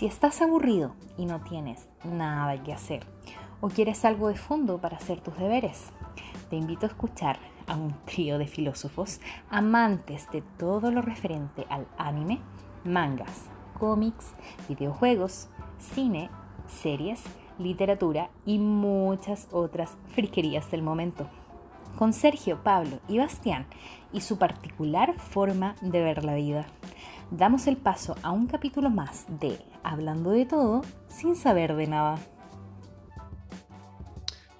Si estás aburrido y no tienes nada que hacer o quieres algo de fondo para hacer tus deberes, te invito a escuchar a un trío de filósofos amantes de todo lo referente al anime, mangas, cómics, videojuegos, cine, series, literatura y muchas otras friquerías del momento. Con Sergio, Pablo y Bastián y su particular forma de ver la vida. Damos el paso a un capítulo más de Hablando de todo sin saber de nada.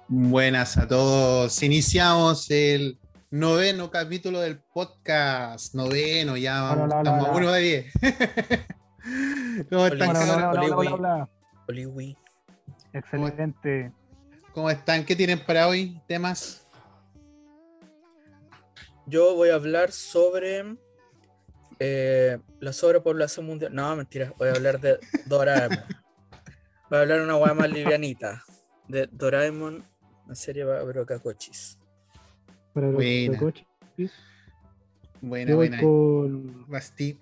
Buenas a todos. Iniciamos el noveno capítulo del podcast. Noveno, ya Hola, hola, estamos hola. a uno de diez. ¿Cómo están, Hola, cabros? hola, hola, Oli, hola, hola. Oliwi. Excelente. ¿Cómo están? ¿Qué tienen para hoy? ¿Temas? Yo voy a hablar sobre eh, la sobrepoblación mundial. No, mentira, voy a hablar de Doraemon. voy a hablar de una hueá más livianita. De Doraemon, la serie Brocacochis. Para los Buena. coches. Buena, con, Basti,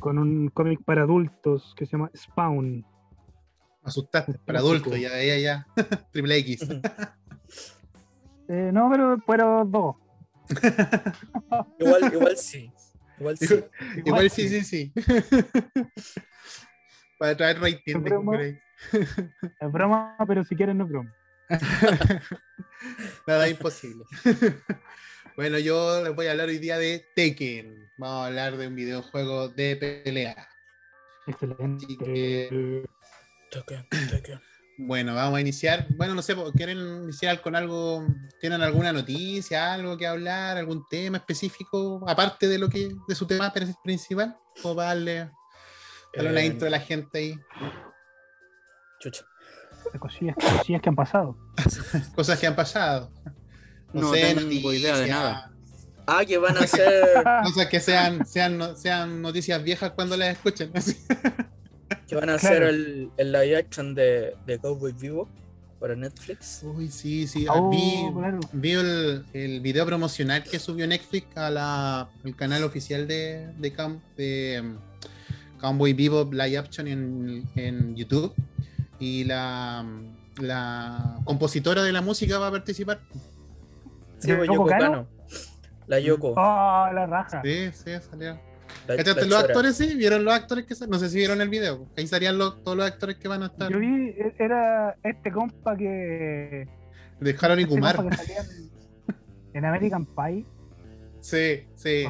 con un cómic para adultos que se llama Spawn. asustaste. Para adultos, ya, ya, ya. Triple X. Eh, no, pero, pero dos. Igual, igual sí. Igual sí. Igual sí, sí, sí. Para traer rating. de Broma. Es broma, pero si quieren no es broma. Nada imposible. bueno, yo les voy a hablar hoy día de Tekken. Vamos a hablar de un videojuego de pelea. Excelente. Así que- toque. Bueno, vamos a iniciar. Bueno, no sé, ¿quieren iniciar con algo? ¿Tienen alguna noticia, algo que hablar, algún tema específico, aparte de lo que de su tema pri- principal? O para darle, darle una Eh, intro a la gente ahí. Chucha. Cosillas, cosillas que han pasado. Cosas que han pasado. No tengo idea de nada. Ah, que van a hacer. Cosas que sean, sean, no- sean noticias viejas cuando las escuchen. que van a Claro. hacer el, el live action de, de Cowboy Vivo para Netflix. Uy, sí, sí. Oh, vi claro. vi el, el video promocional que subió Netflix a la, al canal oficial de, de, Cam- de um, Cowboy Vivo Live Action en, en YouTube. Y la, la compositora de la música va a participar. Sí, pues, ¿Yoko? Kano. La Yoko. Oh, la raja. Sí, sí, salió. La- ¿Cachaste la los chora. actores? Sí, ¿vieron los actores que No sé si vieron el video. Ahí salían los- todos los actores que van a estar. Yo vi, e- era este compa que. De Harold y este Kumar. compa que salía en, en American Pie, Sí, sí.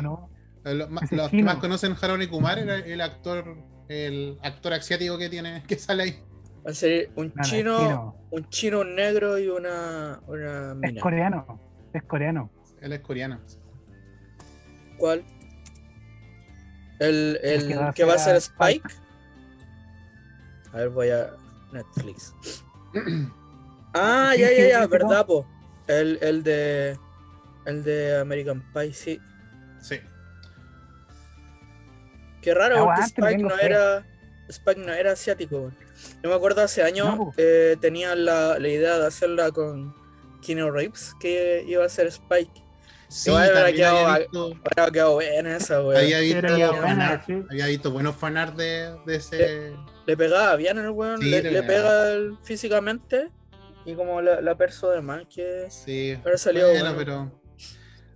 los que más conocen Harold y Kumar era el actor, el actor asiático que tiene, que sale ahí. Va a ser un No, no, es chino, chino. un chino, un negro y una, una Es coreano. Es coreano. Él es coreano. ¿Cuál? El, el que va a que va a ser Spike. A ver, voy a Netflix. Ah, ya, ya, ya, verdad, po. El, el de. El de American Pie, sí. Sí. Qué raro, porque Aguante, Spike no fe. era. Spike no era asiático. Yo me acuerdo hace años No, eh, tenían la, la idea de hacerla con Keanu Reeves, que iba a ser Spike. Sí, quedado- había visto, Ahora quedado buena esa, weón. había visto, Era ya buena, fanart, sí. había visto buenos fanart de, de ese. Le pegaba bien el weón, Sí, le, le le pega el- físicamente y como la, la perso de más que. Sí, Pero salió bueno, bueno. pero.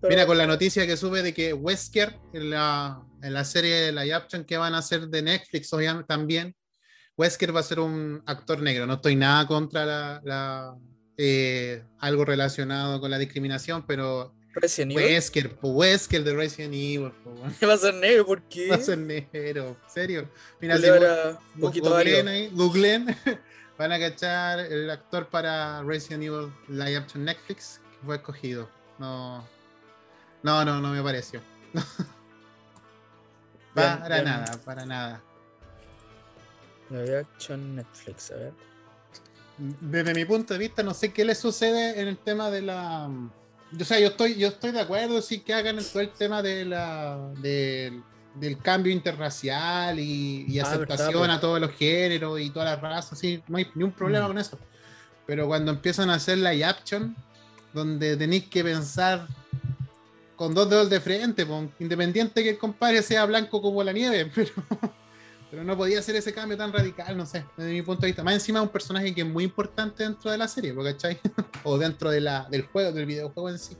pero- Mira, con la noticia que sube de que Wesker, en la, en la serie de la action que van a hacer de Netflix, obviamente también, Wesker va a ser un actor negro. No estoy nada contra la, la, eh, algo relacionado con la discriminación, pero Resident Evil. Wesker, po, Wesker de Resident Evil, po, weón. Va a ser negro, ¿por qué? va a ser negro, ¿en serio? Mira, si un poquito googleen válido. ahí, googleen, van a cachar el actor para Resident Evil Live Action Netflix que fue escogido. No, no, no, no me pareció. Bien, para bien. nada, para nada. Live action Netflix, a ver. Desde mi punto de vista, no sé qué le sucede en el tema de la. O sea, yo estoy, yo estoy de acuerdo, sí, que hagan todo el tema de la, del, del cambio interracial y, y Ah, aceptación verdad, a todos los géneros y todas las razas, sí, no hay ni un problema Mm. con eso. Pero cuando empiezan a hacer la action, donde tenéis que pensar con dos dedos de frente, independiente que el compadre sea blanco como la nieve, pero Pero no podía hacer ese cambio tan radical, no sé, desde mi punto de vista. Más encima un personaje que es muy importante dentro de la serie, ¿cachai? o dentro de la, del juego, del videojuego en sí.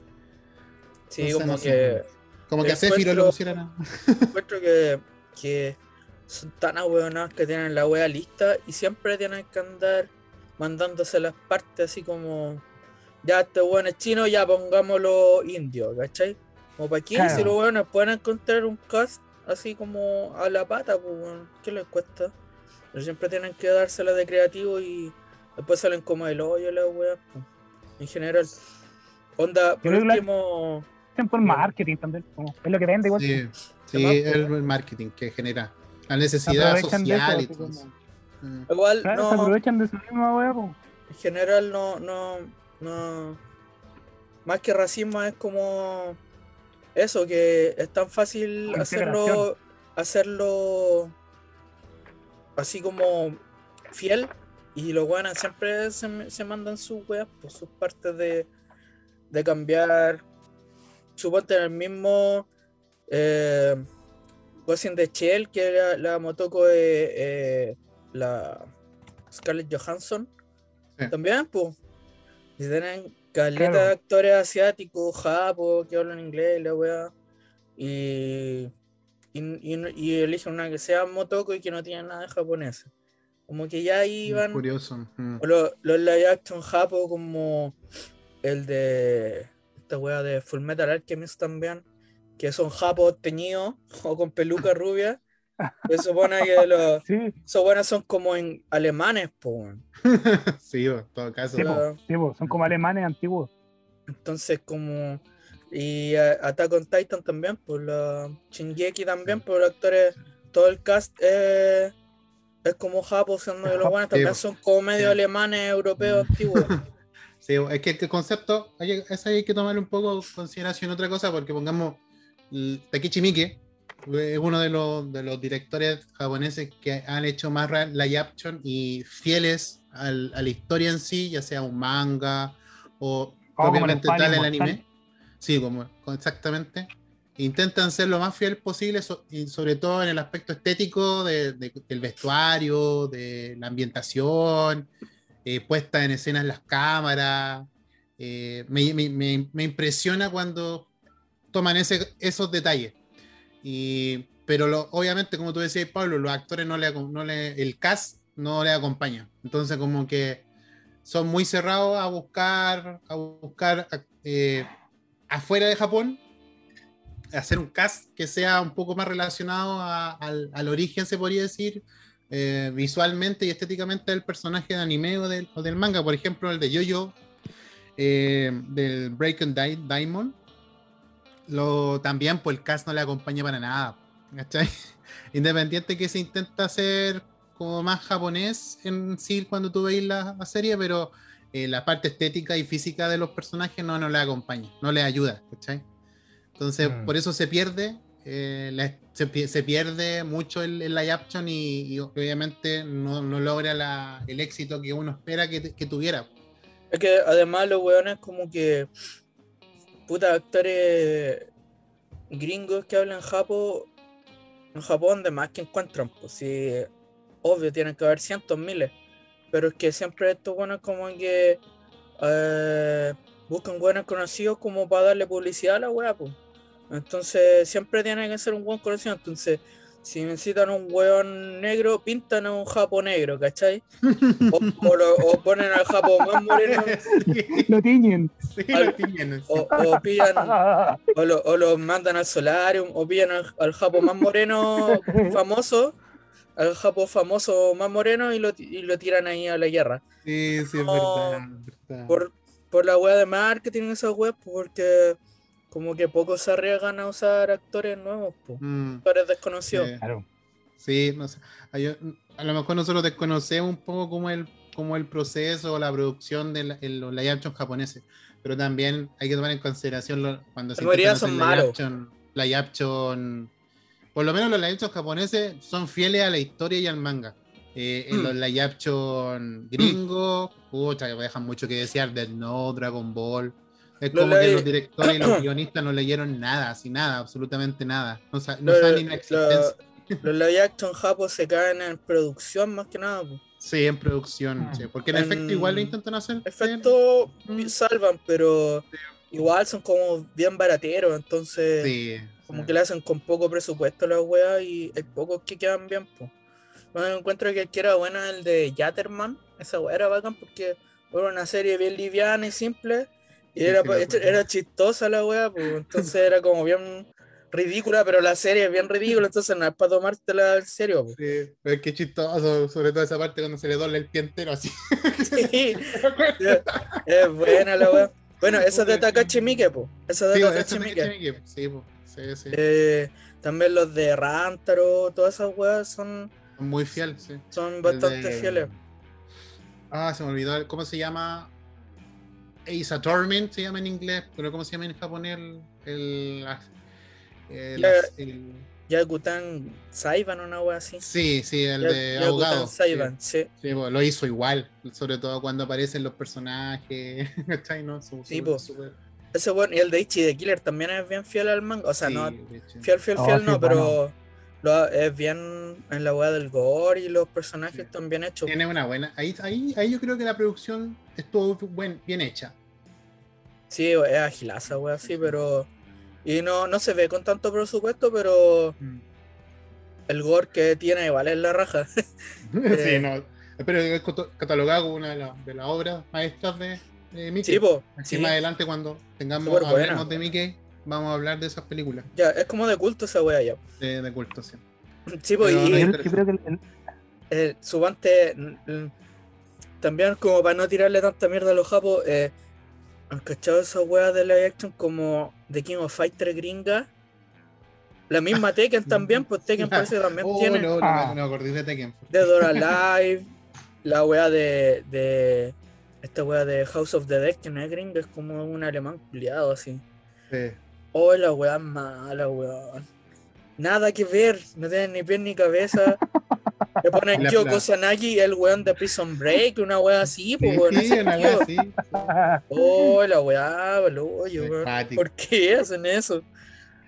Sí, Entonces, como no sé, que. Como que a Sephiroth lo pusieran encuentro que, que son tan ahueonados que tienen la wea lista y siempre tienen que andar mandándose las partes así como. Ya este weón es chino, ya pongámoslo indio, ¿cachai? Como para Claro. si los weones pueden encontrar un cast así como a la pata, pues ¿qué les cuesta? Pero siempre tienen que dársela de creativo y después salen como el hoyo las weas, pues, en general. Onda, por último. Por marketing también. como, es lo que vende igual. Sí, sí, más, el, pues, el marketing que genera. La necesidad social y todo eso. Mm. Igual Claro, no. se aprovechan de su misma wea, po. En general no, no, no. Más que racismo es como eso, que es tan fácil hacerlo, hacerlo así como fiel. Y los buenos siempre se, se mandan sus weas por sus partes de, de cambiar. Suponte en el mismo eh, Ghost the Shell, que la, la Motoko de eh, la Scarlett Johansson. Sí. También, pues. Y tienen caleta Claro. de actores asiáticos, japos, que hablan inglés, la wea. Y, y, y- y eligen una que sea Motoko y que no tiene nada de japonés. Como que ya ahí van. Curioso. mm. Los, los live action japo como el de esta wea de Full Metal Alchemist también, que son japos teñidos o con peluca rubia. Se supone que los, Sí, esos buenos son como en alemanes, weón. sí, en todo caso. Sí, po. Sí, po, son como alemanes antiguos. Entonces como y Attack on Titan también, por la Shingeki también, por los actores, todo el cast eh, es como japo, siendo que los buenos también son como medio alemanes, europeos, antiguos. Sí, es que el concepto, hay, ese hay que tomarle un poco en consideración otra cosa, porque pongamos el Takeshi Miike, es uno de los, de los directores japoneses que han hecho más live action y fieles al- a la historia en sí, ya sea un manga o Oh, como propiamente espada tal el anime. Sí, como como exactamente. Intentan ser lo más fiel posible, so- y sobre todo en el aspecto estético de- de- del vestuario, de la ambientación, eh, puesta en escenas las cámaras. eh, me, me- me- me impresiona cuando toman ese, esos detalles. Pero obviamente, como tú decías, Pablo, los actores no le, no el cast no le acompaña. Entonces, como que son muy cerrados a buscar, a buscar eh, afuera de Japón, hacer un cast que sea un poco más relacionado al, origen, se podría decir, eh, visualmente y estéticamente del personaje de anime o del, manga. Por ejemplo, el de Yoyo, eh, del Breaking Di- Diamond, lo, también pues el cast no le acompaña para nada. ¿cachai? Independiente que se intenta hacer como más japonés en sí cuando tú veis la, la serie, pero eh, la parte estética y física de los personajes no, no le acompaña, no le ayuda. ¿cachai? Entonces, Mm. por eso se pierde, eh, la- se, pi- se pierde mucho el, el live action y, y obviamente no, no logra la- el éxito que uno espera que, que tuviera. Es que además los weones como que puta actores gringos que hablan japo en Japón de más que encuentran, pues sí, obvio tienen que haber cientos, miles, pero es que siempre estos buenos como que eh, buscan buenos conocidos como para darle publicidad a la wea, pues. Entonces siempre tiene que ser un buen conocido, entonces si necesitan un weón negro, pintan a un japo negro, ¿cachai? O, o lo- o ponen al japo más moreno Lo tiñen. Sí, Al- lo o, o pillan o lo, o lo mandan al solarium o pillan al, al japo más moreno famoso al japo famoso más moreno y lo, ti- y lo tiran ahí a la guerra Sí, sí, es verdad. por, por la web de marketing esa web porque como que pocos se arriesgan a usar actores nuevos po, Mm, actores desconocidos sí. Claro. Sí, no sé. Hay- A lo mejor nosotros desconocemos un poco cómo el, cómo el proceso o la producción de la- los live action japoneses, pero también hay que tomar en consideración lo- cuando se son live malos. action, live action- por lo menos los live action japoneses son fieles a la historia y al manga. Eh, en Mm. los live action gringos, pucha, dejan mucho que desear, Death Note, Dragon Ball. Es como que live- los directores y los guionistas no leyeron nada, así nada, absolutamente nada. No, sa- no Lo- saben ni la lo- existencia. Los live action japos se caen en producción más que nada. po. Sí, en producción, Ah. sí, porque en, En efecto igual lo intentan hacer. Efecto Mm. salvan, pero igual son como bien barateros, entonces Sí, como sí. que le hacen con poco presupuesto a las weas y hay pocos que quedan bien. Pues. Bueno, encuentro que el que era bueno es el de Yatterman, esa wea era bacán porque era una serie bien liviana y simple era, este- era chistosa la wea, pues entonces era como bien ridícula, pero la serie es bien ridícula, entonces no es para tomártela en serio. pues. Sí, pero es que chistoso, sobre todo esa parte cuando se le dobla el pie entero así. Sí, es buena la wea. Bueno, esa es de Takashi Miike, pues. Esa es de Sí, Takashi Miike. sí, po, sí, sí. Eh, también los de Rantaro, todas esas weas son, Muy fiel, sí. son bastante de- fieles. Ah, se me olvidó, ¿cómo se llama? Ace Attorney se llama en inglés, pero ¿cómo se llama en japonés? El. el, el- Ya. el- Yakutan Saiban, una wea así. sí, sí, el Ya- de Yakutan abogado. Saiban, sí. Sí, lo hizo igual, sobre todo cuando aparecen los personajes. ¿no? Su- Sí, su- po. súper- Ese bueno, y el de Ichi de Killer también es bien fiel al manga. O sea, sí, no fiel, fiel, Oh, fiel, sí, no, bueno. pero lo- es bien en la wea del gore y los personajes Sí. están bien hechos. Tiene una buena. Ahí, ahí, ahí yo creo que la producción estuvo buen, bien hecha. Sí, es agilaza, wea, sí, pero. Y no, no se ve con tanto presupuesto, pero el gore que tiene igual es la raja. sí, no. Pero es catalogado como una de las de las obras maestras de, de Mickey. Sí, po. Así sí. más adelante, cuando tengamos buena. hablemos de Mickey, vamos a hablar de esas películas Ya, es como de culto esa wea ya. de, de culto. Sí. Sí, pues, y no Yo, hay- yo creo que el- el- eh, Subante mm, mm, también como para no tirarle tanta mierda a los japos, eh, ¿han cachado esas weas de live action como The King of Fighter gringa? La misma Tekken también, pues Tekken parece que también Oh, tiene no, no, Ah. no, acordé de Tekken. Dead or Alive, la wea de, de esta wea de House of the Dead, que no es gringa, es como un alemán culiado así. Sí. Oh, la weá es mala, weón. Nada que ver, no tiene ni pie ni cabeza. Le ponen La Sanagi, el weón de Prison Break, una weá así, pues weón. Sí, ese una wea así. Oh, la weá, boludo, weón. ¿Por qué hacen eso?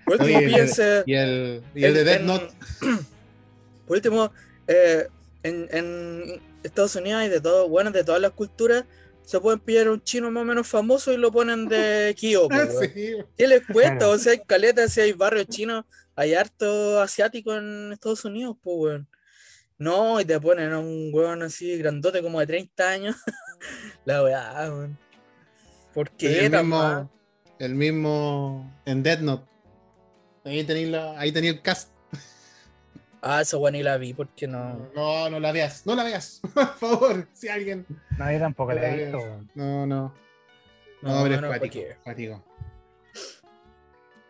Por último, Oye, piense. Y el, y el de Death en- Note. Por último, eh, en, en Estados Unidos hay de todo, bueno, de todas las culturas, se pueden pillar un chino más o menos famoso y lo ponen de Kyo, pues, weón. Sí. ¿Qué les cuesta? O sea, hay caletas, si hay barrios chinos, hay harto asiático en Estados Unidos, pues, weón. No, y te ponen a un weón así grandote como de 30 años. La weá, weón. ¿Por qué el mismo, el mismo en Death Note. Ahí tenéis la- ahí tenía el cast. Ah, esa weá ni la vi, porque no. No, no la veas, no la veas, por favor, si alguien. nadie tampoco la he visto. No, no, no, No, pero es no, ¿pa' cuático, cuático.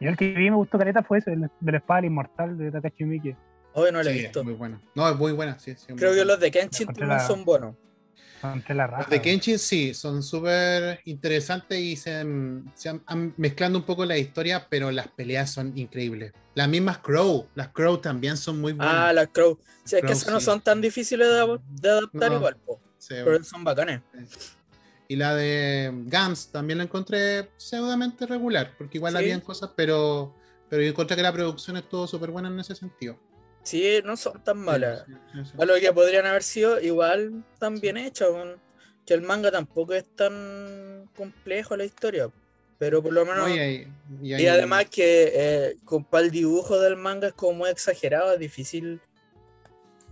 Yo el que vi me gustó caleta fue ese, el de la espada del inmortal de Takashi Miike. Hoy no la he Sí, visto. Muy buena. No, es muy buena, sí. sí, muy Creo que buena. los de Kenshin la- son buenos. Ante la raja. Los de Kenshin sí, son súper interesantes y se, se han, han mezclando un poco la historia, pero las peleas son increíbles. Las mismas Crow, las Crow también son muy buenas. Ah, las Crow. Sí, es Crow, que esas no son tan difíciles de, de adaptar No. igual, po, Sí, pero son bacanes. Y la de Gams también la encontré pseudamente regular, porque igual Sí. habían cosas, pero, pero yo encontré que la producción estuvo súper buena en ese sentido. Sí, no son tan malas. Sí. A lo que podrían haber sido igual tan bien hechas, que el manga tampoco es tan complejo la historia, pero por lo menos... No, y hay- y y hay- además que eh, con el dibujo del manga es como muy exagerado, es difícil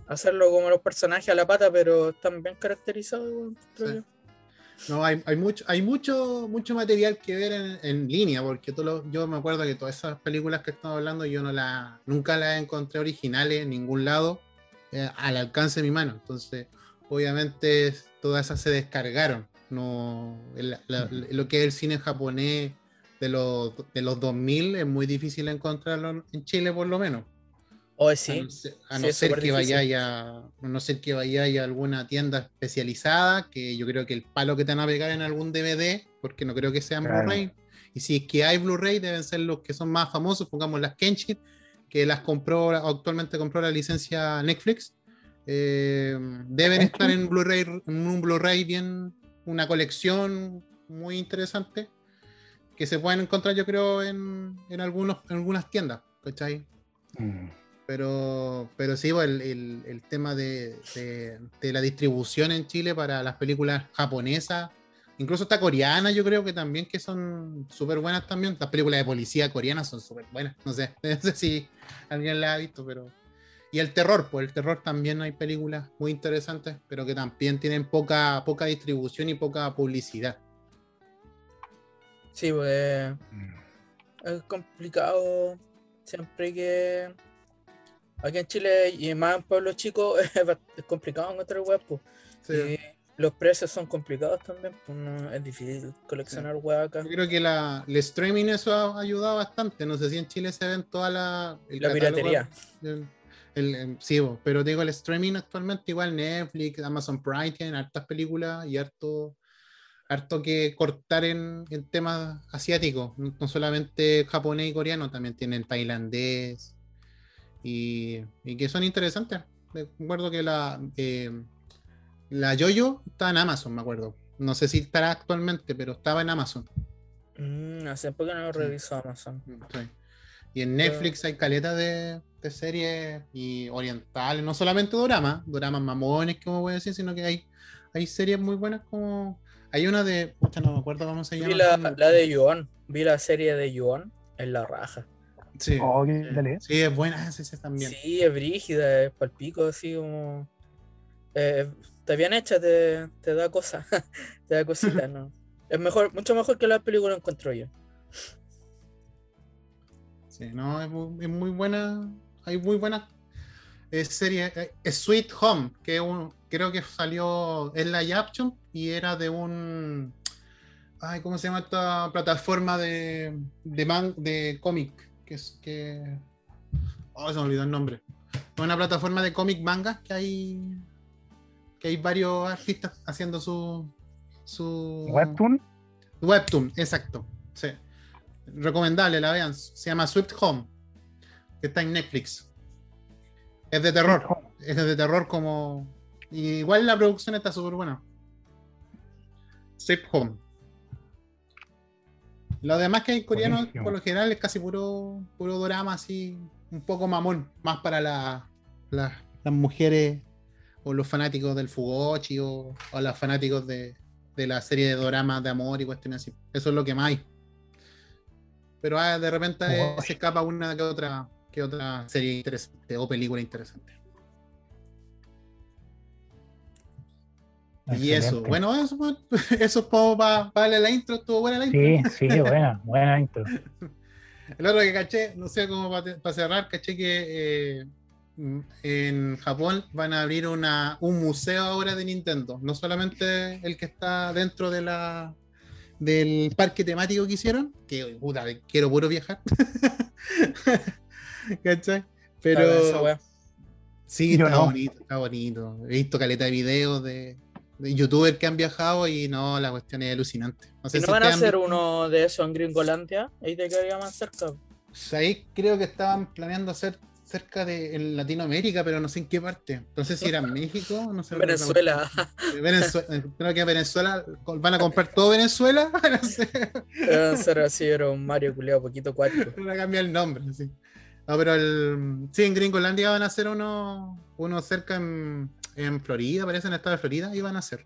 hacerlo como los personajes a la pata, pero están bien caracterizados, Sí. No, hay, hay mucho, hay mucho, mucho material que ver en, en línea, porque todo lo- yo me acuerdo que todas esas películas que estamos hablando, yo no las, nunca las encontré originales en ningún lado eh, al alcance de mi mano. Entonces, obviamente, todas esas se descargaron. No, la- lo que es el cine japonés de los, de los 2000 es muy difícil encontrarlo en Chile, por lo menos. Oh, A sí, no ser, a no ser que vaya a, a no ser que vaya a alguna tienda especializada, que yo creo que el palo que te van a pegar en algún DVD, porque no creo que sean Claro. Blu-ray. Y si es que hay Blu-ray, deben ser los que son más famosos, pongamos las Kenshin, que las compró, actualmente compró la licencia Netflix. Eh, deben ¿Kenshin? estar en Blu-ray, en un Blu-ray bien, una colección muy interesante, que se pueden encontrar, yo creo, en, en algunos, en algunas tiendas, ¿cachai? Mm. Pero, pero sí, pues, el, el- el tema de, de- de la distribución en Chile para las películas japonesas, incluso hasta coreanas, yo creo que también que son súper buenas también. Las películas de policía coreanas son súper buenas. No sé, no sé si alguien las ha visto, pero. Y el terror, pues el terror también hay películas muy interesantes, pero que también tienen poca, poca distribución y poca publicidad. Sí, pues es complicado siempre que aquí en Chile y más en pueblos chicos es complicado encontrar pues. Sí. Y los precios son complicados también, pues no- es difícil coleccionar web acá. Yo creo que la, el streaming eso ha ayudado bastante. No sé si en Chile se ven toda la. el La catálogo piratería. el- el- sí, pero digo, el streaming actualmente, igual Netflix, Amazon Prime, tienen hartas películas y harto, harto que cortar en, en temas asiáticos. No solamente japonés y coreano, también tienen tailandés y, y que son interesantes. Me acuerdo que la, eh, la Yoyo está en Amazon, me acuerdo. No sé si estará actualmente, pero estaba en Amazon. Mm, hace poco no lo Sí. reviso Amazon. Sí. Y en Netflix hay caletas de, de series y orientales, no solamente doramas, doramas mamones, como voy a decir, sino que hay, hay series muy buenas como. Hay una de. pucha, no me acuerdo cómo se llama. Vi la, la de Yuon, vi la serie de Yuon en la raja. Sí, Oh, qué sí, es buena, sí, sí, también. Sí, es brígida, es palpico, así como. eh, está bien hecha, te, te da cosas, te da cositas, ¿no? Es mejor, mucho mejor que la película encuentro yo. Sí, no, es muy, es muy buena. Hay muy buenas eh, series. Eh, es Sweet Home, que es un- creo que salió en la Yaption y era de un. Ay, ¿cómo se llama esta plataforma de, de, man- de cómic? Que es que. Oh, se me olvidó el nombre. Es una plataforma de cómic manga que hay. Que hay varios artistas haciendo su. su Webtoon. Webtoon, exacto. Sí. Recomendable, la vean. Se llama Swift Home. Que está en Netflix. Es de terror. Es de terror como. y igual la producción está súper buena. Swift Home. Lo demás que hay coreano, Buenísimo. por lo general, es casi puro, puro drama, así. Un poco mamón. Más para la- la- las mujeres o los fanáticos del Fugochi o, o los fanáticos de, de la serie de doramas de amor y cuestiones así. Eso es lo que más hay. Pero ah, de repente Uy. se escapa una que otra, que otra serie interesante o película interesante. Y eso, bueno, eso, eso es como para darle la intro, estuvo buena la intro. Sí, sí, buena, buena intro. El otro que caché, no sé cómo para cerrar, caché que eh, mm, en Japón van a abrir una, un museo ahora de Nintendo. No solamente el que está dentro de la del parque temático que hicieron, que puta, quiero puro viajar. ¿Cachai? Pero wea. sí, Yo está no. bonito, está bonito. He visto caleta de videos de, de youtubers que han viajado y no, la cuestión es alucinante. No sé Si no si van a han hacer uno de eso en Gringolandia, ahí te quedaría más cerca. Pues Ahí creo que estaban planeando hacer cerca de en Latinoamérica, pero no sé en qué parte. No sé si era en México, no sé. Venezuela. Venezuela. Creo que Venezuela van a comprar todo Venezuela. No sé. Deben ser así, era un Mario culiado poquito cuático. Van a cambiar el nombre. Sí. No, pero el, sí, en Gringolandia van a hacer uno, uno cerca en, en Florida, parece en el estado de Florida, y van a hacer.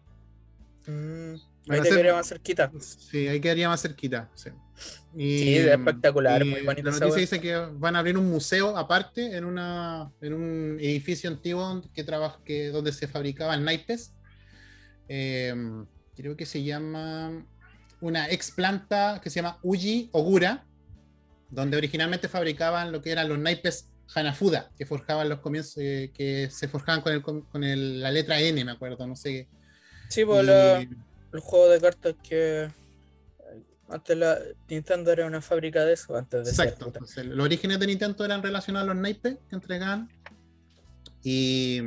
Mm, ahí te ser- quedaría más cerquita. Sí, ahí quedaría más cerquita. Sí, Y- Sí, es espectacular, y muy bonita La noticia dice que van a abrir un museo aparte en, una, en un edificio antiguo que trabaja, que, donde se fabricaban naipes. Eh, creo que se llama una ex planta que se llama Uji Ogura, donde originalmente fabricaban lo que eran los naipes Hanafuda, que forjaban los comienzos, eh, que se forjaban con, el, con el- la letra N, me acuerdo, no sé. Sí, pues Y- el juego de cartas que eh, antes la Nintendo era una fábrica de eso, antes de Exacto. entonces, los orígenes de Nintendo eran relacionados a los naipes que entregaban. Y,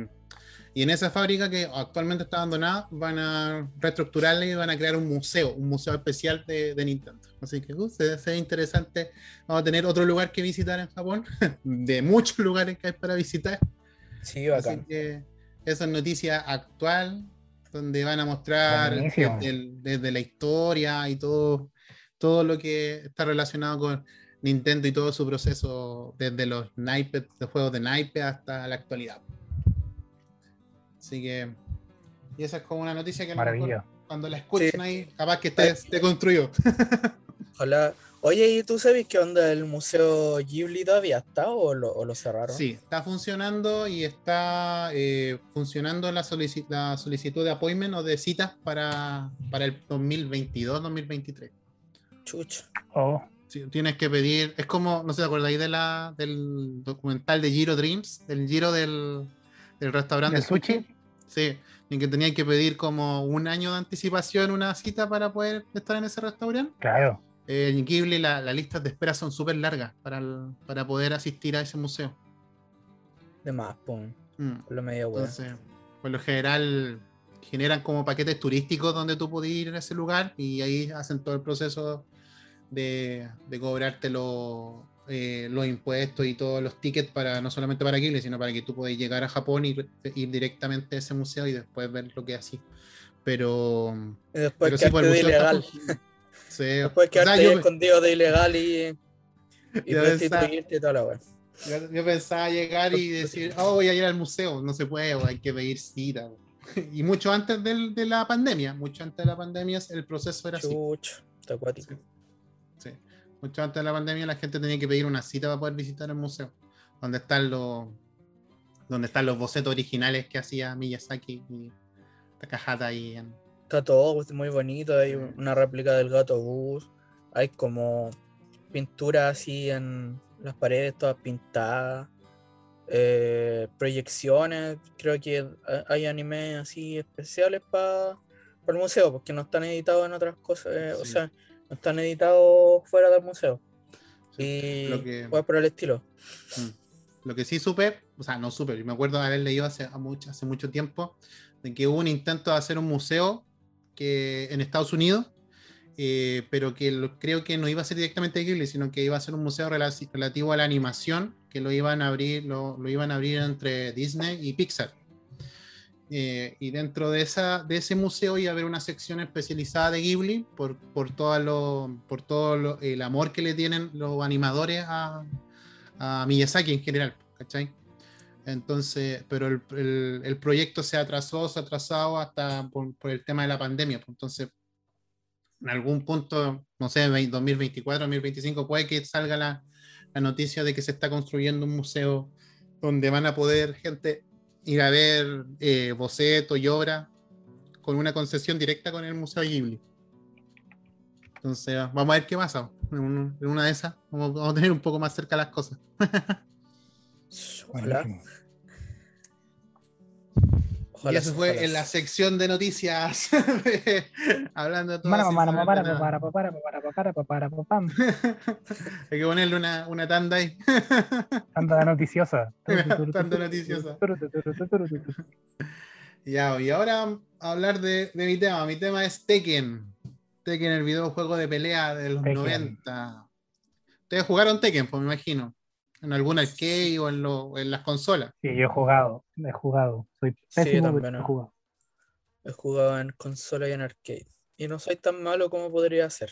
y en esa fábrica que actualmente está abandonada, van a reestructurarla y van a crear un museo, un museo especial de, de Nintendo. Así que uh, se, se ve interesante. Vamos a tener otro lugar que visitar en Japón, de muchos lugares que hay para visitar. Sí, Así bacán. que esa es noticia actual, donde van a mostrar desde, desde la historia y todo, todo lo que está relacionado con Nintendo y todo su proceso desde los naipes, los juegos de naipe hasta la actualidad. Así que, y esa es como una noticia que Maravilla. cuando la escuchen Sí. ahí, capaz que esté, esté construido. Ojalá. Oye, ¿y tú sabes qué onda el Museo Ghibli todavía está o lo, o lo cerraron? Sí, está funcionando y está eh, funcionando la, solici- la solicitud de appointment o de citas para, para el 2022-2023. Chucha. Oh, Sí, tienes que pedir, es como, no sé, ¿te acordáis de la, del documental de Giro Dreams? Del giro del, del restaurante ¿del sushi. sushi? Sí, en que tenían que pedir como un año de anticipación una cita para poder estar en ese restaurante. Claro. Eh, en Ghibli la- las listas de espera son súper largas para, el- para poder asistir a ese museo. De más, pum. Mm. Por lo medio, weón. Entonces, por lo general generan como paquetes turísticos donde tú puedes ir a ese lugar y ahí hacen todo el proceso de, de cobrarte lo- eh, los impuestos y todos los tickets para no solamente para Ghibli, sino para que tú puedas llegar a Japón y ir directamente a ese museo y después ver lo que es así. Pero, Y después pero quedarte pues, el de museo está ilegal. fun- Sí. Después O sea, quedarte yo- escondido de ilegal y, y prostituirte y toda la weá. Yo, yo pensaba llegar y decir, oh, voy a ir al museo. No se puede, hay que pedir cita. Y mucho antes del- de la pandemia, mucho antes de la pandemia el proceso era así. Chucha. Está acuático. Sí. Mucho antes de la pandemia la gente tenía que pedir una cita para poder visitar el museo, donde están los, donde están los bocetos originales que hacía Miyazaki y Takahata ahí en, Está todo muy bonito. Hay una réplica del gato bus. Hay como pinturas así en las paredes, todas pintadas. eh, proyecciones. Creo que ha- hay animes así especiales para el museo, porque no están editados en otras cosas. eh, O sea, no están editados fuera del museo. Y Lo que- pues por el estilo. Mm. Lo que sí supe, o sea, no supe, me acuerdo de haber leído hace, mucho, hace mucho tiempo, de que hubo un intento de hacer un museo que, en Estados Unidos, eh, pero que lo- creo que no iba a ser directamente de Ghibli, sino que iba a ser un museo relativo a la animación, que lo iban a abrir, lo, lo iban a abrir entre Disney y Pixar. Eh, y dentro de, esa, de ese museo iba a haber una sección especializada de Ghibli por, por, todo, lo, por todo lo- el amor que le tienen los animadores a, a Miyazaki en general, ¿cachai? Entonces, pero el, el- el proyecto se atrasó, se ha atrasado hasta por, por el tema de la pandemia. pues, Entonces, en algún punto, no sé, ve- 2024, 2025, puede que salga la, la noticia de que se está construyendo un museo donde van a poder gente ir a ver eh, bocetos y obras con una concesión directa con el Museo Ghibli. Entonces, vamos a ver qué pasa. En, un- en una de esas, vamos, vamos a tener un poco más cerca las cosas. Ojalá. Y eso fue ojalá. en la sección de noticias. Hablando de todo. Hay que ponerle una, una tanda ahí. Tanda noticiosa. Tanda noticiosa. Ya, y ahora a hablar de, de mi tema. Mi tema es Tekken. Tekken, el videojuego de pelea de los Tekken. 90. Ustedes jugaron Tekken, pues me imagino. En algún arcade o en, lo- en las consolas. Sí, yo he jugado, he jugado. Soy Sí, pésimo, también, he jugado. He jugado en consola y en arcade. Y no soy tan malo como podría ser.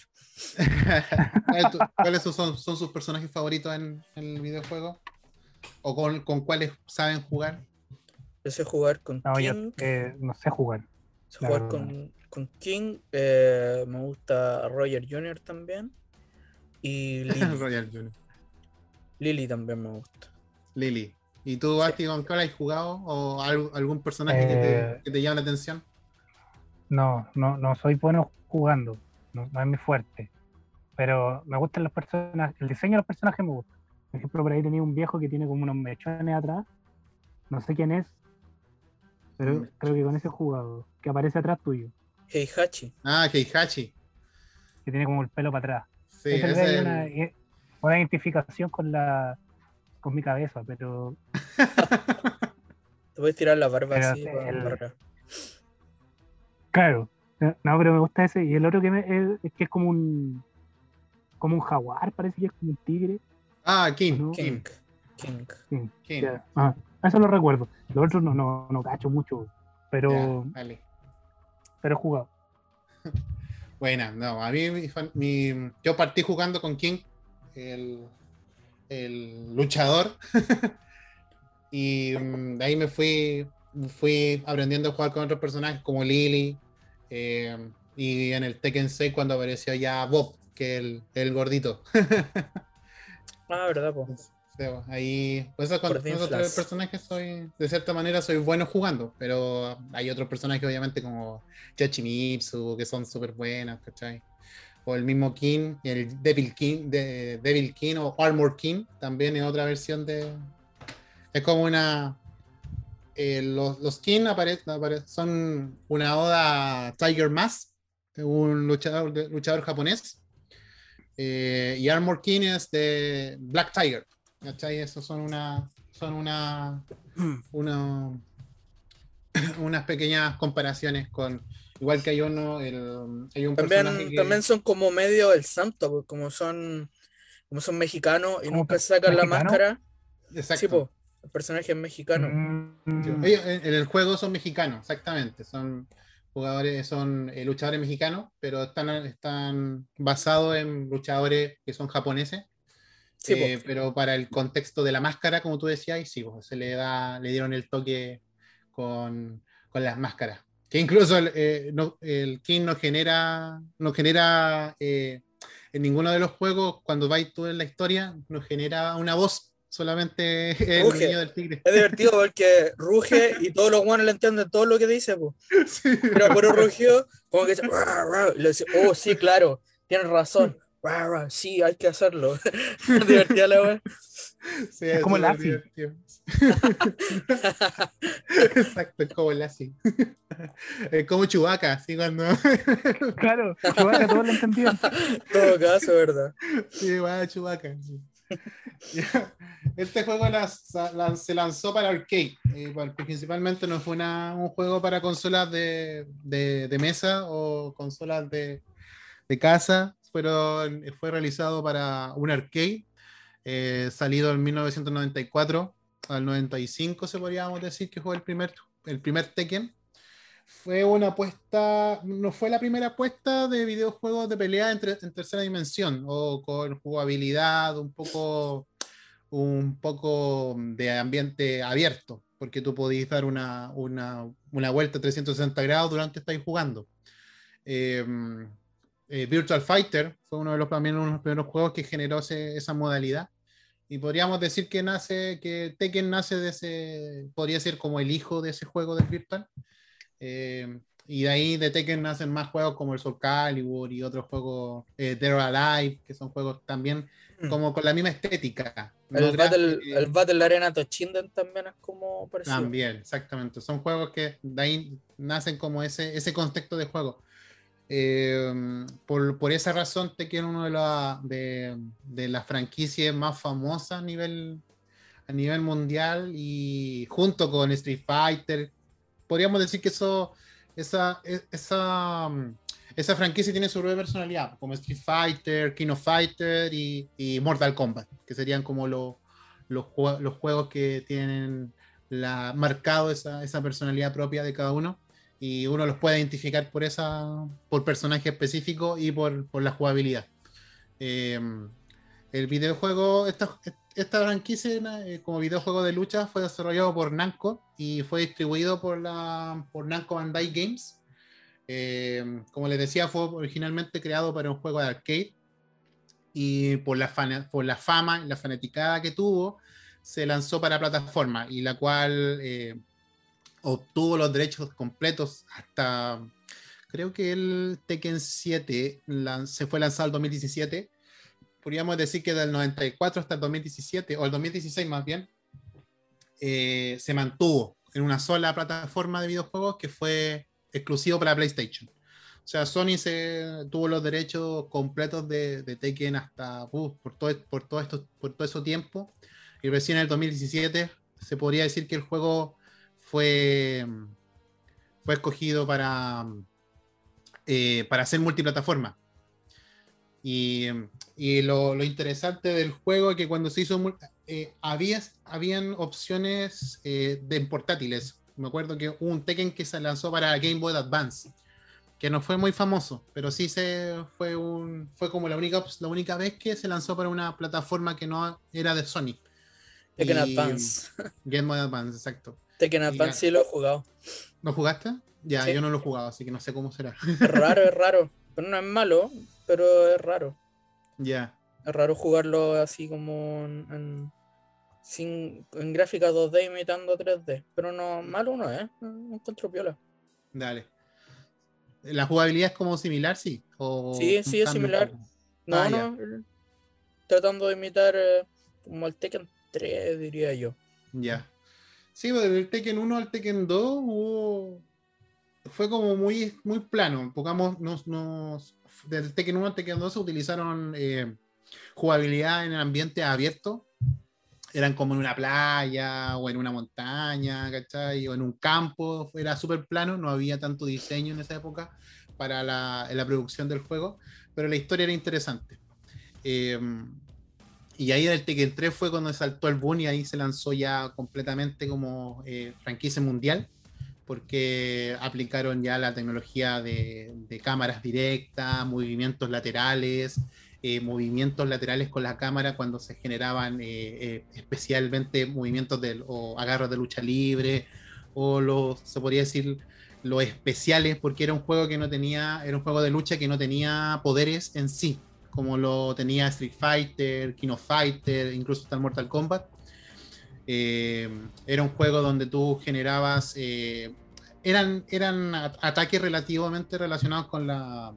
¿Cuáles tu- ¿Cuáles son, son sus personajes favoritos en, en el videojuego? ¿O con, con cuáles saben jugar? Yo sé jugar con No, yo King. eh, no sé jugar. sé jugar con, con King. eh, me gusta Roger Jr. también. Y Lily. Royal Junior. Lily también me gusta. Lily. ¿Y tú, Basti, con cuál has jugado? ¿O al- algún personaje que, te, Eh, que te llama la atención? No, no, no soy bueno jugando. No, no es mi fuerte. Pero me gustan los personajes. El diseño de los personajes me gusta. Por ejemplo, por ahí tenía un viejo que tiene como unos mechones atrás. No sé quién es. Pero Mm. creo que con ese jugado. Que aparece atrás tuyo. Heihachi. Ah, Heihachi. Que tiene como el pelo para atrás. Sí, Ese ese hay es una, el- eh, una identificación con la con mi cabeza, pero Te puedes tirar la barba Pero así. el- claro. eh, No, pero me gusta ese. Y el otro que me, es, es que es como un como un jaguar, parece que es como un tigre. Ah, King. ¿no? King. King. King. Ah, eso lo recuerdo. Los otros no, no, no cacho mucho, pero, vale. pero he jugado. Buena, no, a mí mi fan- mi- yo partí jugando con King el, el luchador. y mm, de ahí me fui, fui aprendiendo a jugar con otros personajes como Lily. eh, y en el Tekken 6 cuando apareció ya Bob, que es el, el gordito. Ah, verdad, pues, ahí, pues esos, con- esos tres personajes soy, de cierta manera, soy bueno jugando, pero hay otros personajes, obviamente, como Yachimitsu, que son súper buenas, ¿cachai? O el mismo King, el Devil King, de, Devil King o Armor King, también es otra versión de. Es como una. eh, los, los King apare- apare- son una oda a Tiger Mask, un luchador, luchador japonés. Eh, y Armor King es de Black Tiger. ¿Cachai? Esos son una. Son una. una unas pequeñas comparaciones con. Igual que hay uno. El, hay un personaje También, que- también son como medio el santo, pues, como son, como son mexicanos y ¿Como nunca sacan la mexicano? máscara. Exacto. Sí, pues, el personaje es mexicano. Mm, Ellos en, en el juego son mexicanos, exactamente. Son jugadores, son eh, luchadores mexicanos, pero están, están basados en luchadores que son japoneses. Sí, Eh, pues. pero para el contexto de la máscara, como tú decías, sí, pues, se le da, le dieron el toque con, con las máscaras. Que incluso el, eh, no- el King no genera, no genera eh, en ninguno de los juegos, cuando vais tú en la historia, no genera una voz, solamente el Ruge. niño del tigre. Es divertido porque ruge y todos los guanos le entienden todo lo que dice. Sí. Pero puro rugido, como que dice, oh, sí, claro, tienes razón. Sí, hay que hacerlo. Divertida la wea. Sí, Es como Lassie. Exacto, es como Lassie. Es como Chewbacca, así cuando. Claro, Chewbacca todos lo entendían. Todo caso, ¿verdad? Sí, igual a sí. Ya. Este juego las- se lanzó para arcade, eh, bueno, principalmente no fue una- un juego para consolas de, de- de mesa o consolas de, de casa, pero fue realizado para un arcade, eh, salido en 1994 al 95, se podríamos decir que fue el primer, el primer Tekken. Fue una apuesta, no fue la primera apuesta de videojuegos de pelea en, en tercera dimensión o con jugabilidad un poco, un poco de ambiente abierto, porque tú podías dar una, una, una vuelta 360 grados durante estar jugando. Eh, eh, Virtual Fighter fue uno de los, también uno de los primeros juegos que generó ese- esa modalidad. Y podríamos decir que nace, que Tekken nace de ese, podría ser como el hijo de ese juego del Virtual. Eh, y de ahí de Tekken nacen más juegos como el Soul Calibur y otros juegos, eh, Dead or Alive, que son juegos también Mm. como con la misma estética. El, no Battle, el Battle Arena Toshinden también es como parecido. También, exactamente. Son juegos que de ahí nacen como ese, ese contexto de juego. Eh, por, por esa razón, Tekken es uno de, la- de, las franquicias más famosas a nivel, mundial y junto con Street Fighter, podríamos decir que e- mm, esa franquicia tiene su propia personalidad, como Street Fighter, King of Fighter y, Mortal Kombat, que serían como los juegos que tienen la, marcado esa, esa personalidad propia de cada uno y uno los puede identificar por esa por personaje específico y por, por la jugabilidad. Eh, el videojuego, esta, esta franquicia eh, como videojuego de lucha fue desarrollado por Namco y fue distribuido por, la, por Namco Bandai Games. Eh, como les decía, fue originalmente creado para un juego de arcade y por la, fana- por la fama la fanaticada que tuvo, se lanzó para plataforma y la cual obtuvo los derechos completos hasta, creo que el Tekken 7 lan- se fue lanzado en 2017. Podríamos decir que del 94 hasta el 2017, o el 2016 más bien, eh, se mantuvo en una sola plataforma de videojuegos que fue exclusivo para PlayStation. O sea, Sony se tuvo los derechos completos de, de Tekken hasta uh, por todo, por todo esto, por todo ese tiempo. Y recién en el 2017 se podría decir que el juego fue, fue escogido para, eh, para ser multiplataforma. Y, y lo, lo interesante del juego es que cuando se hizo, eh, había, habían opciones eh, de portátiles. Me acuerdo que hubo un Tekken que se lanzó para Game Boy Advance. que no fue muy famoso, pero sí se fue un fue como la única la única vez que se lanzó para una plataforma que no era de Sony. Tekken Y- Advance. Game Boy Advance, exacto. Tekken Advance sí lo he jugado. ¿No jugaste? Ya, Sí. yo no lo he jugado, así que no sé cómo será. Es raro, es raro. Pero no es malo, pero es raro. ya. Es raro jugarlo así como en, en- sin, en gráfica 2D imitando 3D. Pero no, malo no es. No encuentro piola. Dale. ¿La jugabilidad es como similar, sí? ¿O Sí, sí, es similar. No, Ah, no. Tratando de imitar eh, como el Tekken 3, diría yo. Ya. Sí, pues, del Tekken 1 al Tekken 2 hubo... fue como muy, muy plano. Pongamos, nos, nos- del Tekken 1 al Tekken 2 se utilizaron eh, jugabilidad en ambiente abierto. Eran como en una playa o en una montaña, ¿cachai? O en un campo. Era súper plano, no había tanto diseño en esa época para la, la producción del juego, pero la historia era interesante. Eh, y ahí en el Tekken 3 fue cuando saltó el boom y ahí se lanzó ya completamente como eh, franquicia mundial, porque aplicaron ya la tecnología de, de cámaras directas, movimientos laterales, eh, movimientos laterales con la cámara cuando se generaban eh, eh, especialmente movimientos de, o agarros de lucha libre, o los, se podría decir, los especiales, porque era un juego que no tenía, era un juego de lucha que no tenía poderes en sí como lo tenía Street Fighter, King of Fighter, incluso hasta Mortal Kombat. Eh, era un juego donde tú generabas. eh, eran, eran ataques relativamente relacionados con la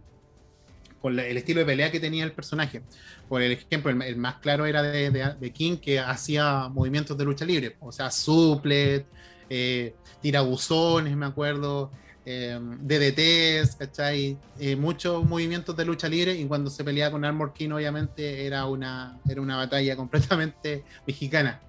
con el estilo de pelea que tenía el personaje. Por ejemplo, el, más claro era de, de- de King, que hacía movimientos de lucha libre, o sea, suplet, eh, tirabuzones, me acuerdo, eh, DDTs, ¿cachai? Eh, muchos movimientos de lucha libre y cuando se peleaba con Armor King obviamente era una, era una batalla completamente mexicana.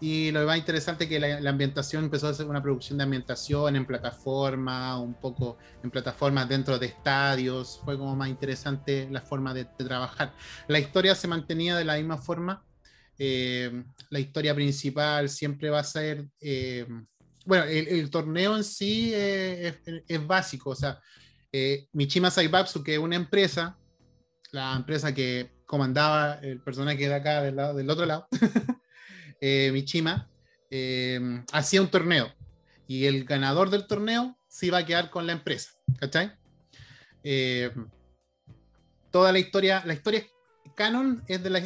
Y lo más interesante es que la, la ambientación empezó a ser una producción de ambientación en plataforma, un poco en plataformas dentro de estadios, fue como más interesante la forma de, de trabajar. La historia se mantenía de la misma forma, eh, la historia principal siempre va a ser... eh, bueno, el, torneo en sí eh, es, básico, o sea, eh, Michima Saibatsu, que es una empresa, la empresa que comandaba el personaje de acá, del, lado, del otro lado, eh, Michima, hacía un torneo y el ganador del torneo se iba a quedar con la empresa, ¿cachai? Toda la historia, la historia canon es de la,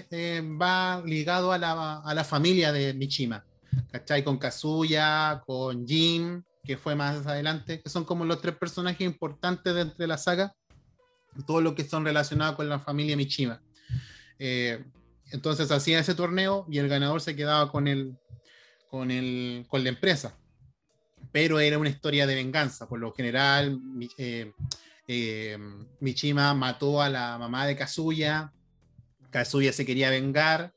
va ligado a la, a la familia de Michima. ¿Cachai? Con Kazuya, con Jin, que fue más adelante, que son como los tres personajes importantes de entre la saga, todo lo que son relacionados con la familia Michima. Eh, entonces hacía ese torneo y el ganador se quedaba con, el, con, el, con la empresa. Pero era una historia de venganza. Por lo general, eh, eh, Michima mató a la mamá de Kazuya. Kazuya se quería vengar.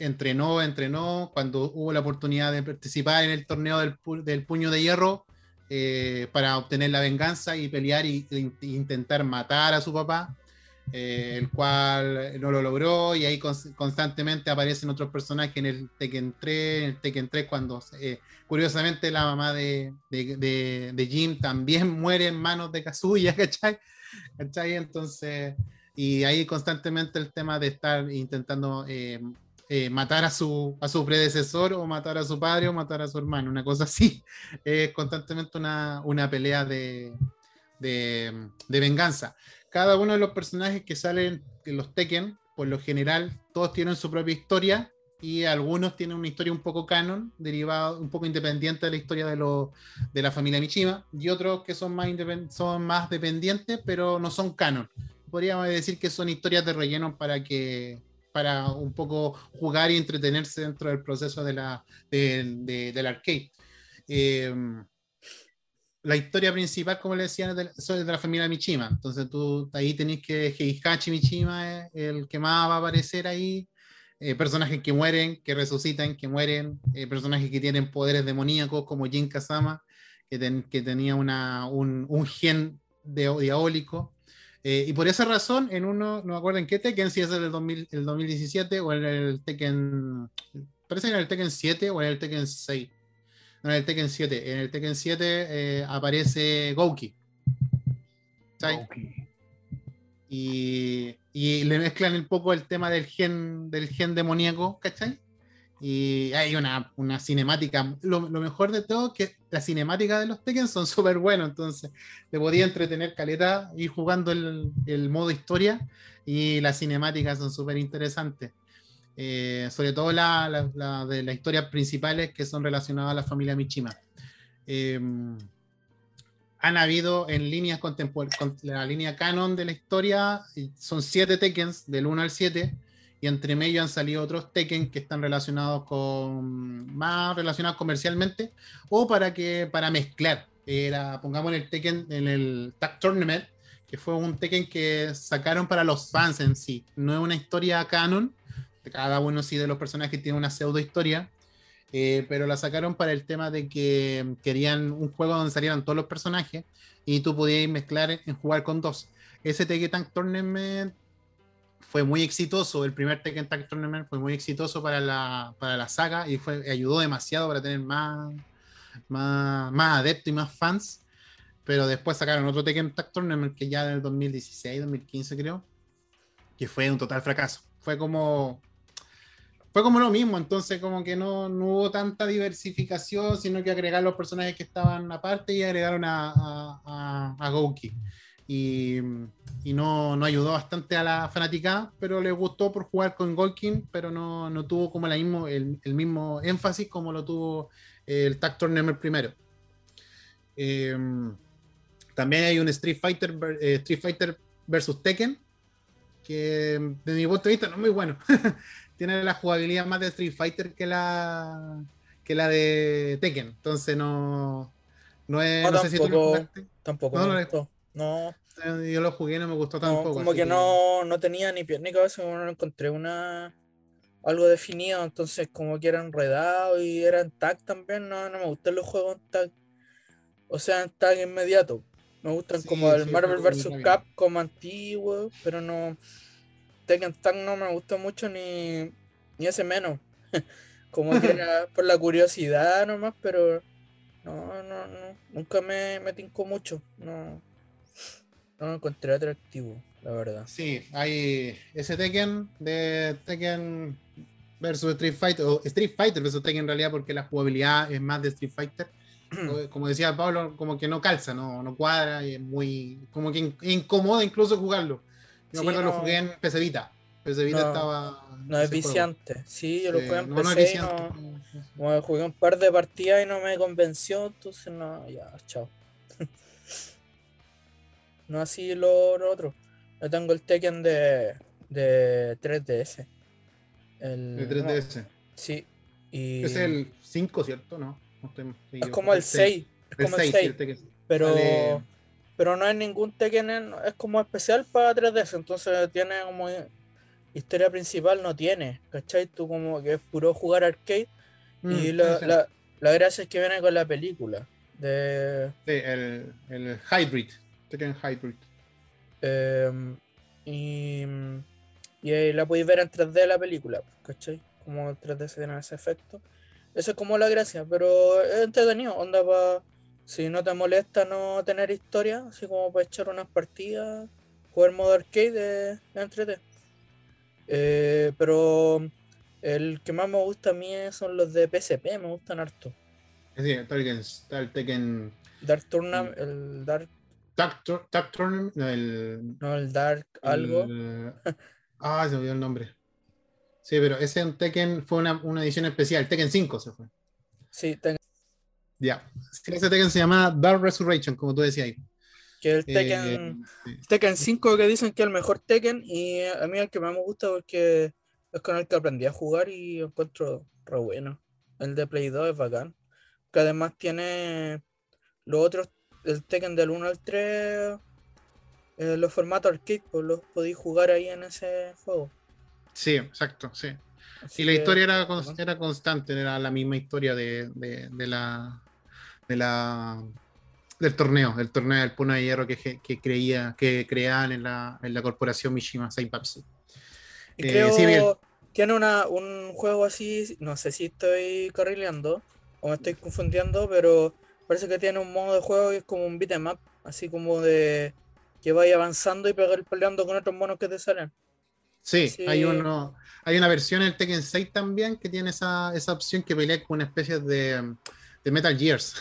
Entrenó, entrenó, cuando hubo la oportunidad de participar en el torneo del, pu- del puño de hierro eh, para obtener la venganza y pelear y, e intentar matar a su papá, eh, el cual no lo logró y ahí cons- constantemente aparecen otros personajes en el Tekken 3, en el Tekken 3 cuando eh, curiosamente la mamá de, de, de, de Jim también muere en manos de Kazuya, ¿cachai? ¿cachai? Entonces, y ahí constantemente el tema de estar intentando eh, eh, matar a su, a su predecesor o matar a su padre o matar a su hermano, una cosa así. Es constantemente una, una pelea de, de, venganza. Cada uno de los personajes que salen en los Tekken, por lo general, todos tienen su propia historia y algunos tienen una historia un poco canon, derivada, un poco independiente de la historia de, lo, de la familia Mishima, y otros que son más, son más dependientes, pero no son canon. Podríamos decir que son historias de relleno para que para un poco jugar y entretenerse dentro del proceso de la, de- de- del arcade. Eh, la historia principal, como le decían, es de, de la familia Michima. Entonces tú ahí tenés que Heihachi Michima es el que más va a aparecer ahí. Eh, personajes que mueren, que resucitan, que mueren, eh, personajes que tienen poderes demoníacos como Jin Kazama, que, ten- que tenía una, un, un gen de, diabólico. Eh, y por esa razón, en uno, no me acuerdo en qué Tekken, si es el del 2000 el 2017 o en el Tekken, parece que en el Tekken 7 o en el Tekken 6. No, en el Tekken 7. En el Tekken 7 eh, aparece Gouki. ¿cachai? Ok. y, y le mezclan un poco el tema del gen, del gen demoníaco, ¿cachai? Y hay una, una cinemática, lo, lo mejor de todo que las cinemáticas de los Tekken son súper buenas, entonces te podía entretener caleta y jugando el, el modo historia y las cinemáticas son súper interesantes. Eh, sobre todo la, la- la de las historias principales que son relacionadas a la familia Michima. Eh, han habido en líneas contemporáneas, con la línea canon de la historia, son siete Tekkens, del 1 al 7, y entre medio han salido otros Tekken que están relacionados con, más relacionados comercialmente, o para que, para mezclar. Era, pongamos el Tekken, en el Tag Tournament, que fue un Tekken que sacaron para los fans en sí. No es una historia canon, cada uno sí de los personajes tiene una pseudo historia, eh, pero la sacaron para el tema de que querían un juego donde salieran todos los personajes y tú podías mezclar en, en jugar con dos. Ese Tekken Tag Tournament fue muy exitoso, el primer Tekken Tag Tournament fue muy exitoso para la, para la saga y fue, ayudó demasiado para tener más, más, más adeptos y más fans. Pero después sacaron otro Tekken Tag Tournament que ya en el 2016, 2015 creo, que fue un total fracaso. Fue como fue como lo mismo, entonces como que no, no hubo tanta diversificación, sino que agregaron los personajes que estaban aparte y agregaron a, a, a, a Gouki. Y, y no, no ayudó bastante a la fanaticada, pero le gustó por jugar con Golkin, pero no, no tuvo como la mismo, el, el mismo énfasis como lo tuvo el Tag Tournament primero. Eh, también hay un Street Fighter, eh, Street Fighter versus Tekken, que de mi punto de vista no es muy bueno. Tiene la jugabilidad más de Street Fighter que la que la de Tekken. Entonces no, no es. No, No, sé si tú lo tampoco. jugaste. Tampoco No, me no, gustó. No, Eh, Yo lo jugué y no me gustó no, tampoco. como que no, no tenía ni pie ni cabeza, como no encontré una algo definido, entonces como que era enredado y era en tag también, no, no me gustan los juegos en tag. O sea, en tag inmediato. Me gustan Sí, como el sí, Marvel vs. muy Capcom antiguo, pero no. Tekken Tag no me gustó mucho ni, ni ese menos. como que era por la curiosidad nomás, pero no, no, no. Nunca me, me tincó mucho. No, no lo encontré atractivo, la verdad. Sí, hay ese Tekken de Tekken versus Street Fighter, o Street Fighter versus Tekken en realidad, porque la jugabilidad es más de Street Fighter. Como decía Pablo, como que no calza, no, no cuadra y es muy. como que in- incomoda incluso jugarlo. Yo Sí, me acuerdo no. lo jugué en PC Vita. PC Vita No, estaba. No es juego. viciante. Sí, yo lo jugué en no, no es PC no- jugué un par de partidas y no me convenció, entonces no, ya, chao. no así lo, lo otro. Yo tengo el Tekken de, de 3DS. El, El 3DS. Sí. Y Es el 5, ¿cierto? No. no estoy- es como el 6. Es como el 6, 6. el Tekken. pero, Sale- pero no es ningún Tekken, en- es como especial para 3DS, entonces tiene como historia principal, no tiene, ¿cachai? Tú como que es puro jugar arcade Mm, y la, la, la gracia es que viene con la película de sí, el, el Hybrid. Tekken Hybrid. em, y, y ahí la podéis ver en 3D la película, ¿cachai? Como el 3D se tiene ese efecto. Eso es como la gracia, pero es entretenido, onda para si no te molesta no tener historia, así como para echar unas partidas, jugar modo arcade entrete. Eh, pero el que más me gusta a mí son los de PSP, me gustan harto. Sí, está el Tekken Dark Tournament, Mm. el Dark, Tag, Tour- Tag Tournament, no, el, no, el Dark algo. el- ah, se me olvidó el nombre. Sí, pero ese un Tekken fue una, una edición especial. Tekken 5 se fue. Sí, ten- Ya. Sí, ese Tekken se llama Dark Resurrection, como tú decías ahí. que el Eh, Tekken, sí. Tekken 5 que dicen que es el mejor Tekken y a mí el que más me gusta porque es con el que aprendí a jugar y lo encuentro re bueno. El de Play 2 es bacán. Que además tiene los otros, el Tekken del 1 al 3, eh, los formatos arcade, pues los podéis jugar ahí en ese juego. Sí, exacto, sí. Así Y la que, historia era, era constante, era la misma historia de, de- de la, de la del torneo, el torneo del Puno de Hierro que, que creía, que creaban en la, en la corporación Mishima Saipapsi. Y Eh, creo sí, bien. tiene una, un juego así, no sé si estoy carrileando o me estoy confundiendo, pero parece que tiene un modo de juego que es como un beat'em up, así como de que vaya avanzando y pegar peleando con otros monos que te salen. Sí, Sí. hay uno, hay una versión en el Tekken 6 también que tiene esa, esa opción que pelea con una especie de, de Metal Gears.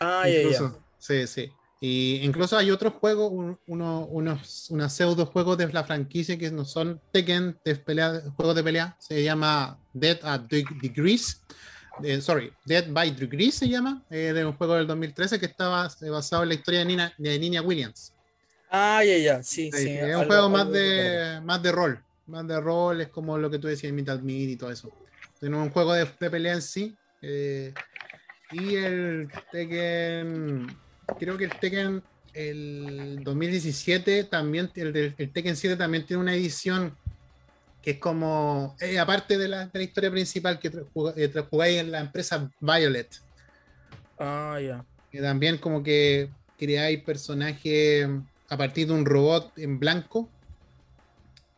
Ah, ya, ya. Incluso, Sí, sí. Y incluso hay otros juegos, un- uno- unos, unos pseudo juegos de la franquicia que no son Tekken, de pelea, juegos de pelea. Se llama Dead at Deg- Degrees. Eh, sorry, Dead by Degrees se llama. eh, de un juego del 2013 que estaba eh, basado en la historia de Nina, de Niña Williams. Ah, ya, ya. Sí, Sí, sí. es algo- un juego más algo de, más de rol. Más de rol, es como lo que tú decías, Metal Mid y todo eso. Tiene un juego de, de pelea en sí. eh, y el Tekken. Creo que el Tekken. El 2017 también. El, el Tekken 7 también tiene una edición que es como. eh, aparte de la, de la historia principal que eh, jugáis en la empresa Violet Ah, ya. que también como que creáis personajes a partir de un robot en blanco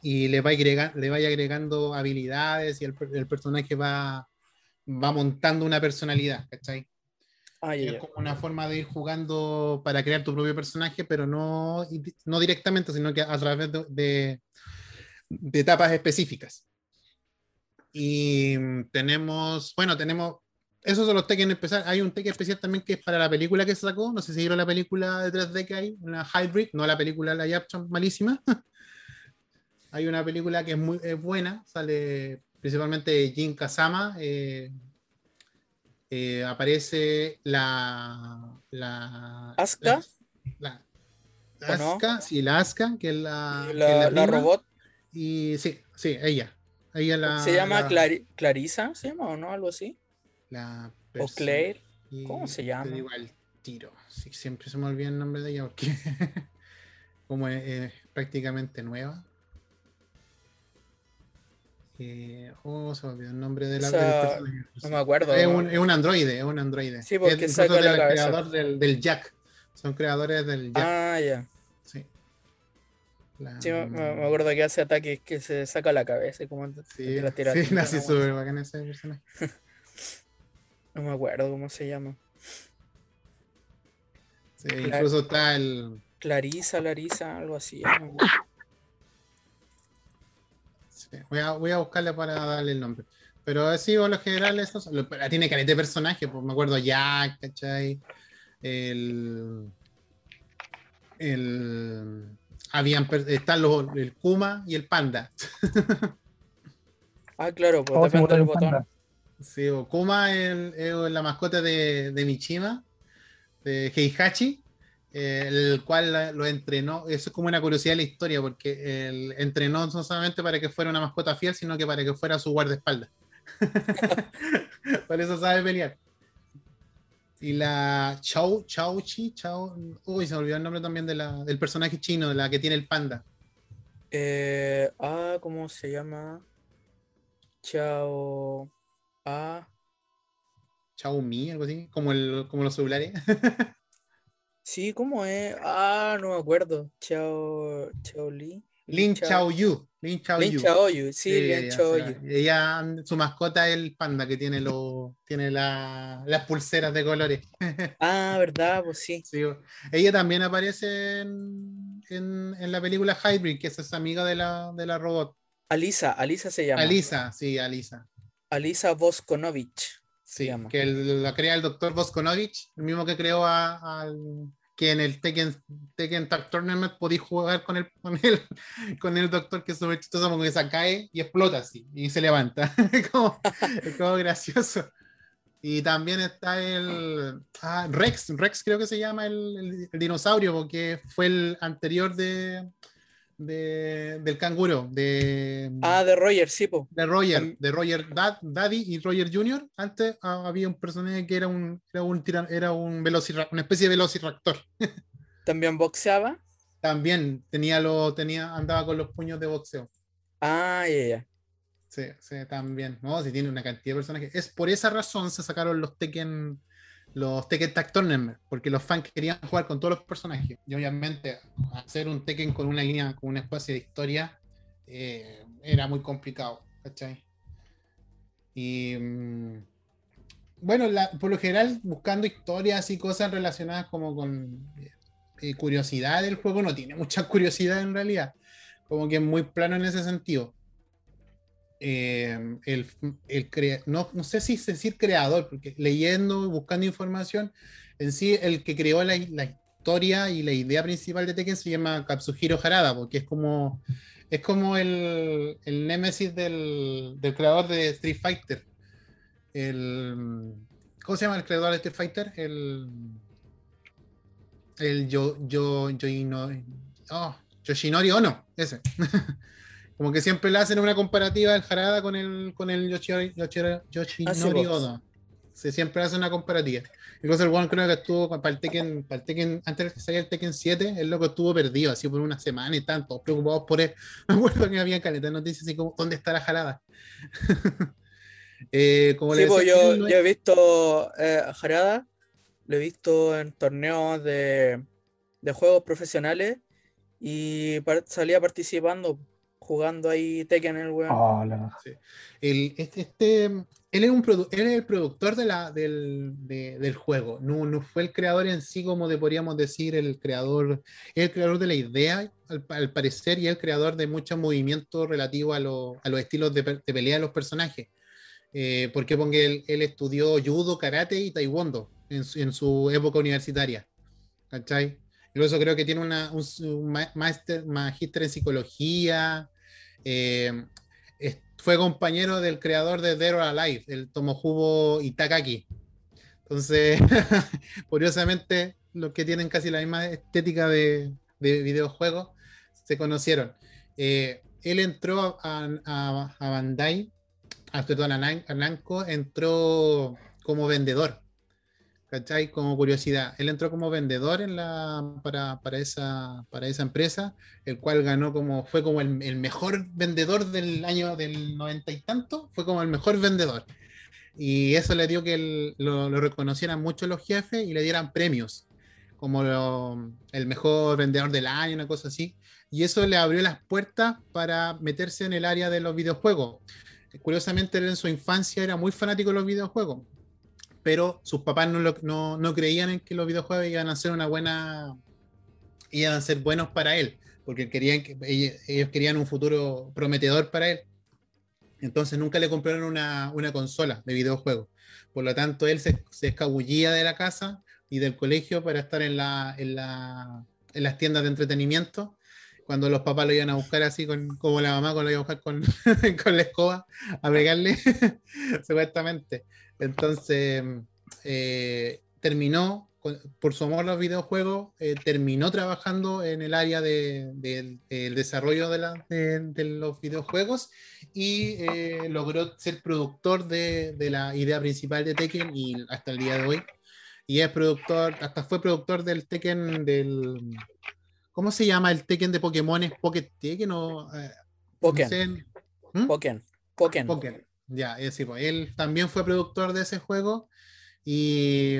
y le vais le vais agregando habilidades y el, el personaje va, va montando una personalidad, ¿cachai? Ah, ya, Es como una forma de ir jugando para crear tu propio personaje, pero no, no directamente, sino que a través de, de- de etapas específicas. Y tenemos, bueno, tenemos, esos son los Tekken especiales. Hay un Tekken especial también que es para la película que se sacó. No sé si vieron la película de 3D que hay, una Hybrid, no la película la action malísima. hay una película que es muy es buena, sale principalmente Jin Kazama. eh, eh, aparece la. la ¿Asuka? La. Asuka, sí, la Asuka, que es la. Que la, es la prima, robot Y sí, sí, ella. Ella la. se llama la- Clari- Clarisa, ¿se llama o no? Algo así. la O Claire. ¿cómo se te llama? digo al tiro. Sí, siempre se me olvida el nombre de ella porque como es, es prácticamente nueva. Eh, oh, se me olvidó el nombre de la, O sea. No me acuerdo. Es un, es un androide, es un androide. Sí, porque es saca la del cabeza. creador del, del Jack. Son creadores del Jack. Ah, ya. La- Sí, me, acuerdo que hace ataques que se saca la cabeza y como Sí, la tira sí, una súper bacán ese personaje. así. No me acuerdo cómo se llama. Sí, incluso está el. Clarisa, Larisa, algo así. no sí, voy, a, voy a buscarle para darle el nombre. Pero sí, por lo general, eso, son- lo- pero tiene caleta de personajes. Pues me acuerdo Jack, ¿cachai? El. El. Habían, están los, el Kuma y el Panda. Ah, claro, pues Oh, depende botó del botón. panda. Sí, o Kuma es, la mascota de, de Michima, de Heihachi, eh, el cual lo entrenó. Eso es como una curiosidad de la historia, porque él entrenó no solamente para que fuera una mascota fiel, sino que para que fuera su guardaespaldas. Por eso sabe pelear. Y la Chao, Chao Chi, Chao. Uy, se me olvidó el nombre también de la, del personaje chino, de la que tiene el panda. Eh, ah, ¿cómo se llama? Chao. Ah, Chao Mi, algo así, como, el, como los celulares. sí, ¿cómo es? Ah, no me acuerdo. Chao. Chao Li. Lin Chao Yu. Lin Chao Lin Yu. Chaoyu, sí, Sí, Lin ella, Chaoyu. sí, ella, su mascota es el panda que tiene, lo, tiene la- las pulseras de colores. Ah, ¿verdad? Pues sí. Sí, ella también aparece en, en- en la película Hybrid, que es esa amiga de la, de la robot. Alisa, Alisa se llama. Alisa, sí, Alisa. Alisa Voskonovich. Sí, llama. que el- la crea el doctor Voskonovich, el mismo que creó a- al que en el Tekken, Tekken Tag Tournament podéis jugar con el, con el, con el doctor que es súper chistoso porque se cae y explota así y se levanta. es, como, como gracioso. Y también está el ah, Rex, Rex creo que se llama el, el- el dinosaurio porque fue el anterior de, de- del canguro, de, Ah, de Roger, sí, po. de Roger, de Roger Dad- Daddy y Roger Jr. Antes ah, había un personaje que era un era un tiran- era un una especie de velociraptor. También boxeaba. También tenía lo tenía andaba con los puños de boxeo. Ah, ya, ya. Sí, sí, también. No, si tiene una cantidad de personajes. Es por esa razón se sacaron los Tekken los Tekken Tag porque los fans querían jugar con todos los personajes. Y obviamente hacer un Tekken con una línea, con una especie de historia, eh, era muy complicado, ¿cachai? Y mm, bueno, la- por lo general, buscando historias y cosas relacionadas como con, eh, curiosidad del juego, no tiene mucha curiosidad en realidad. Como que es muy plano en ese sentido. Crea- no, no sé si decir creador, porque leyendo, buscando información, en sí el que creó la, historia y la idea principal de Tekken se llama Katsuhiro Harada, porque es como, es como el, el némesis del, del creador de Street Fighter. El, ¿Cómo se llama el creador de Street Fighter? El, el Yo, Yo, Yoino- oh, Yoshinori Ono, ese. Como que siempre le hacen una comparativa del Harada con el, con el Yoshinori sí, vos. Ono. Se siempre hace una comparativa. Incluso el One creo que estuvo para el Tekken, para el Tekken, antes de que saliera el Tekken 7, el loco estuvo perdido así por una semana y todos preocupados por él. Me acuerdo que había caleta noticias así como, ¿dónde está la jalada? Eh, como le Sí, pues decía, yo, él no yo he visto eh, a Jarada, lo he visto en torneos de, de juegos profesionales y salía participando, jugando ahí Tekken el weón. Oh, la- el- este, este- él, es un produ- él es el productor de la, del, de- del juego, no, no fue el creador en sí, como de, podríamos decir, el creador, el creador de la idea, al, al parecer, y el creador de muchos movimientos relativos a, lo- a los estilos de, de pelea de los personajes. Eh, porque porque él, él estudió judo, karate y taekwondo en su, en su época universitaria. ¿Cachai? Incluso creo que tiene una, un, un magíster en psicología. Eh, fue compañero del creador de Dead or Alive, el Tomojubo Itakaki. Entonces, curiosamente, los que tienen casi la misma estética de, de videojuegos se conocieron. Eh, él entró a, Bandai, a, perdón, a Namco, entró como vendedor. ¿Cachai? Como curiosidad. Él entró como vendedor en la, para, para, esa, para esa empresa, el cual ganó como, fue como el, el mejor vendedor del año del noventa y tanto, fue como el mejor vendedor. Y eso le dio que el- lo, lo reconocieran mucho los jefes y le dieran premios, como lo- el mejor vendedor del año, una cosa así. Y eso le abrió las puertas para meterse en el área de los videojuegos. Curiosamente, él en su infancia era muy fanático de los videojuegos, pero sus papás no, no, no creían en que los videojuegos iban a ser una buena, iban a ser buenos para él, porque querían que, ellos, querían un futuro prometedor para él. Entonces nunca le compraron una, una consola de videojuegos. Por lo tanto, él se, se escabullía de la casa y del colegio para estar en, la, en, la, en las tiendas de entretenimiento. Cuando los papás lo iban a buscar así, con, como la mamá cuando lo iba a buscar con, con la escoba a pegarle, supuestamente. Entonces, eh, terminó, con- por su amor a los videojuegos, eh, terminó trabajando en el área de- del del desarrollo de, la- de- de los videojuegos y eh, logró ser productor de, de la idea principal de Tekken y hasta el día de hoy. Y es productor, hasta fue productor del Tekken del... ¿Cómo se llama el Tekken de Pokémon? ¿Es Pocket Tekken o...? eh, no sé? ¿Mm? Pokken. Pokémon. Ya, es decir, él también fue productor de ese juego y,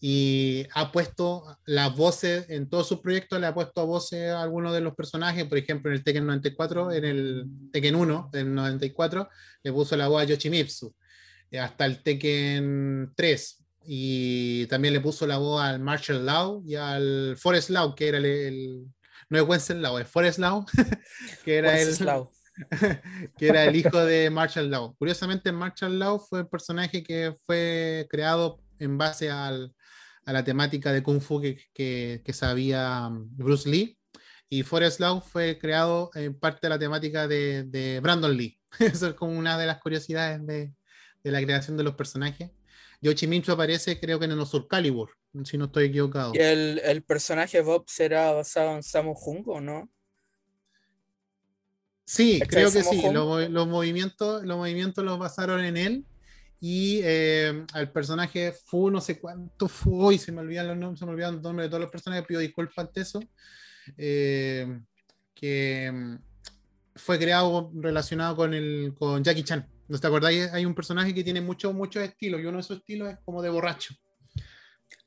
y ha puesto las voces en todos sus proyectos, le ha puesto voces a algunos de los personajes, por ejemplo, en el Tekken 94, en el Tekken 1 del 94, le puso la voz a Yoshimitsu, eh, hasta el Tekken 3. Y también le puso la voz al Marshall Law y al Forest Law, que era el, el- no es Wenceslao, es Forest Law, que era el, Wenceslao. que era el hijo de Marshall Law. Curiosamente, Marshall Law fue el personaje que fue creado en base a la temática de Kung Fu que, sabía um, Bruce Lee. Y Forrest Law fue creado en parte de la temática de, Brandon Lee. Eso es como una de las curiosidades de, la creación de los personajes. Yoshimitsu aparece, creo que en el Soul Calibur, si no estoy equivocado. ¿Y el, personaje Bob será basado en Samu Hung o no? Sí, creo que sí. Los, los movimientos, los movimientos los basaron en él. Y eh, al personaje Fu, no sé cuánto Fu, hoy se me olvidan los nombres, se me olvidan los nombres de todos los personajes, pido disculpas ante eso. eh, que mm, fue creado relacionado con el con Jackie Chan. ¿No te acordáis? Hay un personaje que tiene muchos muchos estilos, y uno de esos estilos es como de borracho.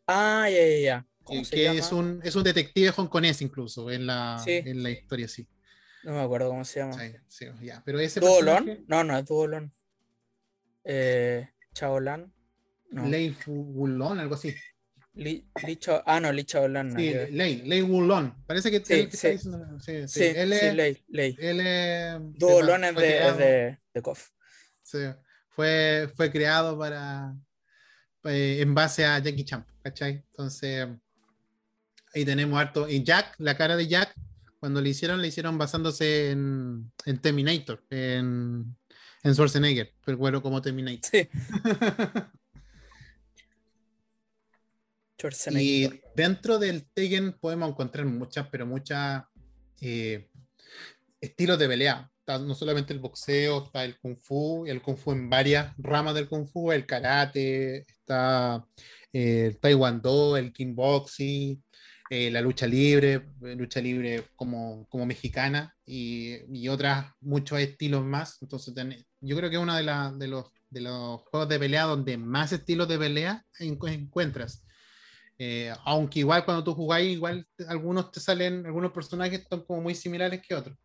Ah, ya, ya, ya. ¿Cómo eh, que es un, es un detective hongkonés incluso en la, Sí. en la historia, sí. No me acuerdo cómo se llama. Sí, sí, ya. Pero ese ¿Duolón? personaje- No, no es Duolón. Eh, Chaolán. No. Lei Fulon, algo así. Li- ah, no, Licha Olan. Sí, Lei, Lei Wulong. Parece que Sí, sí. sí, sí. Él es- Ley, Ley. él es- de, de, de KOF. sí, fue, fue creado para eh, en base a Jackie Chan, ¿cachai? Entonces, ahí tenemos harto. Y Jack, la cara de Jack, cuando le hicieron, le hicieron basándose en, en Terminator, en, en Schwarzenegger, pero bueno, como Terminator. Sí, Y Schwarzenegger. dentro del Tekken podemos encontrar muchas, pero muchas eh, estilos de pelea. Está no solamente el boxeo, está el kung fu, y el kung fu en varias ramas del kung fu, el karate, está eh, el taekwondo, el kickboxing, eh, la lucha libre, eh, lucha libre como, como mexicana y, y otras, muchos estilos más. Entonces, ten- yo creo que es uno de, los, de los juegos de pelea donde más estilos de pelea encu- encuentras. Eh, aunque igual cuando tú jugáis, igual algunos te salen, algunos personajes son como muy similares que otros.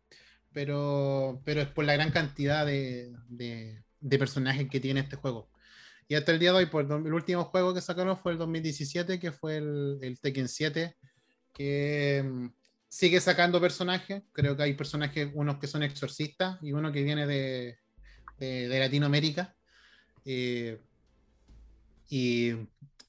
Pero, pero es por la gran cantidad de, de- personajes que tiene este juego. Y hasta el día de hoy, por el último juego que sacaron fue el 2017, que fue el Tekken 7, que mm, sigue sacando personajes. Creo que hay personajes, unos que son exorcistas y uno que viene de, de- Latinoamérica. Eh, y,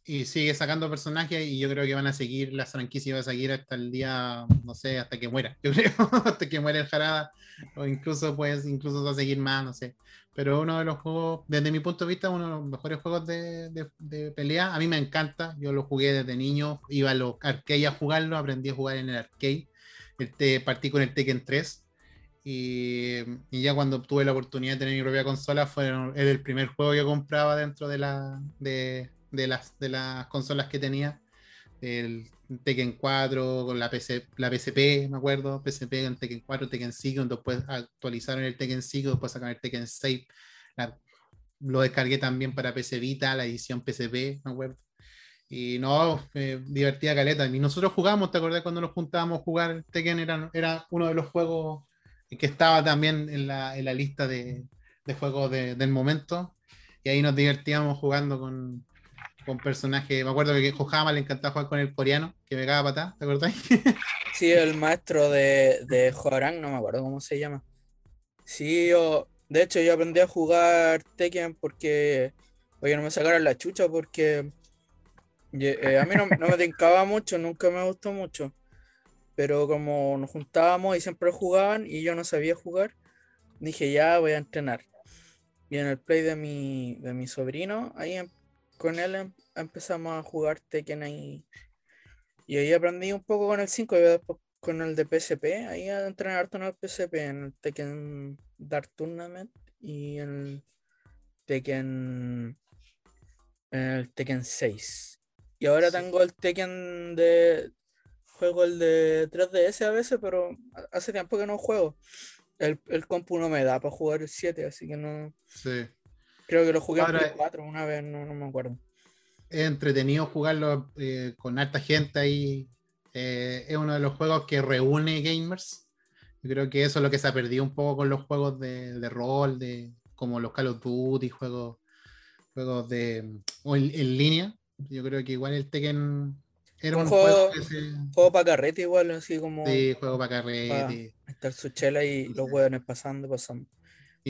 y sigue sacando personajes y yo creo que van a seguir, la franquicia va a seguir hasta el día, no sé, hasta que muera, yo creo, hasta que muera el Jarada, o incluso pues, incluso va a seguir más, no sé. Pero uno de los juegos, desde mi punto de vista, uno de los mejores juegos de, de- de pelea, a mí me encanta, yo lo jugué desde niño, iba a los arcade a jugarlo, aprendí a jugar en el arcade, este, partí con el Tekken 3. Y, y ya cuando tuve la oportunidad de tener mi propia consola, fue el primer juego que compraba dentro de, la, de, de las, de las consolas que tenía. El Tekken 4 con la, PC, la PSP, me acuerdo, PSP con Tekken 4, Tekken 5, después actualizaron el Tekken 5, después sacaron el Tekken 6. La- lo descargué también para PC Vita, la edición PSP, me acuerdo. Y no, eh, divertida caleta. Y nosotros jugamos, ¿te acordás cuando nos juntábamos a jugar Tekken? Era, era uno de los juegos que estaba también en la, en la lista de, de juegos de- del momento. Y ahí nos divertíamos jugando con, con personajes. Me acuerdo que Jojama le encantaba jugar con el coreano, que me cagaba patada, ¿te acordás? Sí, el maestro de, de no me acuerdo cómo se llama. Sí, yo, de hecho, yo aprendí a jugar Tekken porque, oye, no me sacaron la chucha porque eh, a mí no, no me tincaba mucho, nunca me gustó mucho. Pero como nos juntábamos y siempre jugaban y yo no sabía jugar, dije ya voy a entrenar. Y en el play de mi, de mi sobrino, ahí em- con él em- empezamos a jugar Tekken ahí. Y ahí aprendí un poco con el 5 y después con el de PSP. Ahí a entrenar en el PSP, en el Tekken Dark Tournament y en el Tekken. En el Tekken 6. Y ahora Sí. tengo el Tekken de. Juego el de 3DS a veces, pero ha- hace tiempo que no juego. El, el compu no me da para jugar el 7, así que no. Sí. Creo que lo jugué en Ahora- Play 4 una vez, no, no me acuerdo. es entretenido jugarlo eh, con harta gente ahí. Eh, es uno de los juegos que reúne gamers. Yo creo que eso es lo que se ha perdido un poco con los juegos de, de rol, de, como los Call of Duty, juegos, juegos de o en, en línea. Yo creo que igual el Tekken era Un un juego- juego se, Juego para carrete igual, así como sí, juego para carrete. estar su chela y los hueones pasando, pasando.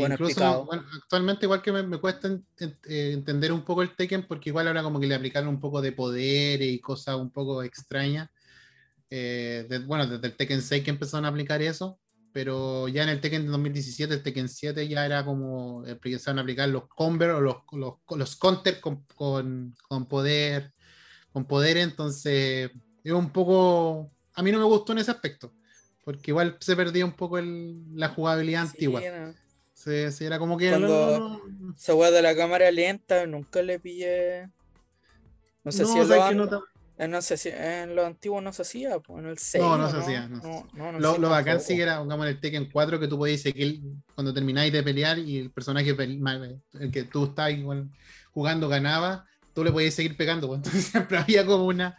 Bueno, Incluso, bueno, actualmente igual que me, me cuesta en- en- eh, entender un poco el Tekken porque igual ahora como que le aplicaron un poco de poder y cosas un poco extrañas. Eh, de- bueno, desde el Tekken 6 que empezaron a aplicar eso, pero ya en el Tekken de 2017, el Tekken 7 ya era como eh, empezaron a aplicar los comber o los, los, los counter con, con, con poder, con poder, entonces es un poco, a mí no me gustó en ese aspecto, porque igual se perdía un poco el- la jugabilidad Sí, antigua. no. Sí, sí, era como que. Cuando- no, no, Esa weá de la cámara lenta, nunca le pillé. No sé si que no sé si en lo antiguo no se hacía, en el 6. No, no se hacía, no No, no, Lo, lo bacán sí que era, pongamos en el Tekken 4, que tú podías seguir cuando termináis de pelear y el personaje el que tú estabas igual jugando ganaba, tú le podías seguir pegando. Entonces siempre había como una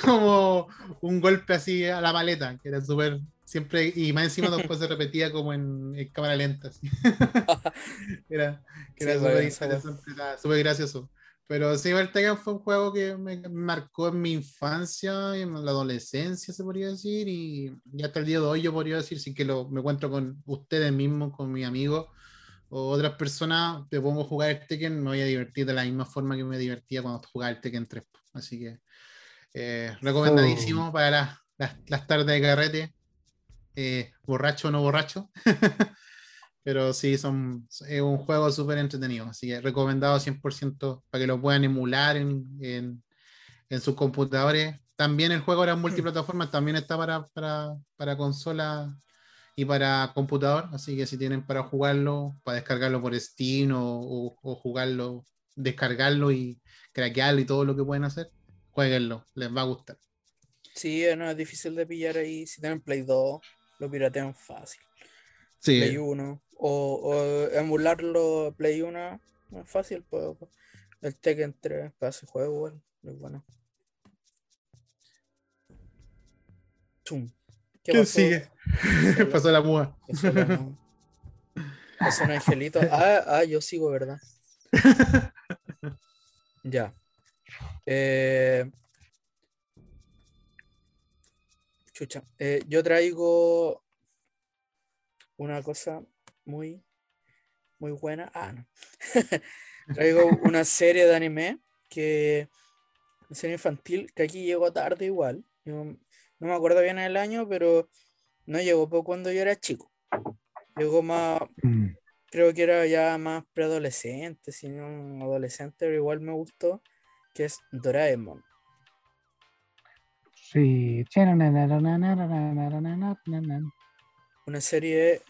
como un golpe así a la maleta, que era súper siempre, y más encima después se repetía como en, en cámara lenta. así. era que era Sí, súper bacán esa interesante, era súper gracioso. Pero sí, el Tekken fue un juego que me marcó en mi infancia y en la adolescencia, se podría decir, y, y hasta el día de hoy yo podría decir, si que lo, me encuentro con ustedes mismos, con mi amigo o otras personas, te pongo a jugar el Tekken, me voy a divertir de la misma forma que me divertía cuando jugaba el Tekken 3. Así que eh, recomendadísimo para las, las, las tardes de carrete, eh, borracho o no borracho. Pero sí, son, es un juego súper entretenido. Así que recomendado 100% para que lo puedan emular en, en, en sus computadores. También el juego era multiplataforma, también está para, para, para consola y para computador. Así que si tienen para jugarlo, para descargarlo por Steam o, o, o jugarlo, descargarlo y craquearlo y todo lo que pueden hacer, jueguenlo, les va a gustar. Sí, no es difícil de pillar ahí. Si tienen Play 2, lo piratean fácil. Sí, Play 1. O, o emularlo Play 1 no es fácil, pues. El Tekken 3 para ese juego, bueno, es bueno. ¿Qué ¿Quién pasó? sigue? Pasó Pasó la. Pasó la- pasó un angelito. Ah, ah, yo sigo, ¿verdad? Ya. Eh, Chucha. eh, yo traigo una cosa muy, muy buena. Ah, no. traigo una serie de anime que. Una serie infantil que aquí llegó tarde igual. Yo no me acuerdo bien el año, pero no llegó por cuando yo era chico. Llegó más, Mm. creo que era ya más preadolescente, si no adolescente, pero igual me gustó, que es Doraemon. Sí. Una serie,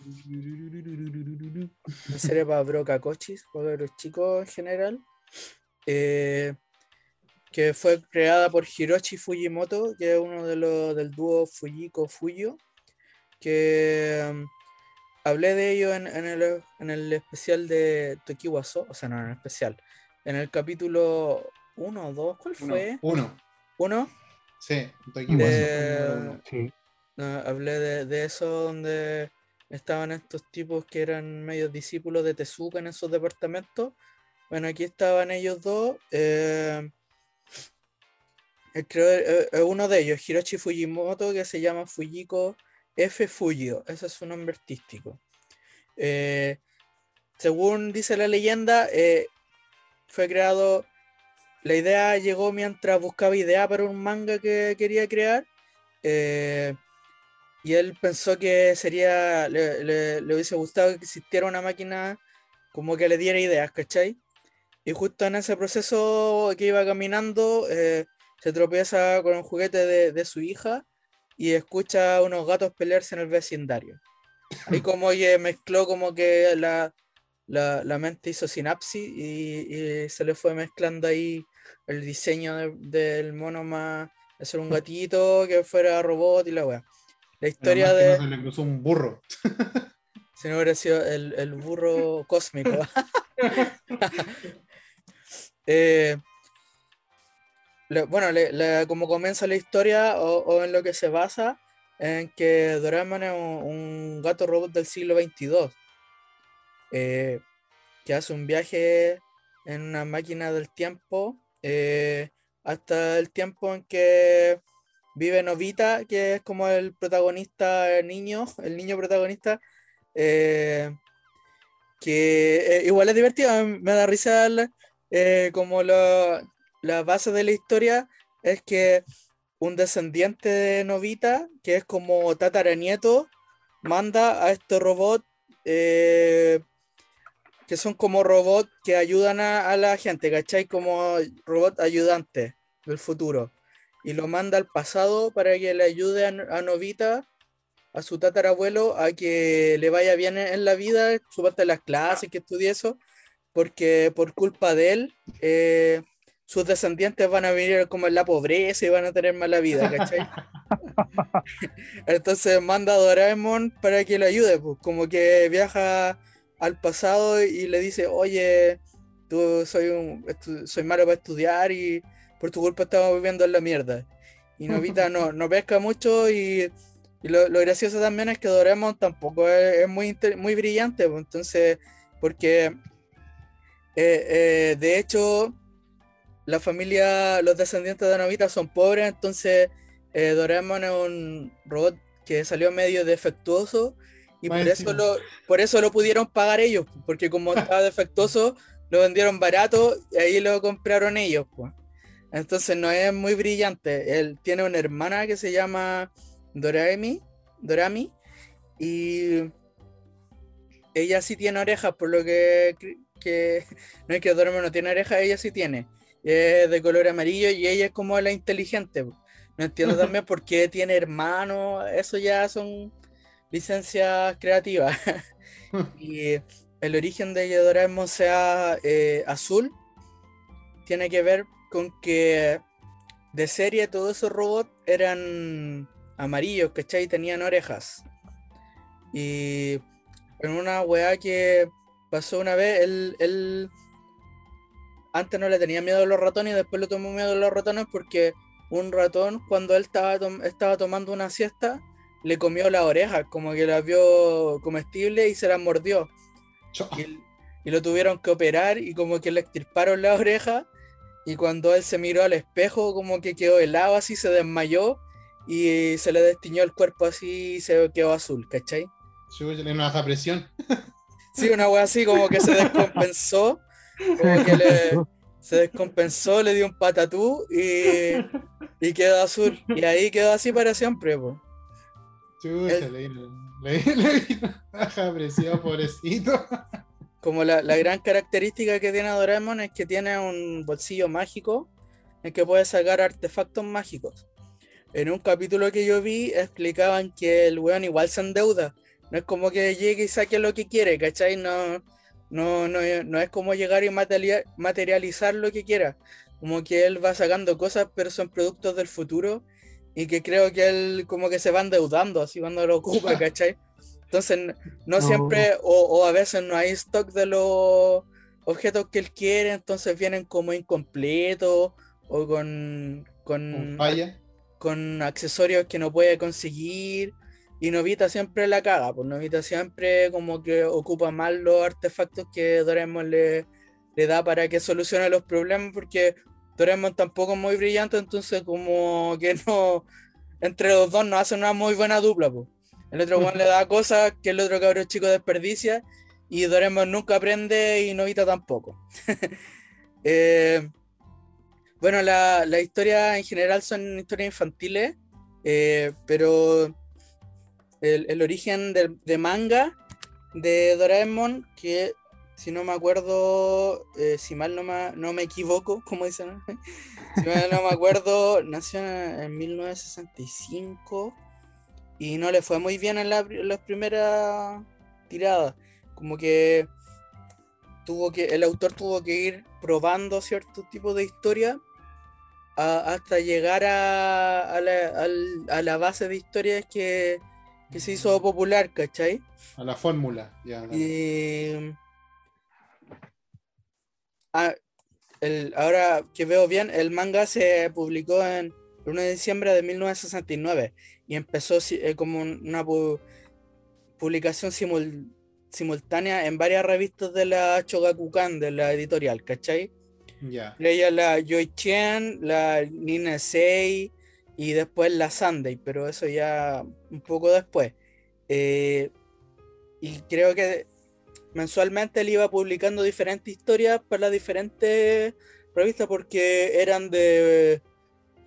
una serie para brocacochis, para los chicos en general, eh, que fue creada por Hiroshi Fujimoto, que es uno de los del dúo Fujiko Fuyo, que um, hablé de ello en, en el, en el especial de Tokiwaso, o sea, no en el especial, en el capítulo 1 o 2, ¿cuál Uno, fue? uno. ¿Uno? Sí, De- uno. Sí. No, hablé de, de eso donde estaban estos tipos que eran medios discípulos de Tezuka en esos departamentos. Bueno, aquí estaban ellos dos. eh, eh, creo eh, eh, uno de ellos, Hiroshi Fujimoto, que se llama Fujiko F. Fujio. Ese es su nombre artístico. Eh, según dice la leyenda, eh, fue creado. La idea llegó mientras buscaba idea para un manga que quería crear. eh, y él pensó que sería, le, le- le hubiese gustado que existiera una máquina como que le diera ideas, ¿cachai? Y justo en ese proceso que iba caminando, eh, se tropieza con un juguete de, de su hija y escucha a unos gatos pelearse en el vecindario. Ahí como que mezcló como que la, la, la mente hizo sinapsis y, y se le fue mezclando ahí el diseño de- del mono más, hacer un gatito que fuera robot y la weá. La historia de... no se le cruzó un burro. Si no hubiera sido el, el burro cósmico. Eh, le- bueno, le- le- como comienza la historia o, o en lo que se basa, en que Doraemon es un, un gato robot del siglo XXII, eh, que hace un viaje en una máquina del tiempo eh, hasta el tiempo en que vive Novita, que es como el protagonista el niño, el niño protagonista, eh, que eh, igual es divertido, me da risa como la, base de la historia es que un descendiente de Novita, que es como tataranieto, manda a estos robots eh, que son como robots que ayudan a, a la gente, ¿cachai? Como robot ayudante del futuro. Y lo manda al pasado para que le ayude a, a Novita, a su tatarabuelo, a que le vaya bien en en la vida, su parte de las clases, que estudie eso, porque por culpa de él, eh, sus descendientes van a vivir como en la pobreza y van a tener mala vida, ¿cachai? Entonces manda a Doraemon para que lo ayude, pues, como que viaja al pasado y le dice, oye, tú soy un soy malo para estudiar y por tu culpa estamos viviendo en la mierda. Y Novita no, no pesca mucho y, y lo, lo gracioso también es que Doraemon tampoco es, es muy, muy brillante, pues, entonces, porque eh, eh, de hecho la familia, los descendientes de Novita son pobres, entonces eh, Doraemon es un robot que salió medio defectuoso y por eso, lo, por eso lo pudieron pagar ellos, porque como estaba defectuoso, lo vendieron barato y ahí lo compraron ellos. pues. Entonces no es muy brillante. Él tiene una hermana que se llama Dorami, Dorami y ella sí tiene orejas, por lo que, que no es que Doraemon no tiene orejas, ella sí tiene. Es de color amarillo y ella es como la inteligente. No entiendo también por qué tiene hermanos, eso ya son licencias creativas. y el origen de que Doraemon sea eh, azul tiene que ver con que de serie todos esos robots eran amarillos, ¿cachai? Tenían orejas. Y en una weá que pasó una vez, él, él antes no le tenía miedo a los ratones y después le tomó miedo a los ratones porque un ratón cuando él estaba, tom- estaba tomando una siesta le comió la oreja, como que la vio comestible y se la mordió. Y, lo tuvieron que operar y como que le extirparon la oreja y cuando él se miró al espejo como que quedó helado así, se desmayó y se le destiñó el cuerpo así y se quedó azul, ¿cachai? Chucha, le una presión. Sí, una wea así como que se descompensó, como que le, se descompensó, le dio un patatú y, y quedó azul. Y ahí quedó así para siempre, po. Chucha, le pobrecito. Como la, la gran característica que tiene Doraemon es que tiene un bolsillo mágico en que puede sacar artefactos mágicos. En un capítulo que yo vi explicaban que el weón igual se endeuda. No es como que llegue y saque lo que quiere, ¿cachai? No, no, no, no es como llegar y materia- materializar lo que quiera. Como que él va sacando cosas, pero son productos del futuro. Y que creo que él como que se va endeudando así cuando lo ocupa, ¿cachai? Entonces, no No. siempre, o, o a veces no hay stock de los objetos que él quiere, entonces vienen como incompletos o con, Con con, falla. con accesorios que no puede conseguir. Y Novita siempre la caga, pues Novita siempre como que ocupa mal los artefactos que Doraemon le, le da para que solucione los problemas, porque Doraemon tampoco es muy brillante, entonces como que no, entre los dos no hacen una muy buena dupla, pues. El otro weón le da cosas que el otro cabrón chico desperdicia, y Doraemon nunca aprende y Novita tampoco. Eh, bueno, la, la historia en general son historias infantiles, eh, pero el, el origen del- de manga de Doraemon, que si no me acuerdo, eh, si mal no me, no me equivoco, como dicen, si mal no me acuerdo, nació en 1965 y no le fue muy bien en, la las primeras tiradas. Como que tuvo que, el autor tuvo que ir probando cierto tipo de historia a- hasta llegar a, a la, a la base de historias que, que se hizo popular, ¿cachai? A la fórmula. Ya. Y ah, el- ahora que veo bien, el manga se publicó en el 1 de diciembre de 1969 y empezó eh, como un- una pu- publicación simul- simultánea en varias revistas de la Shogakukan, de la editorial, ¿cachai? Ya. Leía la Yoichien, la Nina Sei y después la Sunday, pero eso ya un poco después. Eh, y creo que mensualmente él iba publicando diferentes historias para las diferentes revistas porque eran de,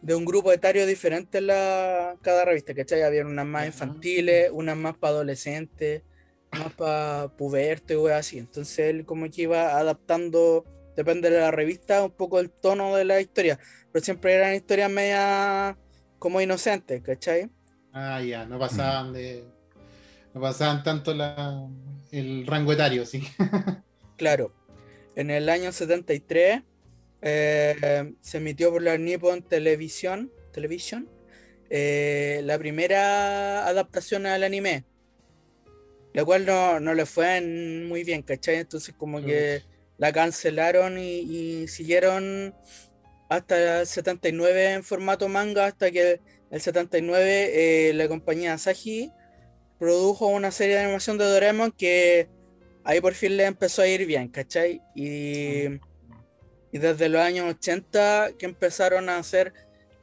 de un grupo etario diferente en la, cada revista, ¿cachai? Había unas más infantiles, unas más para adolescentes, más para puberto y weas así. Entonces él como que iba adaptando, depende de la revista, un poco el tono de la historia. Pero siempre eran historias media como inocentes, ¿cachai? Ah, ya, no pasaban de. No pasaban tanto la, el rango etario, sí. Claro. En el año 73 eh, se emitió por la Nippon Television, Television eh, la primera adaptación al anime. La cual no, no le fue muy bien, ¿cachai? Entonces como que la cancelaron y, y siguieron hasta el 79 en formato manga, hasta que el 79 eh, la compañía Asahi produjo una serie de animación de Doraemon que ahí por fin le empezó a ir bien, ¿cachai? Y Y desde los años 80 que empezaron a hacer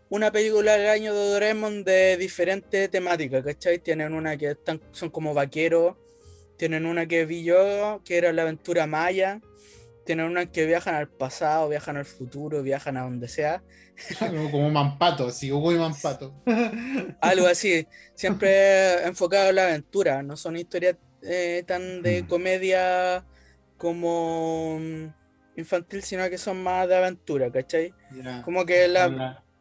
una película al año de Doraemon de diferente temática, ¿cachai? Tienen una que están, son como vaqueros, tienen una que vi yo, que era la aventura maya, tienen una que viajan al pasado, viajan al futuro, viajan a donde sea. como Mampato, sí, Hugo y Mampato. Algo así, siempre enfocado en la aventura, no son historias eh, tan de Mm. comedia como mm, infantil, sino que son más de aventura, ¿cachai? Como que la,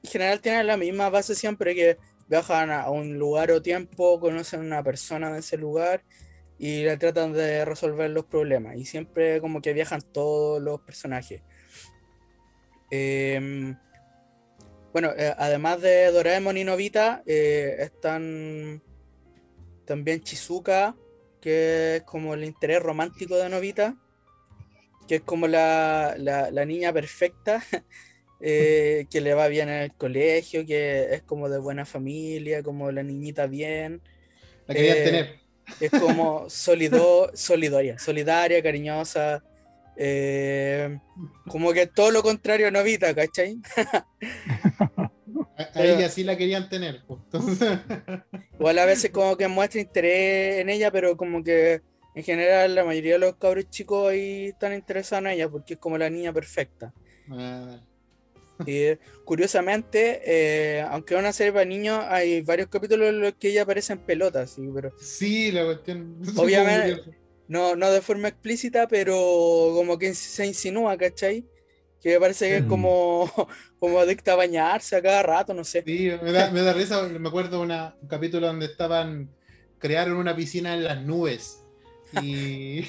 en general tienen la misma base siempre que viajan a un lugar o tiempo, conocen a una persona de ese lugar y le tratan de resolver los problemas. Y siempre como que viajan todos los personajes. Em, bueno, eh, además de Doraemon y Novita, eh, están también Chizuka, que es como el interés romántico de Novita, que es como la, la- la niña perfecta, eh, que le va bien en el colegio, que es como de buena familia, como la niñita bien, La querían tener. Es como solido, solidaria, solidaria, cariñosa, eh, como que todo lo contrario a Novita, ¿cachai? A, ella sí la querían tener. pues. Entonces, Igual a veces como que muestra interés en ella, pero como que en general la mayoría de los cabros chicos ahí están interesados en ella porque es como la niña perfecta. ah, Y curiosamente, eh, aunque es una serie para niños, hay varios capítulos en los que ella aparece en pelotas, sí, pero sí, la cuestión. Obviamente. no, no de forma explícita, pero como que se insinúa, ¿cachai? Que parece que es Mm. como, como adicta a bañarse a cada rato, no sé. Sí, me da, me da risa. Me acuerdo una, un capítulo donde estaban. Crearon una piscina en las nubes. Y,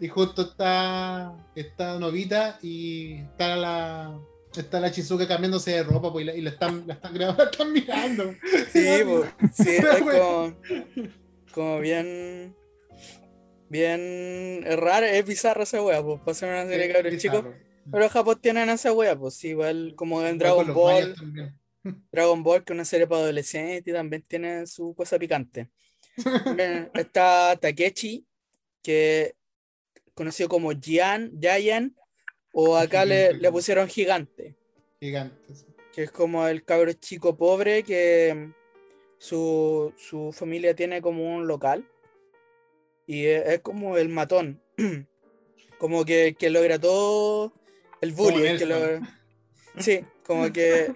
y justo está, está Novita y está la. Está la Chizuka cambiándose de ropa pues, y, la, y la están, la están grabando, la están mirando. Sí, po, sí, es como, como bien, bien es raro, es bizarra esa wea, pues, para ser una serie de cabros chicos. Pero Japón tienen esa wea, pues igual como en Dragon Ball, Dragon Ball, que es una serie para adolescentes y también tiene su cosa picante. También está Takechi, que conocido como Gian, Giant, o acá le, le pusieron gigante. Gigantes. que es como el cabro chico pobre que mm, su, su familia tiene como un local y es, es como el matón, como que, que logra todo el Como bullying. que Nelson. logra- Sí, como que,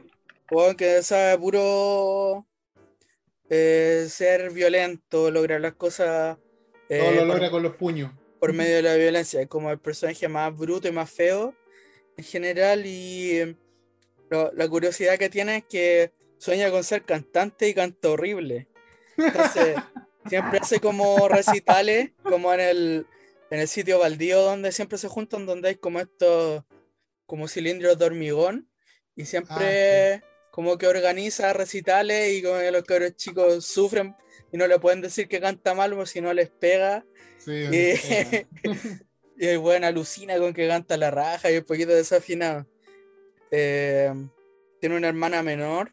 weón, que sabe puro eh, ser violento, lograr las cosas eh, Todo lo por- logra con los puños. Por medio de la violencia. Como el personaje más bruto y más feo en general. Y lo- la curiosidad que tiene es que sueña con ser cantante y canta horrible. Entonces, siempre hace como recitales, como en el, en el sitio baldío donde siempre se juntan, donde hay como estos como cilindros de hormigón. Y siempre como que organiza recitales y como que los cabros chicos sufren y no le pueden decir que canta mal, porque si no les pega. Sí, Y, eh, y el weón alucina con que canta la raja y un poquito desafinado. Eh, tiene una hermana menor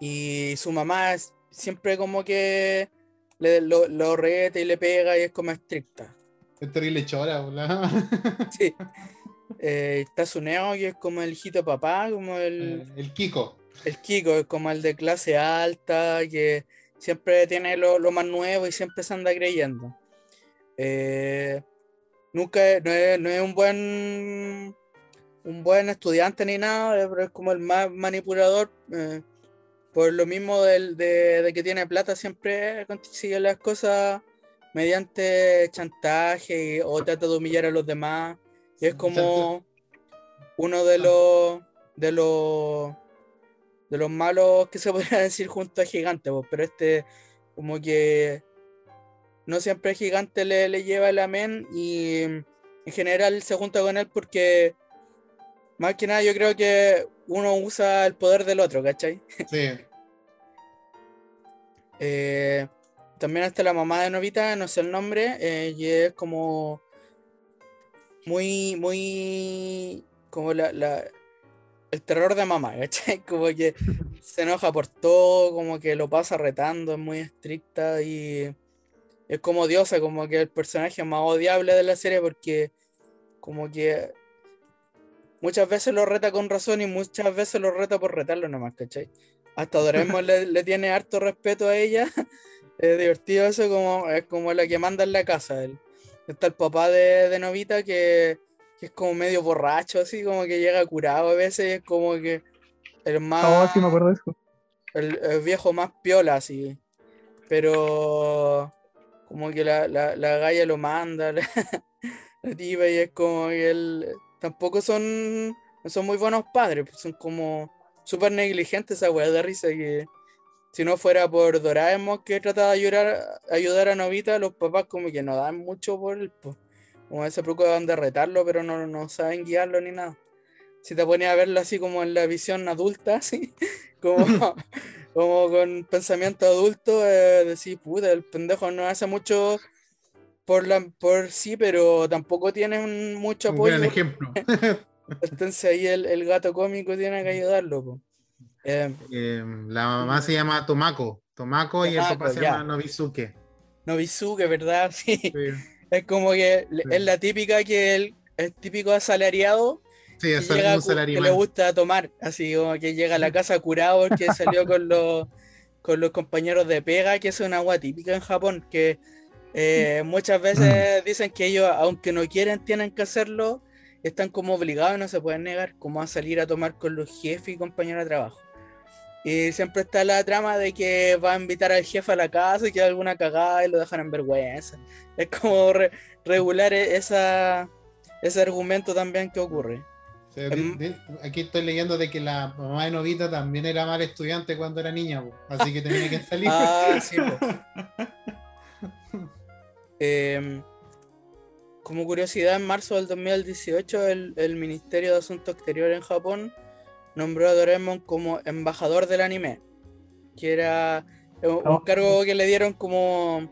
y su mamá es siempre como que le, lo, lo reta y le pega y es como estricta. es terrible chora, boludo. Sí. Eh, está Suneo, que es como el hijito papá, como el, El Kiko. el Kiko, es como el de clase alta, que siempre tiene lo, lo más nuevo y siempre se anda creyendo. Eh, nunca no es, no es un buen un buen estudiante ni nada, eh, pero es como el más manipulador. eh, por lo mismo del- de, de que tiene plata, siempre consigue las cosas mediante chantaje y- o trata de humillar a los demás. Y es como uno de los de los de los malos que se podría decir junto a Gigante, pues, pero este como que no siempre Gigante le, le lleva el amén y en general se junta con él porque más que nada yo creo que uno usa el poder del otro, ¿cachai? Sí. Eh, también está la mamá de Novita, no sé el nombre, eh, y es como muy, muy como la, la- el terror de mamá, ¿cachai? Como que se enoja por todo, como que lo pasa retando, es muy estricta y es como diosa, como que el personaje más odiable de la serie porque como que muchas veces lo reta con razón y muchas veces lo reta por retarlo nomás, ¿cachai? Hasta Doraemon le, le tiene harto respeto a ella. Es divertido eso, como, es como la que manda en la casa. El, está el papá de, de Novita que, que es como medio borracho, así como que llega curado a veces, es como que el más Oh, sí me acuerdo de eso. el, el viejo más piola, así. Pero como que la, la, la galla lo manda, la, la tipa, y es como que él tampoco son, no son muy buenos padres, pues son como súper negligentes esa weá de risa que si no fuera por Doraemon que trata de ayudar, ayudar a Novita, los papás como que no dan mucho por él, pues. Como que se preocupan de retarlo, pero no, no saben guiarlo ni nada. Si te pones a verlo así como en la visión adulta, así, como, como con pensamiento adulto, eh, decir, puta, el pendejo no hace mucho por, la, por sí, pero tampoco tiene un- mucho Un apoyo. gran ejemplo. Entonces ahí el, el gato cómico tiene que ayudarlo. Eh, Eh, la mamá se llama Tomako. Tomako y el Tomako, papá se llama Nobisuke. Nobizuke, ¿verdad? Sí. Sí, Es como que Sí. es la típica que el, el típico asalariado sí que, llega le gusta tomar, así como que llega a la casa curado porque salió con los, con los compañeros de pega, que es una agua típica en Japón, que eh, muchas veces dicen que ellos, aunque no quieren, tienen que hacerlo, están como obligados y no se pueden negar, como a salir a tomar con los jefes y compañeros de trabajo. Y siempre está la trama de que va a invitar al jefe a la casa y que alguna cagada y lo dejan en vergüenza. Es como re- regular e- esa, ese argumento también que ocurre. Sí, di- aquí estoy leyendo de que la mamá de Novita también era mal estudiante cuando era niña, po, así que tenía que salir. Ah, sí. Em, como curiosidad, en marzo del 2018, el, el Ministerio de Asuntos Exteriores en Japón nombró a Doraemon como embajador del anime, que era un, un Oh. cargo que le dieron como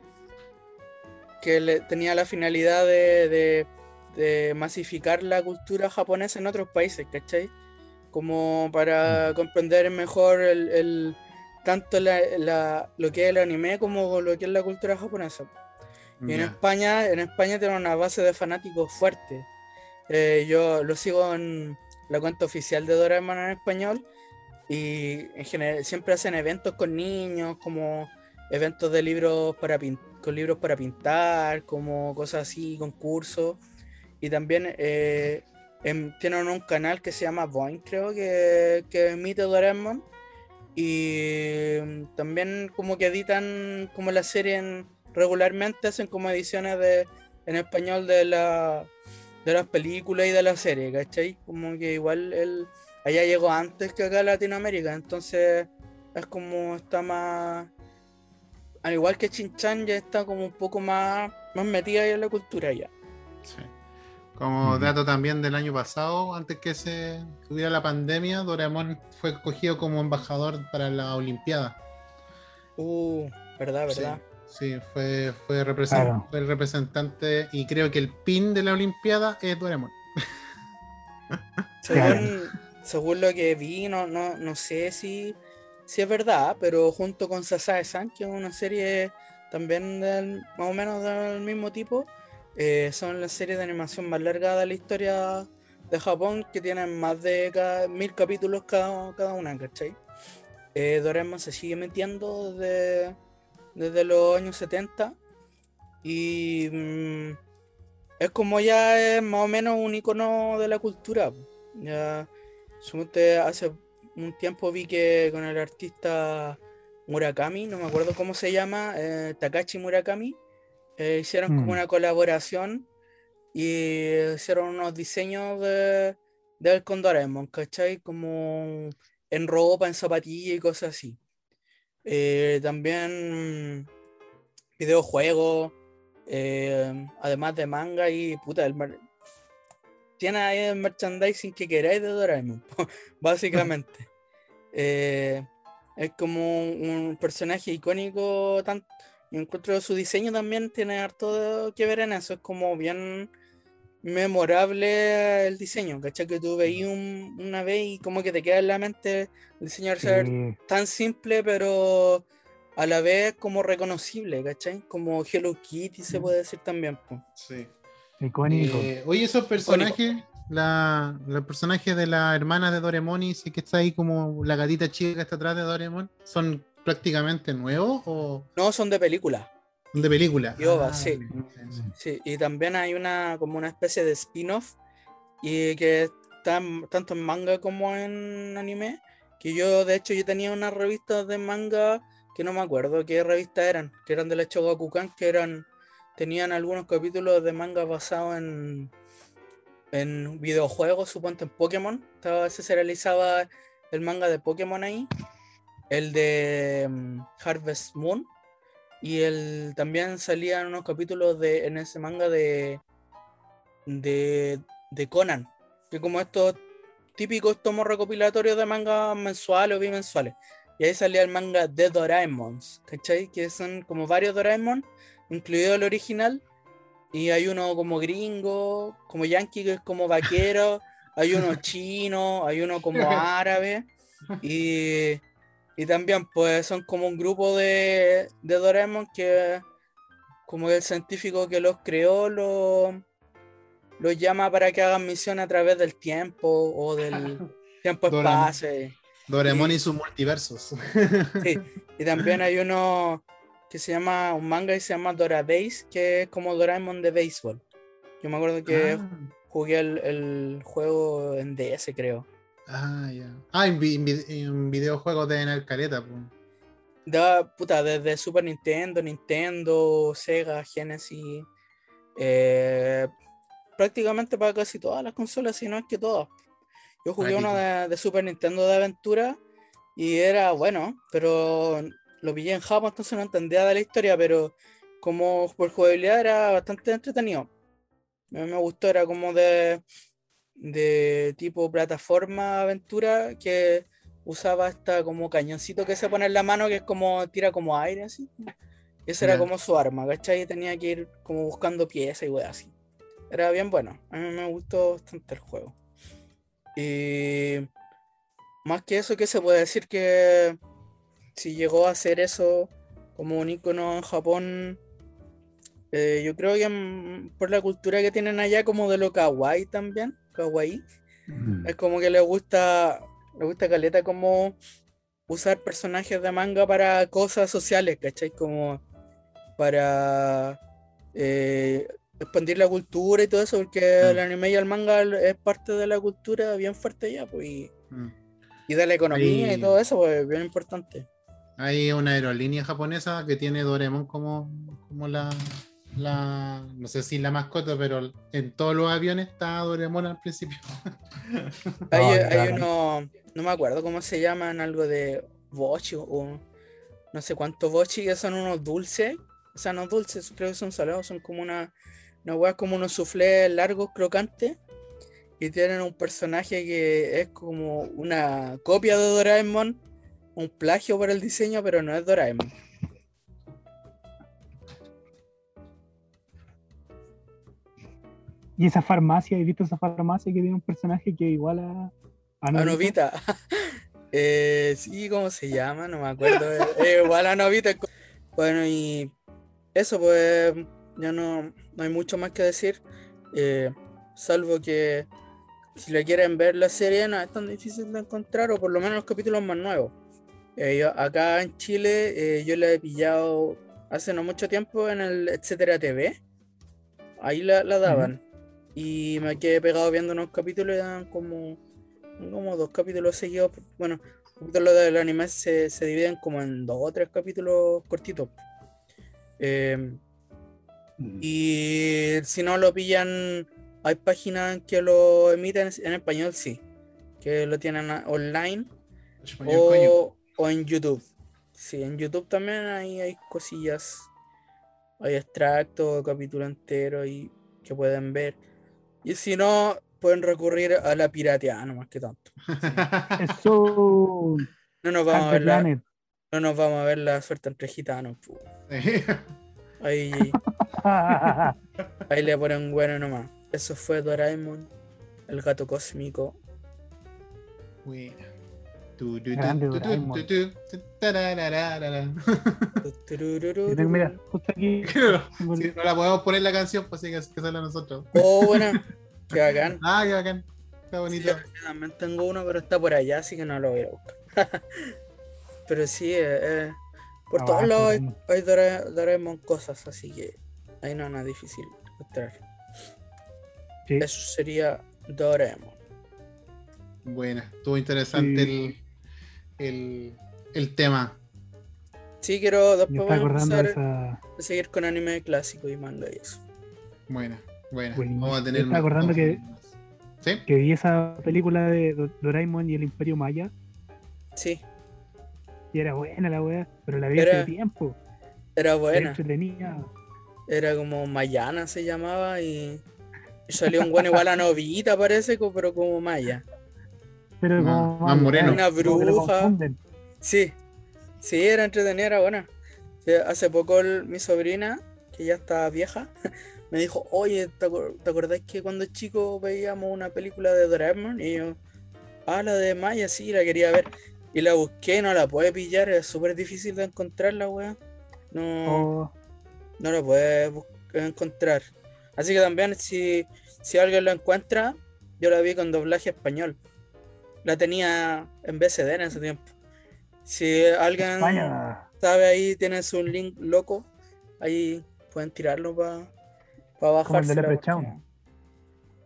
que le, tenía la finalidad de, de- de masificar la cultura japonesa en otros países, ¿cachai? Como para comprender mejor el, el- tanto la- la- lo que es el anime como lo que es la cultura japonesa. Y en. España, en España tiene una base de fanáticos fuerte. Eh, yo lo sigo en la cuenta oficial de Doraemon en español y en general siempre hacen eventos con niños, como eventos de libros para con libros para pintar, como cosas así, concursos. Y también eh, em- tienen un canal que se llama Boing, creo, que, que emite Doraemon. Y mm, también como que editan como la serie en- regularmente, hacen como ediciones de, en español de, la, de las películas y de la serie, ¿cachai? Como que igual él allá llegó antes que acá a Latinoamérica, entonces es como está más... Al igual que Chinchan ya está como un poco más, más metida ahí en la cultura ya. Sí. Como dato también del año pasado, antes que se que hubiera la pandemia, Doraemon fue escogido como embajador para la Olimpiada. Uh, verdad, verdad. Sí, fue, fue, represent- Claro. fue el representante y creo que el pin de la Olimpiada es Doraemon. Según, según lo que vi, no, no, no sé si, si es verdad, pero junto con Sasae-san, que es una serie también del, más o menos del mismo tipo, eh, son las series de animación más largas de la historia de Japón, que tienen más de cada- mil capítulos cada, cada una, ¿cachai? Eh, Doraemon se sigue metiendo desde, desde los años 70 y mm, es como ya es más o menos un icono de la cultura. Ya, hace un tiempo vi que con el artista Murakami, no me acuerdo cómo se llama, eh, Takashi Murakami, eh, hicieron como Mm. una colaboración y hicieron unos diseños de, del con Doraemon, ¿cachai? Como en ropa, en zapatillas y cosas así. Eh, también videojuegos, eh, además de manga y puta, el mer- tiene ahí el merchandising que queráis de Doraemon, básicamente. Eh, es como un, un personaje icónico, tan, encuentro su diseño también tiene harto que ver en eso, es como bien memorable el diseño, ¿cachai? Que tú veías un- una vez y como que te queda en la mente el diseño al ser Sí, tan simple, pero a la vez como reconocible, ¿cachai? Como Hello Kitty se puede decir también. po. Sí. icónico. Eh, oye, esos personajes, la, los personajes de la hermana de Doremon y sí que está ahí como la gatita chica que está atrás de Doremon, ¿son prácticamente nuevos o No, son de película. De película? Y OVA, Ah, sí. Sí, y también hay una como una especie de spin-off y que está en- tanto en manga como en anime. Que yo, de hecho, yo tenía unas revistas de manga que no me acuerdo qué revistas eran, que eran de la Shogakukan, que eran, tenían algunos capítulos de manga basados en, en videojuegos, suponte en Pokémon. Estaba, se serializaba el manga de Pokémon ahí, el de mm, Harvest Moon. Y el, también salían unos capítulos de, en ese manga de, de, de Conan, que como estos típicos tomos recopilatorios de manga mensuales o bimensuales. Y ahí salía el manga de Doraemon, ¿cachai? Que son como varios Doraemon, incluido el original. Y hay uno como gringo, como yankee, que es como vaquero. hay uno chino, hay uno como árabe. Y, y también, pues, son como un grupo de, de Doraemon que, como el científico que los creó, lo- los llama para que hagan misión a través del tiempo o del tiempo-espacio. Doraemon Y- y sus multiversos. Sí, y también hay uno que se llama, un manga que se llama Dora Base, que es como Doraemon de béisbol. Yo me acuerdo que Ah, jugué el, el juego en DS, creo. Ah, ya. Ah, en, en vi- en videojuegos de Enel Caleta, pues. Da, puta, desde Super Nintendo, Nintendo, Sega, Genesis, eh, prácticamente para casi todas las consolas, si no es que todas. Yo jugué uno de, de Super Nintendo de aventura y era bueno, pero lo pillé en Japón, entonces no entendía de la historia, pero como por jugabilidad era bastante entretenido. A mí me gustó, era como de, de tipo plataforma aventura que usaba hasta como cañoncito que se pone en la mano que es como tira como aire así. Esa era como su arma, ¿cachai? Y tenía que ir como buscando piezas y weas así. Era bien bueno. A mí me gustó bastante el juego. Y más que eso, que se puede decir que si llegó a hacer eso como un icono en Japón, eh, yo creo que mm, por la cultura que tienen allá como de lo kawaii también, kawaii, es como que les gusta, les gusta caleta como usar personajes de manga para cosas sociales, ¿cachai? Como para eh, expandir la cultura y todo eso, porque Mm. el anime y el manga es parte de la cultura bien fuerte ya, pues, y, Mm. y de la economía y todo eso, pues, bien importante. Hay una aerolínea japonesa que tiene Doraemon como, como la, la. No sé si la mascota, pero en todos los aviones está Doraemon al principio. Hay, No, hay claro. uno, no me acuerdo cómo se llaman, algo de bochi o no sé cuántos bochi, que son unos dulces. O sea, no dulces, creo que son salados, son como una, una hueá como unos soufflés largos, crocantes. Y tienen un personaje que es como una copia de Doraemon, un plagio por el diseño, pero no es Doraemon. Y esa farmacia, ¿he visto esa farmacia que tiene un personaje que igual a, a Novita? Eh, sí, ¿cómo se llama? No me acuerdo. Eh, eh, igual a Novita. Bueno, y eso, pues ya no, no hay mucho más que decir. eh, salvo que si le quieren ver la serie, no es tan difícil de encontrar, o por lo menos los capítulos más nuevos. Yo- acá en Chile, eh, yo la he pillado hace no mucho tiempo en el Etcétera TV. Ahí la, la daban. Y me quedé pegado viendo unos capítulos y daban como como dos capítulos seguidos. Bueno, los capítulos del anime se, se dividen como en dos o tres capítulos cortitos. Eh, y si no lo pillan, hay páginas que lo emiten en español, sí. Que lo tienen online o, o en YouTube. Sí, en YouTube también hay, hay cosillas. Hay extractos, capítulo entero y que pueden ver. Y si no, pueden recurrir a la pirateada, no más que tanto. Eso. No nos vamos a ver la, no nos vamos a ver la suerte entre gitanos. pu. Ahí, ahí le ponen bueno nomás. Eso fue Doraemon, el gato cósmico. Buena. Mira, justo aquí. No la podemos poner la canción, pues sí que, que sale a nosotros. Oh, bueno, Qué bacán. Ah, qué bacán. Está Sí, bonito. yo también tengo uno, pero está por allá, así que no lo voy a buscar. pero sí, eh, eh, por Ah, todos lados hay, Doraemon. hay Dora- Doraemon cosas, así que ahí no es nada difícil encontrar. Sí. Eso sería Doraemon. Buena, estuvo interesante Sí. el, el, el tema. Sí, quiero Me después voy a empezar esa. a seguir con anime clásico y manga y eso. Buena, buena. Buenísimo. Vamos a Me tener está más acordando que- más. ¿Sí? Que vi esa película de Do- Doraemon y el Imperio Maya. Sí, Y era buena la wea, pero la vi Era hace tiempo. era Era buena. entretenida. Era como Mayana se llamaba y salió un buen igual a Novita parece, pero como Maya. Pero Más- como más moreno. Una bruja. Sí, sí, era entretenida, era buena. Hace poco el- mi sobrina, que ya está vieja, me dijo, oye, ¿te, acor- te acordás que cuando chico veíamos una película de Doraemon? Y yo, ah, la de Maya, sí, la quería ver. Y la busqué, no la pude pillar, es súper difícil de encontrarla, weá. No, O- no la bus- encontrar. Así que también si, si alguien lo encuentra, yo la vi con doblaje español. La tenía en BCD en ese tiempo. Si alguien España. sabe ahí, tienes un link loco, ahí pueden tirarlo para pa porque-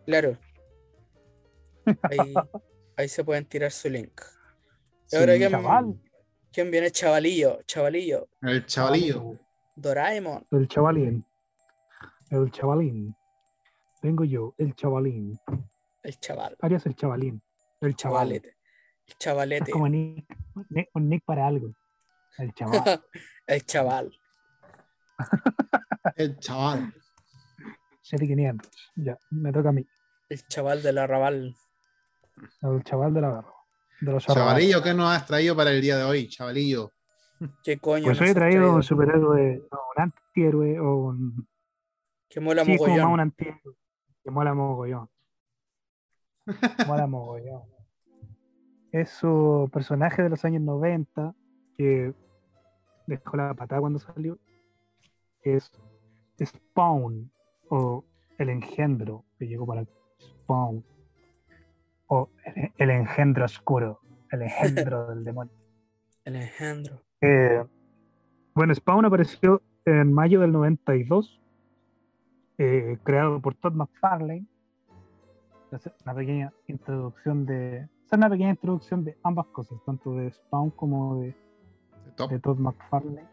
Claro. Ahí, ahí se pueden tirar su link. Y ahora ¿quién, chaval. quién viene? Chavalillo, chavalillo. El chavalillo. Doraemon. El chavalín. El chavalín. Vengo yo, el chavalín. El chaval. Arias el chavalín. El chaval. Chavalete. El Es chavalete. como Nick, Nick- un Nick para algo. El chaval. El chaval. El chaval. 7500. Ya, me toca a mí. El chaval del arrabal. El chaval de la barra. De los arrabales. Chavalillo, ¿qué nos has traído para el día de hoy? Chavalillo. ¿Qué coño? Pues nos hoy he traído un superhéroe, o un antihéroe, o un. Que mola sí, es como mogollón. un antihéroe. Que mola mogollón. Mola mogollón. Es su personaje de los años 90 que dejó la patada cuando salió. Es Spawn, o el engendro que llegó para Spawn. O el, el engendro oscuro, el engendro del demonio. El engendro. Eh, bueno, Spawn apareció en mayo del 92, eh, creado por Todd McFarlane. Hacer Una pequeña introducción de. hacer una pequeña introducción de ambas cosas, tanto de Spawn como de, Top. de Todd McFarlane.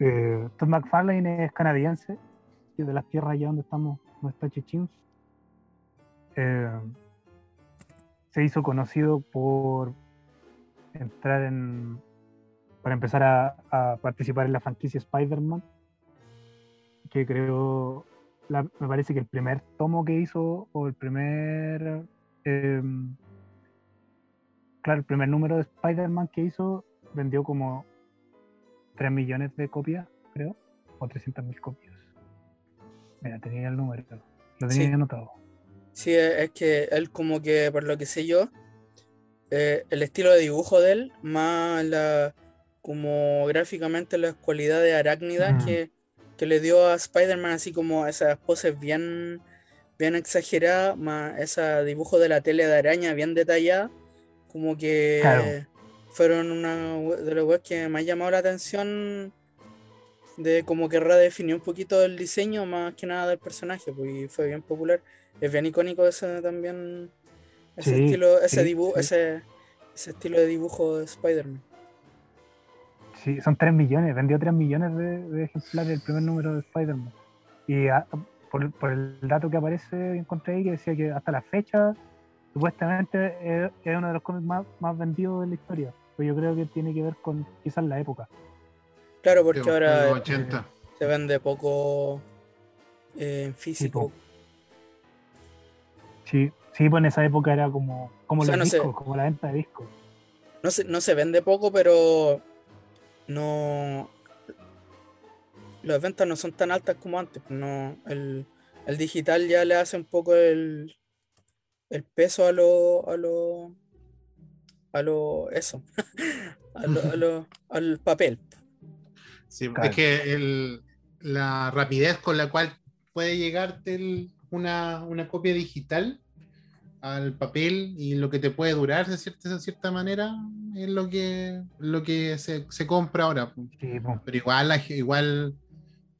Eh, Todd McFarlane es canadiense, y de las tierras allá donde estamos, donde está Chichins. Eh, se hizo conocido por entrar en. para empezar a, a participar en la franquicia Spider-Man, que creó. La- me parece que el primer tomo que hizo, o el primer. em, claro, el primer número de Spider-Man que hizo, vendió como 3 millones de copias, creo, o 300 mil copias. Mira, tenía el número, lo tenía Sí. anotado. Sí, es es que él como que, por lo que sé yo, eh, el estilo de dibujo de él, más la, como gráficamente las cualidades arácnidas Mm. que, que le dio a Spider-Man, así como esas poses bien, bien exageradas, más ese dibujo de la tele de araña bien detallada, como que Claro. fueron una de las weas que ha llamado la atención de como que redefinió un poquito el diseño más que nada del personaje, pues, y fue bien popular. Es bien icónico ese también, ese Sí, estilo, ese sí, dibujo, sí. ese, ese estilo de dibujo de Spider-Man. Sí, son 3 millones, vendió 3 millones de, de ejemplares el primer número de Spider-Man. Y ah, por, por el dato que aparece, encontré ahí que decía que hasta la fecha, supuestamente es, es uno de los cómics más, más vendidos de la historia. Pues yo creo que tiene que ver con quizás la época. Claro, porque Sí, ahora en los eh, 80. se vende poco eh, en físico. Sí, sí, pues en esa época era como, como O sea, los no sé. discos, como la venta de discos. No se, no se vende poco, pero no. Las ventas no son tan altas como antes. pues No, el, el digital ya le hace un poco el, el peso a lo, a lo. a lo. eso. a lo, a lo- al papel. Sí, Claro. Es que el- la rapidez con la cual puede llegarte el, una, una copia digital al papel y lo que te puede durar de cierta, de cierta manera es lo que, lo que se, se compra ahora. Sí. Pero igual, hay- igual,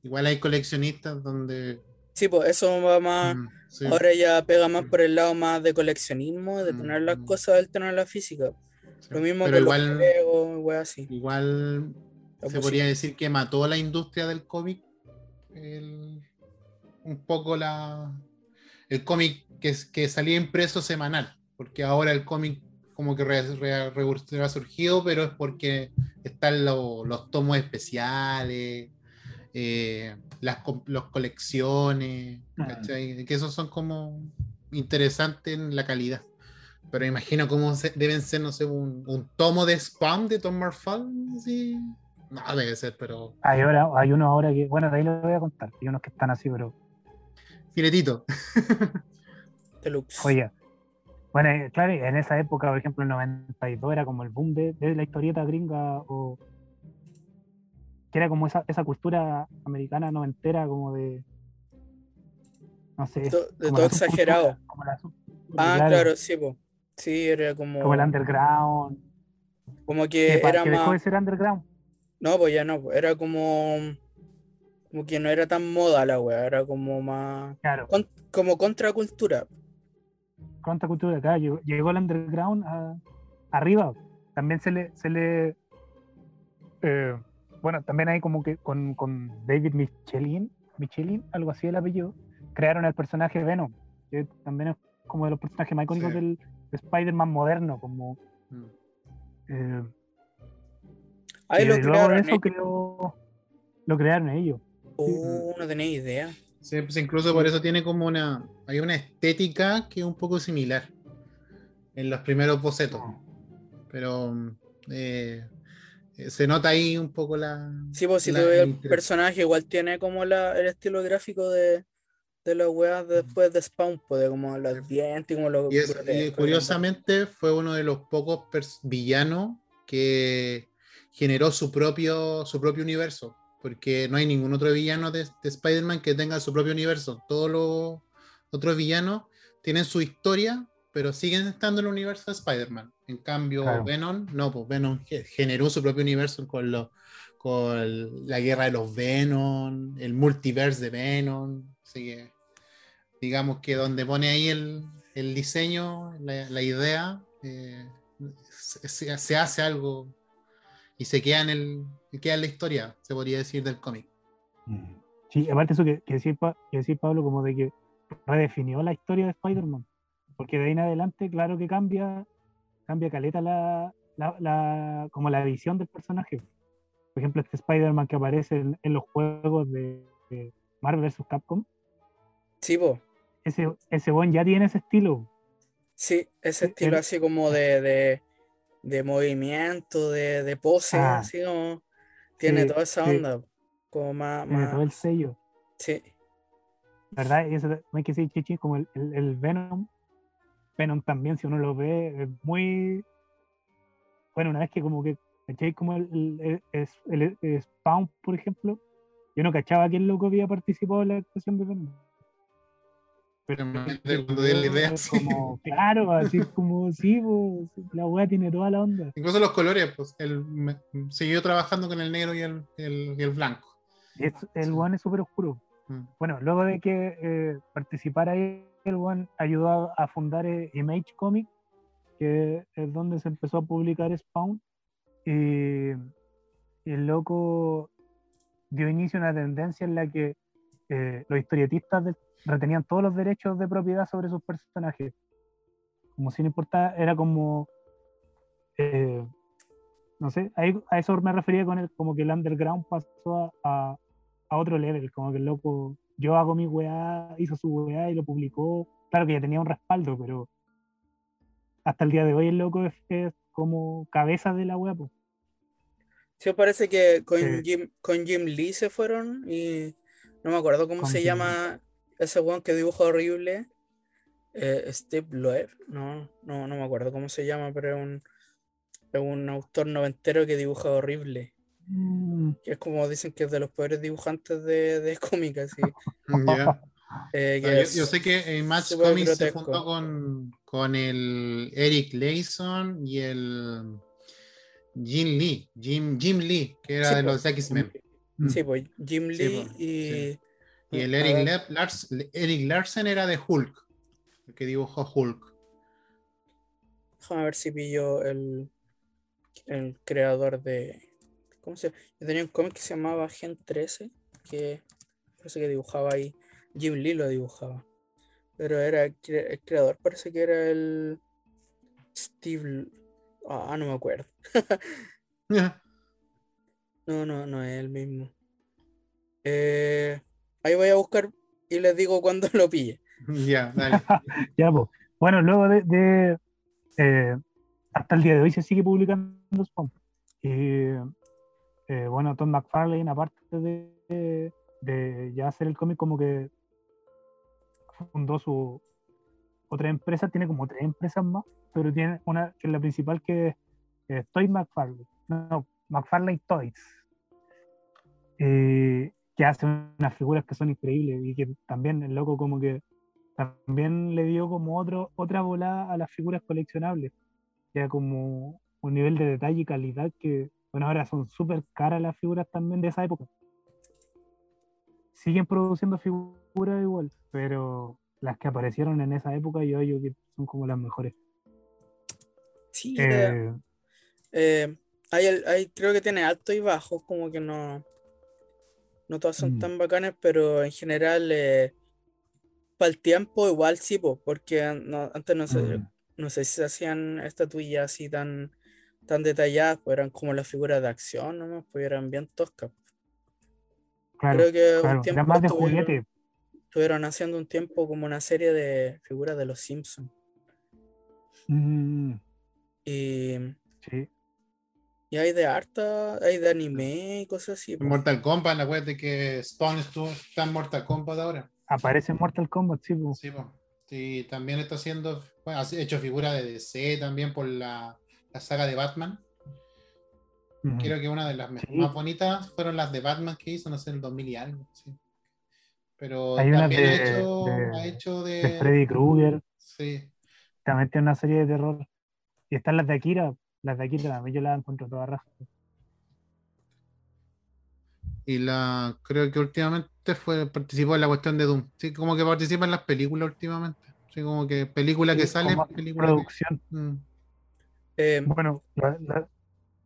igual hay coleccionistas donde... Sí, pues eso va más. mm, sí. Ahora ya pega más por el lado más de coleccionismo, de tener las Mm. cosas, del tener la física. Sí. Lo mismo Pero que igual, los wey, así. igual se podría decir que mató la industria del cómic el- un poco la el cómic que, que salía impreso semanal porque ahora el cómic como que re- resurgido pero es porque están lo- los tomos especiales eh, las los colecciones Ah. ¿cachai? que esos son como interesantes en la calidad pero imagino cómo se- deben ser, no sé, un, un tomo de spam de Tom Marfal, así. No, debe ser, pero Hay, ahora, hay unos ahora que, bueno, de ahí lo voy a contar. Hay unos que están así, pero filetito. Deluxe. Oye, bueno, eh, claro, en esa época, por ejemplo, el 92 era como el boom de, de la historieta gringa o que era como esa, esa cultura americana noventera como de no sé, De to- de como todo exagerado. como la subcultura, Ah, claro, sí, pues. Sí, era como. como el underground, Como que, que era que dejó de más. ser underground. No, pues ya no, pues, era como. Como que no era tan moda la wea, era como más. Claro, con- como contracultura. Contracultura, claro, llegó, llegó el underground a- arriba. También se le, se le eh, bueno, también hay como que con, con David Michelin, Michelin, algo así el apellido, crearon el personaje Venom, que también es como de los personajes más icónicos Sí. del de Spider-Man moderno, como Mm. eh, Ahí lo crearon. de eso creó, lo crearon ellos. Uh, no tenía idea. Sí, pues incluso por eso tiene como una. Hay una estética que es un poco similar en los primeros bocetos. Pero eh, se nota ahí un poco la. Sí, pues si la- te veo el personaje, igual tiene como la, el estilo gráfico de, de las weas después de Spawn, pues de como los dientes y como los Y, es- y curiosamente fue uno de los pocos villanos que generó su propio, su propio universo. Porque no hay ningún otro villano de, de Spider-Man que tenga su propio universo. Todos los otros villanos tienen su historia, pero siguen estando en el universo de Spider-Man. En cambio, Claro. Venom, no, pues Venom ge- generó su propio universo con, la guerra de los Venom, el multiverse de Venom. Así que digamos que donde pone ahí el, el diseño, la, la idea, eh, se- se hace algo y se queda en, el, queda en la historia, se podría decir, del cómic. Sí, aparte eso que, que decir, que decir Pablo, como de que redefinió la historia de Spider-Man. Porque de ahí en adelante, claro que cambia, cambia caleta la, la, la- como la visión del personaje. Por ejemplo, este Spider-Man que aparece en, en los juegos de, de Marvel vs. Capcom, Sí, pues. ese, ese buen ya tiene ese estilo. Sí, ese El- estilo así como de, de, de movimiento, de, de pose, Ah. así como. Tiene Sí, toda esa sí. onda. Como más. Tiene todo el más sello. sí. ¿Verdad? Y eso hay que decir chichi, como el, el- el Venom. Venom también, si uno lo ve, es muy. Bueno, una vez que como que. ¿Cachai? Como el, el, el- es- el- el Spawn, por ejemplo. Yo no cachaba que el loco había participado en la actuación de Venom. Pero Cuando dio la idea, es sí. como, claro, así como, sí, pues, la weá tiene toda la onda. Incluso los colores, pues él me- siguió trabajando con el negro y el, el- y el blanco. Es- el weón es súper oscuro. Mm. Bueno, luego de que eh, participara ahí, el weón ayudó a, a fundar eh, Image Comics, que es donde se empezó a publicar Spawn. Y, y el loco dio inicio a una tendencia en la que eh, los historietistas del- retenían todos los derechos de propiedad sobre sus personajes. Como si no importara, era como. eh, no sé, ahí- a eso me refería con el, como que el underground pasó a, a- a otro level, como que el loco, yo hago mi weá, hizo su weá y lo publicó. Claro que ya tenía un respaldo, pero hasta el día de hoy el loco es, es como cabeza de la weá. po. Sí, parece que con, Sí. Jim, con Jim Lee se fueron y no me acuerdo cómo se llama ese weón que dibuja horrible. Eh, Steve Loeb, no, no, no me acuerdo cómo se llama, pero es un, es un autor noventero que dibuja horrible. Mm, Que es como dicen que es de los peores dibujantes de, de cómics, así. Ya. eh, No, yo, sé que en Match Comics se juntó con, con el Eric Layson y el Jim Lee, Jim, Jim Lee, que era Sí, de los X-Men. Sí, pues Jim Sí, Lee po, y. sí. Y el Eric, Lars- Eric Larsen era de Hulk, el que dibujó Hulk. Déjame ver si pillo el, el creador de. ¿Cómo se llama? Yo tenía un cómic que se llamaba Gen 13, que parece que dibujaba ahí. Jim Lee lo dibujaba. Pero era el creador, parece que era el. Steve. Ah, no me acuerdo. No, no, no es el mismo. Eh, ahí voy a buscar y les digo cuándo lo pille. ya, dale. Ya, pues. Bueno, luego de, de, eh, hasta el día de hoy se sigue publicando Spawn. Y eh, bueno, Tom McFarlane, aparte de, de ya hacer el cómic, como que fundó su otra empresa, tiene como tres empresas más, pero tiene una que es la principal que es eh, Toy McFarlane. No, McFarlane Toys. Eh, que hace unas figuras que son increíbles y que también el loco como que también le dio como otro, otra volada a las figuras coleccionables. Ya como un nivel de detalle y calidad que, bueno, ahora son súper caras las figuras también de esa época. Siguen produciendo figuras igual, pero las que aparecieron en esa época yo digo que son como las mejores. Sí, Eh, Eh, hay, el- hay- creo que tiene altos y bajos, como que no, no todas son Mm. tan bacanas, pero en general, para el tiempo igual sí, po, porque no- antes no sé, mm, no sé si se hacían estatuillas así tan, tan detalladas, pues eran como las figuras de acción, nomás, pues eran bien toscas. claro, Creo que un tiempo era más de estuvieron- juguete. estuvieron haciendo un tiempo como una serie de figuras de los Simpsons. Mm, Y, sí. Y hay de harta, hay de anime y cosas así. Mortal Kombat, acuérdate que Spawn estuvo, está en Mortal Kombat ahora. Aparece en Mortal Kombat, sí, po. Sí, po. Sí, también está haciendo, bueno, ha hecho figura de DC también por la, la saga de Batman. Creo que una de las Sí. más bonitas fueron las de Batman que hizo, no sé, en el 2000 y algo. sí. Pero Hay también de- ha hecho, de- ha hecho De de. Freddy Krueger. Sí. también tiene una serie de terror. Y están las de Akira, las de Akira también yo las encuentro todas rajas. Y la creo que últimamente fue participó en la cuestión de Doom. Sí, como que participa en las películas últimamente. Sí, como que película que sale, película que- producción. Mm. Eh, Bueno, la- la-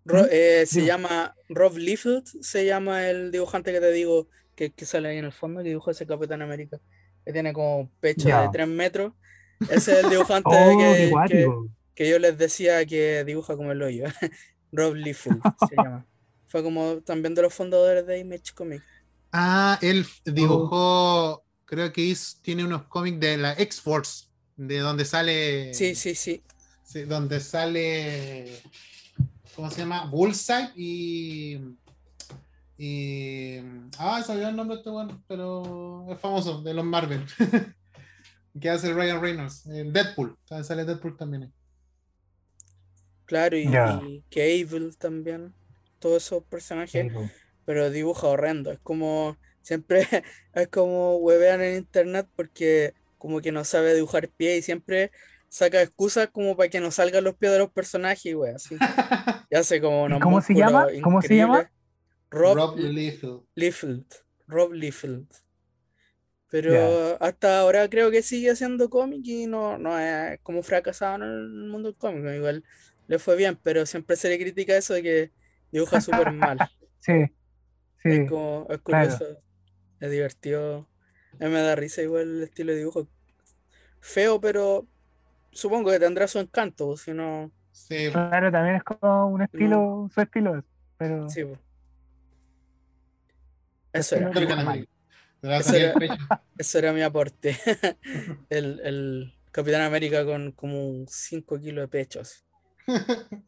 Ro- ¿Mm? eh, se llama Rob Liefeld, se llama el dibujante que te digo que, que sale ahí en el fondo, que dibujó ese Capitán América, que tiene como pecho de 3 metros. Ese es el dibujante Oh, que. Que yo les decía que dibuja como el hoyo. Rob Liefeld se llama. Fue como también de los fundadores de Image Comics. Ah, él dibujó, creo que hizo- tiene unos cómics de la X-Force, de donde sale. Sí, sí, sí. Sí, donde sale. ¿Cómo se llama? Bullseye y. Y. Ah, se olvidó el nombre de este bueno, pero es famoso, de los Marvel. que hace Ryan Reynolds. el Deadpool. Sale Deadpool también. Claro, y, Ya. y Cable también. Todos esos personajes. Pero dibuja horrendo. Es como, siempre, es como huevean en internet porque como que no sabe dibujar pie y siempre saca excusas como para que no salgan los pies de los personajes, güey, así. Y hace como unos cómo se llama? ¿Cómo se llama? Rob, Rob Liefeld. Liefeld. Rob Liefeld. Pero Ya. hasta ahora creo que sigue haciendo cómic y no, no es como fracasado en el mundo del cómic. Igual le fue bien, pero siempre se le critica eso de que dibuja súper mal. Sí, sí. Es como, es claro. curioso, es divertido. A mí me da risa igual el estilo de dibujo. Feo, pero supongo que tendrá su encanto, si no, Sí, Claro, también es como un estilo, su estilo, pero sí. su Eso era, el era- eso era mi aporte. El, el Capitán América con como 5 kilos de pechos.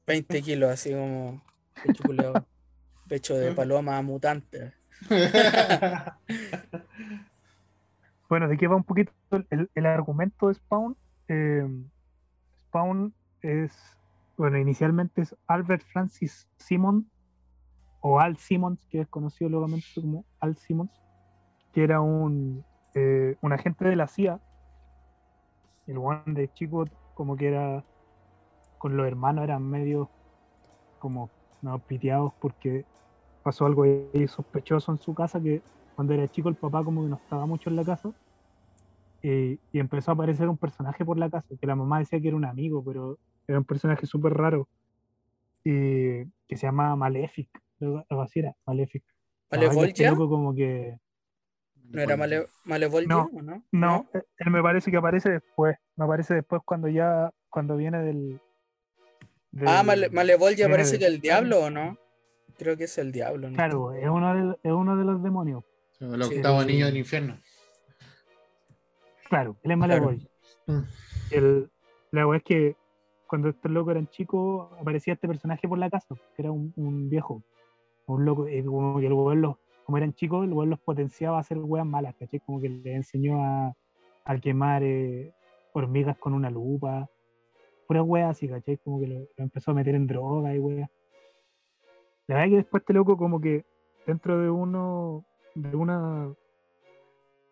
20 kilos, así como pecho, culiao, pecho de paloma mutante. Bueno, ¿de qué va un poquito el, el argumento de Spawn? Eh, Spawn es, bueno, inicialmente es Albert Francis Simon, o Al Simmons, que es conocido localmente como Al Simmons, que era un, eh, un agente de la CIA, el one de chico, como que era con los hermanos, eran medio como no, piteados porque pasó algo ahí sospechoso en su casa que cuando era chico el papá como que no estaba mucho en la casa y, y empezó a aparecer un personaje por la casa que la mamá decía que era un amigo pero era un personaje súper raro y que se llama Malefic algo así era Malefic ¿Malevolgia? loco como que ¿No era male, Malevolgia No, o no? no, eh, él me parece que aparece después me aparece después cuando ya cuando viene del, Ah, Male, Malevolgia viene parece del- que el diablo o no? Creo que es el diablo. ¿no? claro es uno de, es uno de los demonios El Sí. octavo anillo del infierno. Claro, él es Claro. Malevolgia. Mm. El, la weá es que cuando estos locos eran chicos, aparecía este personaje por la casa, que era un, un viejo, un loco, y como que el los, como eran chicos, el weón los potenciaba a hacer weas malas, ¿cachai? Como que les enseñó a, a quemar eh, hormigas con una lupa, puras weas así, ¿cachai? Como que lo, empezó a meter en droga y weas. La verdad es que después este loco como que dentro de uno, de una,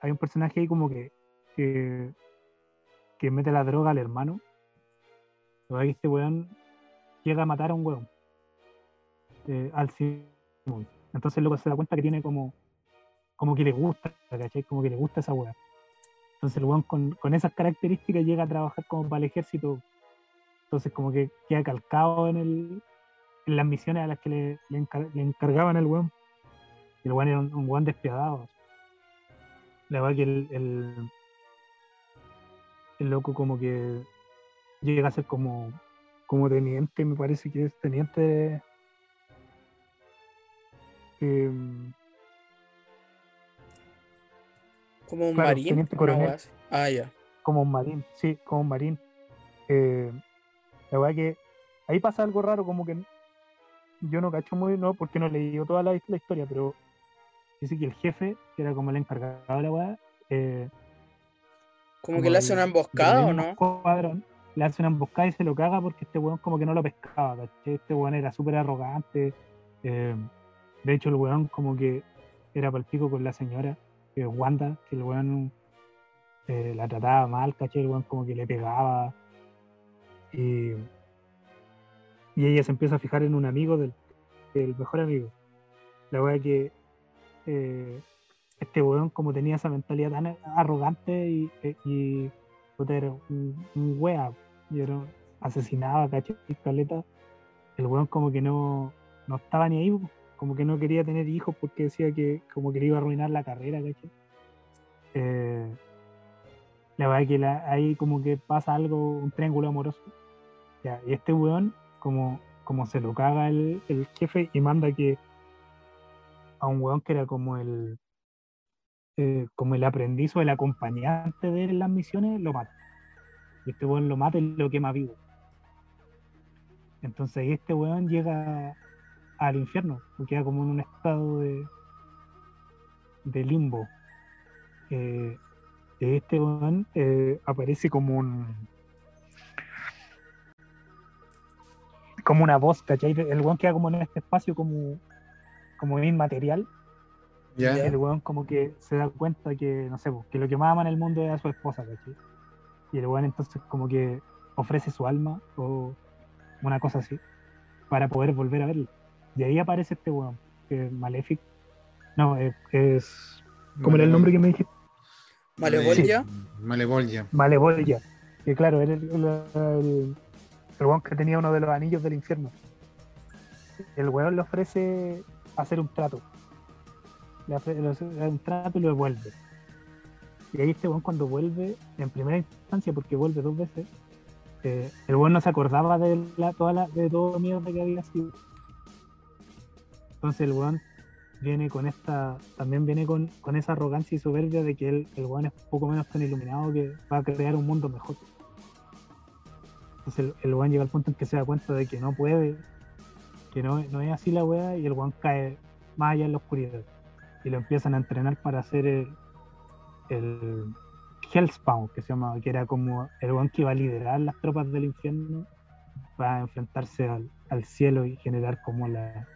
hay un personaje ahí como que, que, que mete la droga al hermano. La verdad es que este weón llega a matar a un weón. eh, al Simón. Entonces el loco se da cuenta que tiene como, como que le gusta, ¿cachai? Como que le gusta esa weá. Entonces el weón con, con esas características llega a trabajar como para el ejército. Entonces como que queda calcado en, el, en las misiones a las que le, le encar- le encargaban al weón. Y el weón era un, un weón despiadado. La verdad que el, el, el loco como que llega a ser como, como teniente, me parece que es teniente em, Como un Claro, marín. coronel. Ah, ya. como un marín, sí, como un marín. Eh, la verdad que ahí pasa algo raro, como que yo no cacho muy, no, porque no leí toda la, la historia, pero dice que el jefe, que era como el encargado de la weá, eh, Como que le hace una emboscada o no? le hace una emboscada y se lo caga porque este weón como que no lo pescaba, ¿cachai? Este weón era súper arrogante. eh, de hecho, el weón como que era palpico con la señora, que es Wanda, que el weón eh, la trataba mal, ¿cachai? El weón como que le pegaba. Y, y ella se empieza a fijar en un amigo del, mejor amigo. La weá que eh, este weón como tenía esa mentalidad tan arrogante y, eh, y era un, un wea, y era, asesinaba, ¿cachai? Caleta, el weón como que no, no estaba ni ahí, como que no quería tener hijos porque decía que como que le iba a arruinar la carrera, ¿cachai? Eh, la verdad que ahí como que pasa algo, un triángulo amoroso. Ya, y este weón, como, como se lo caga el, el jefe y manda que a un weón que era como el eh, como el aprendiz o el acompañante de él en las misiones, lo mata. Y este weón lo mata y lo quema vivo. Entonces este weón llega al infierno, queda como en un estado de, de limbo. Eh, este weón eh, aparece como un como una voz, ¿cachai? El weón queda como en este espacio como, como inmaterial ¿Ya? Ya. el weón como que se da cuenta que, no sé, pues, que lo que más ama en el mundo es a su esposa, ¿cachai? Y el weón entonces como que ofrece su alma o una cosa así para poder volver a verla. Y ahí aparece este weón, que es Malefic. No, es, es- ¿cómo era el nombre que me dijiste? Malevolgia. Malevolgia. Malevolgia. Que claro, era el, el, el- el weón que tenía uno de los anillos del infierno. El weón le ofrece hacer un trato. Le ofrece un trato y lo devuelve. Y ahí este weón cuando vuelve, en primera instancia, porque vuelve dos veces, eh, el weón no se acordaba de la, toda la, de todo mierda que había sido. Entonces el weón viene con esta, también viene con, con esa arrogancia y soberbia de que él, el weón es poco menos tan iluminado que va a crear un mundo mejor. Entonces el, el llega al punto en que se da cuenta de que no puede, que no, no es así la weá, y el weón cae más allá en la oscuridad. Y lo empiezan a entrenar para hacer el, el Hellspawn, que se llama, que era como el weón que iba a liderar las tropas del infierno para enfrentarse al, al cielo y generar como la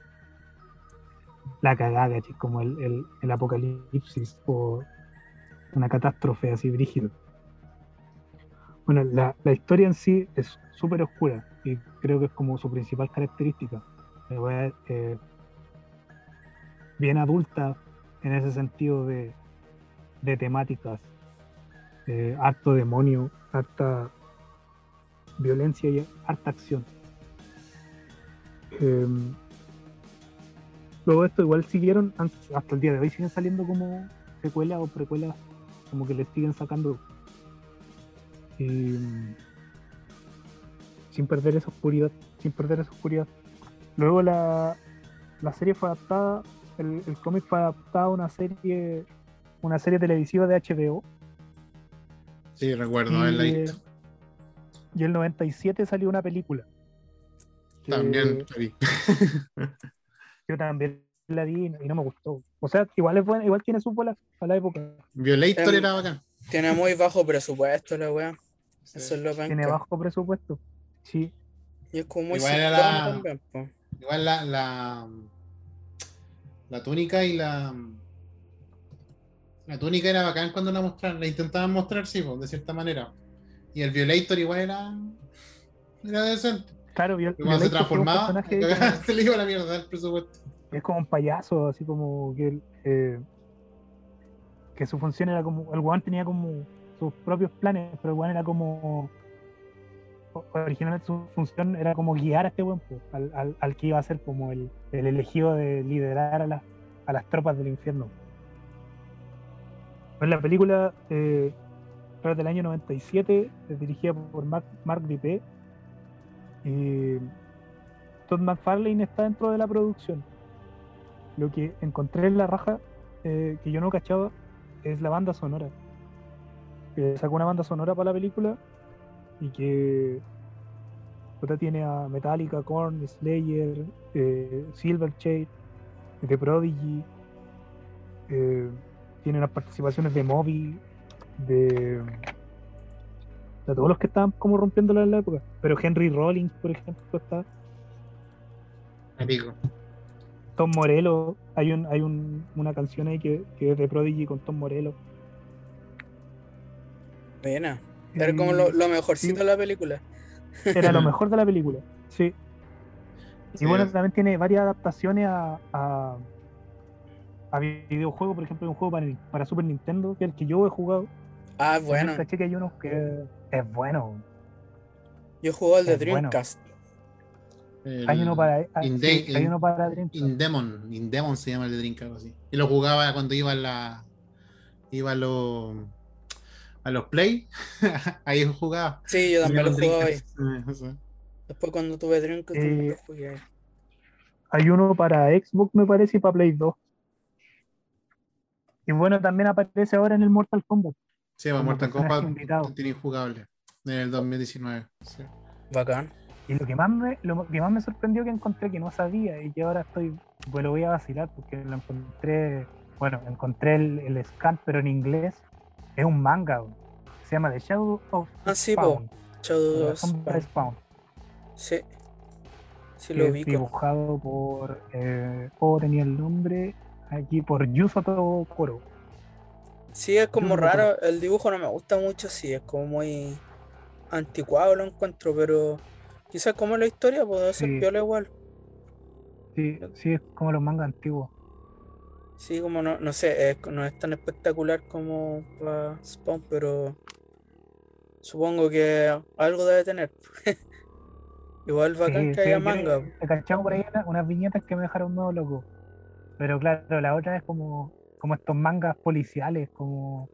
la cagada, como el, el, el apocalipsis o, una catástrofe así brígido. Bueno, la, la historia en sí es súper oscura y creo que es como su principal característica. Eh, bien adulta en ese sentido de, temáticas, eh, harto demonio, harta violencia y harta acción. Eh, luego esto igual siguieron, hasta el día de hoy siguen saliendo como secuelas o precuelas, como que le siguen sacando. Y, mm, sin perder esa oscuridad, sin perder esa oscuridad. Luego la, la serie fue adaptada, el, el cómic fue adaptado a una serie, una serie televisiva de HBO. Sí, recuerdo haberla Y, visto. y el 97 salió una película. que También la vi. Yo también la vi y no, me gustó. O sea, igual es buena, igual tiene su bola a la época. Violator Em, era bacán. Tiene muy bajo presupuesto la weá. Sí. Eso es lo Tiene bajo presupuesto. Sí. Y es como muy Igual la- también. Igual la, la, la túnica y la. La túnica era bacán cuando la mostraron, la intentaban mostrar, sí, pues, de cierta manera. Y el Violator igual era. Era decente. Claro, Viol- Y cuando se Violator un transformaba, se le iba la mierda el presupuesto. es como un payaso, así como que eh, que su función era como, el weón tenía como sus propios planes, pero el era como originalmente su función era como guiar a este weón po, al, al- que iba a ser como el, el elegido de liderar a, las a las tropas del infierno. Pues la película eh, del año 97, es dirigida por Mark, Mark Dupé y Todd McFarlane está dentro de la producción. Lo que encontré en la raja, eh, que yo no cachaba, es la banda sonora. Que sacó una banda sonora para la película y que puta, tiene a Metallica, Korn, Slayer, eh, Silverchair, The Prodigy, eh, tiene unas participaciones de Moby, de, de todos los que estaban como rompiéndola en la época. Pero Henry Rollins, por ejemplo, está. Pico. Tom Morello, hay un, hay un, una canción ahí que, que es de Prodigy con Tom Morello. Buena. Era como lo, Y lo mejorcito sí. de la película. Era lo mejor de la película, sí. Y Sí. bueno, también tiene varias adaptaciones a, a, a videojuegos, por ejemplo, hay un juego para, para Super Nintendo, que es el que yo he jugado. Ah, bueno. Caché que hay uno que es bueno. Yo jugué al de Es bueno. Dreamcast. El Hay uno para, ah, In sí, Day- hay uno para Dreamcast. Indemon. Indemon se llama el de Drink, algo así. Y lo jugaba cuando iba a la. Iba a los. A los Play. ahí jugaba. Sí, yo también lo jugaba ahí. Después cuando tuve Dreamcast también Eh, lo jugué ahí. Hay uno para Xbox, me parece, y para Play 2. Y bueno, también aparece ahora en el Mortal Kombat. Sí, va Como Mortal Kombat invitado. tiene injugable. En el 2019. Sí. Bacán. Y lo que más me, lo que más me sorprendió que encontré que no sabía y que ahora estoy, pues lo voy a vacilar porque lo encontré, bueno, encontré el, el scan pero en inglés, es un manga, se llama The Shadow of Ah, sí. Spawn, Shadow of Spawn. Spawn, Sí. Sí lo ubico. dibujado por, eh, oh, tenía el nombre aquí, por Yusuto Koro. Sí, es como raro. El dibujo no me gusta mucho, sí, es como muy anticuado lo encuentro, pero quizás como la historia puede ser Sí. piola igual. Sí, sí, es como los mangas antiguos. Sí, como no, no sé, no es tan espectacular como para Spawn, pero supongo que algo debe tener. Igual bacán Sí, que haya manga. Te cachamos por ahí una- unas viñetas que me dejaron nuevo loco. Pero claro, la otra es como, como estos mangas policiales, como.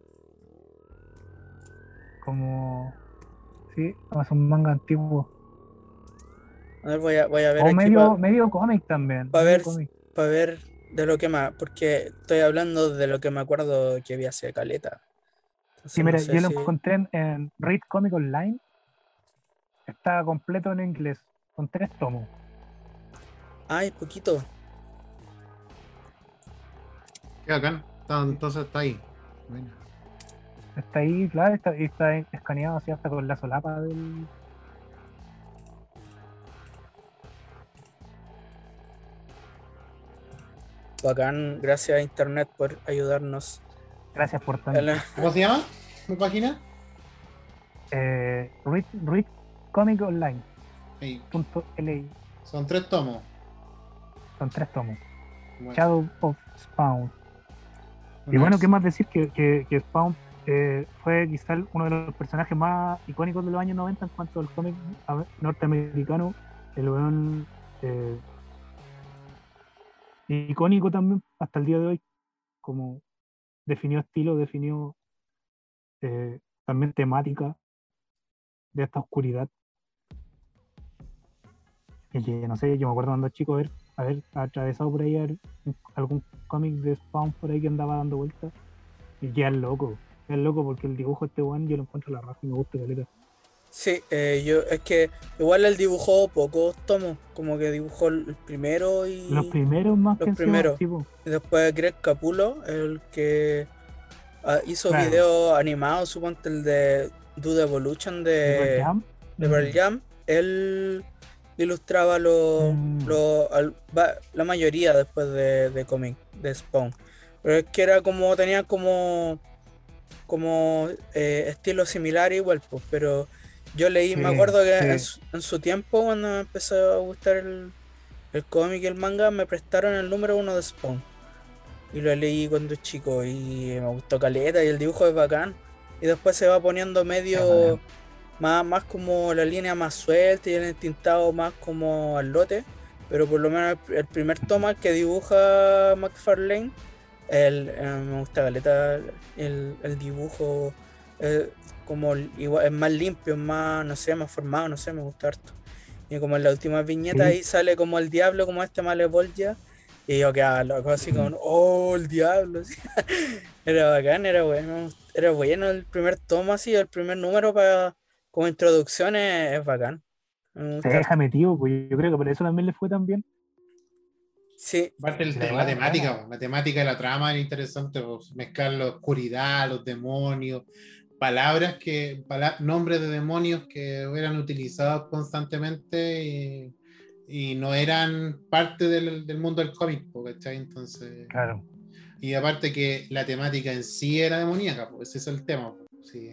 Como. Sí, como son mangas antiguos. A ver, voy a, voy a ver O aquí medio, medio cómic también. pa medio ver- para ver de lo que más, porque estoy hablando de lo que me acuerdo que vi hace caleta. Entonces, Sí, no mira, sé yo lo encontré en, en Read Comic Online. Está completo en inglés, con tres tomos. Ay, poquito. Qué bacán. Entonces está ahí. Bueno. Está ahí, claro, está, y está escaneado así hasta con la solapa del. Bacán, gracias a internet por ayudarnos Gracias por tanto. ¿Cómo se llama? ¿Mi página? Eh, read, read Comic Online. Punto LI. Son tres tomos. Son tres tomos. Bueno, Shadow of Spawn. Y bueno, ¿qué más decir? Que, que, que Spawn eh, fue quizá uno de los personajes más icónicos de los años 90 en cuanto al cómic norteamericano. El weón eh, icónico también hasta el día de hoy. Como definió estilo, definió eh, también temática de esta oscuridad. Y que no sé, yo me acuerdo cuando chico haber, haber atravesado por ahí a algún cómic de Spawn por ahí que andaba dando vueltas. Y quedar loco. Quedar loco porque el dibujo de este one yo lo encuentro la raja y me gusta caleta. Sí, eh, yo, es que igual él dibujó pocos tomos, como que dibujó el primero y, Los primeros más los que primeros. y después Greg Capulo, el que ah, hizo Claro. videos animados, suponte el de the Evolution de, de Pearl Jam, él ilustraba lo, Mm. lo- al- la mayoría después de, de cómic, de Spawn. Pero es que era como, tenía como, como eh, estilo similar igual, pues, pero yo leí, me acuerdo que sí. en, su, en su tiempo, cuando me empezó a gustar el, el cómic y el manga, me prestaron el número uno de Spawn. Y lo leí cuando chico y me gustó caleta y el dibujo es bacán. Y después se va poniendo medio más, más como la línea más suelta y el tintado más como al lote. Pero por lo menos el, el primer toma que dibuja McFarlane, el, eh, me gusta caleta el, el dibujo. eh, como igual, es más limpio, es más, no sé, más formado, no sé, me gusta harto. Y como en la última viñeta Sí. ahí sale como el diablo, como este Malevolgia. Y yo quedaba loco así como, oh, el diablo. así. Era bacán, era bueno. Era bueno el primer tomo así, el primer número para como introducción es, es bacán. Me deja metido, pues yo creo que por eso también le fue tan bien. Sí, Aparte el- La la, temática, la temática de la trama era interesante, po, mezclar la oscuridad, los demonios, palabras que, pala- nombres de demonios que eran utilizados constantemente y, y no eran parte del, del mundo del cómic, ¿cachai? Entonces, Claro. y aparte que la temática en sí era demoníaca, pues ese es el tema, sí.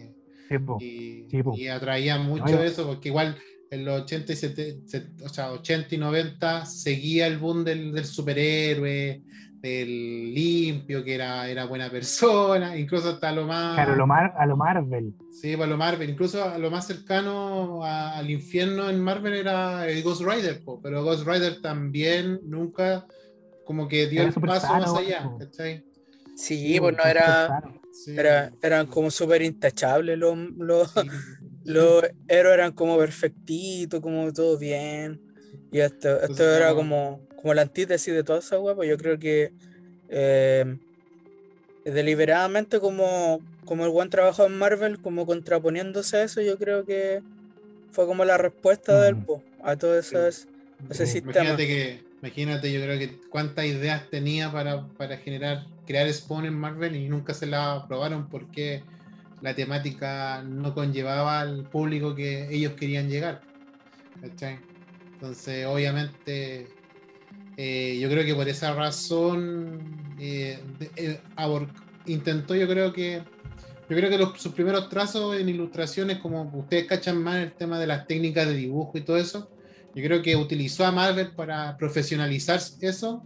Sí, po. y, Sí, po. y atraía mucho yo- eso, porque igual en los 80 y, 70, o sea, 80 y 90 seguía el boom del, del superhéroe, del limpio, que era, era buena persona, incluso hasta lo más... Claro, lo mar- a lo Marvel. Sí, para lo Marvel, incluso a lo más cercano a- al infierno en Marvel era el Ghost Rider, po, pero Ghost Rider también nunca como que dio Era el paso sano, más allá. ¿cachai? sí, po, pues no era. Sí, era, eran como súper intachables los, los, sí, los héroes eran como perfectitos, como todo bien. Y esto, esto Entonces, era como- como, la antítesis de toda esa wea, pues yo creo que eh, deliberadamente como, como el buen trabajo en Marvel, como contraponiéndose a eso, yo creo que fue como la respuesta del Ujú. po a todo ese Sí. sistema. Imagínate que, imagínate, yo creo que cuántas ideas tenía para, para generar, crear Spawn en Marvel y nunca se la aprobaron porque la temática no conllevaba al público que ellos querían llegar. ¿cachai? Entonces, obviamente, eh, yo creo que por esa razón eh, eh, intentó, yo creo que yo creo que sus primeros trazos en ilustraciones, como ustedes cachan más el tema de las técnicas de dibujo y todo eso, yo creo que utilizó a Marvel para profesionalizar eso,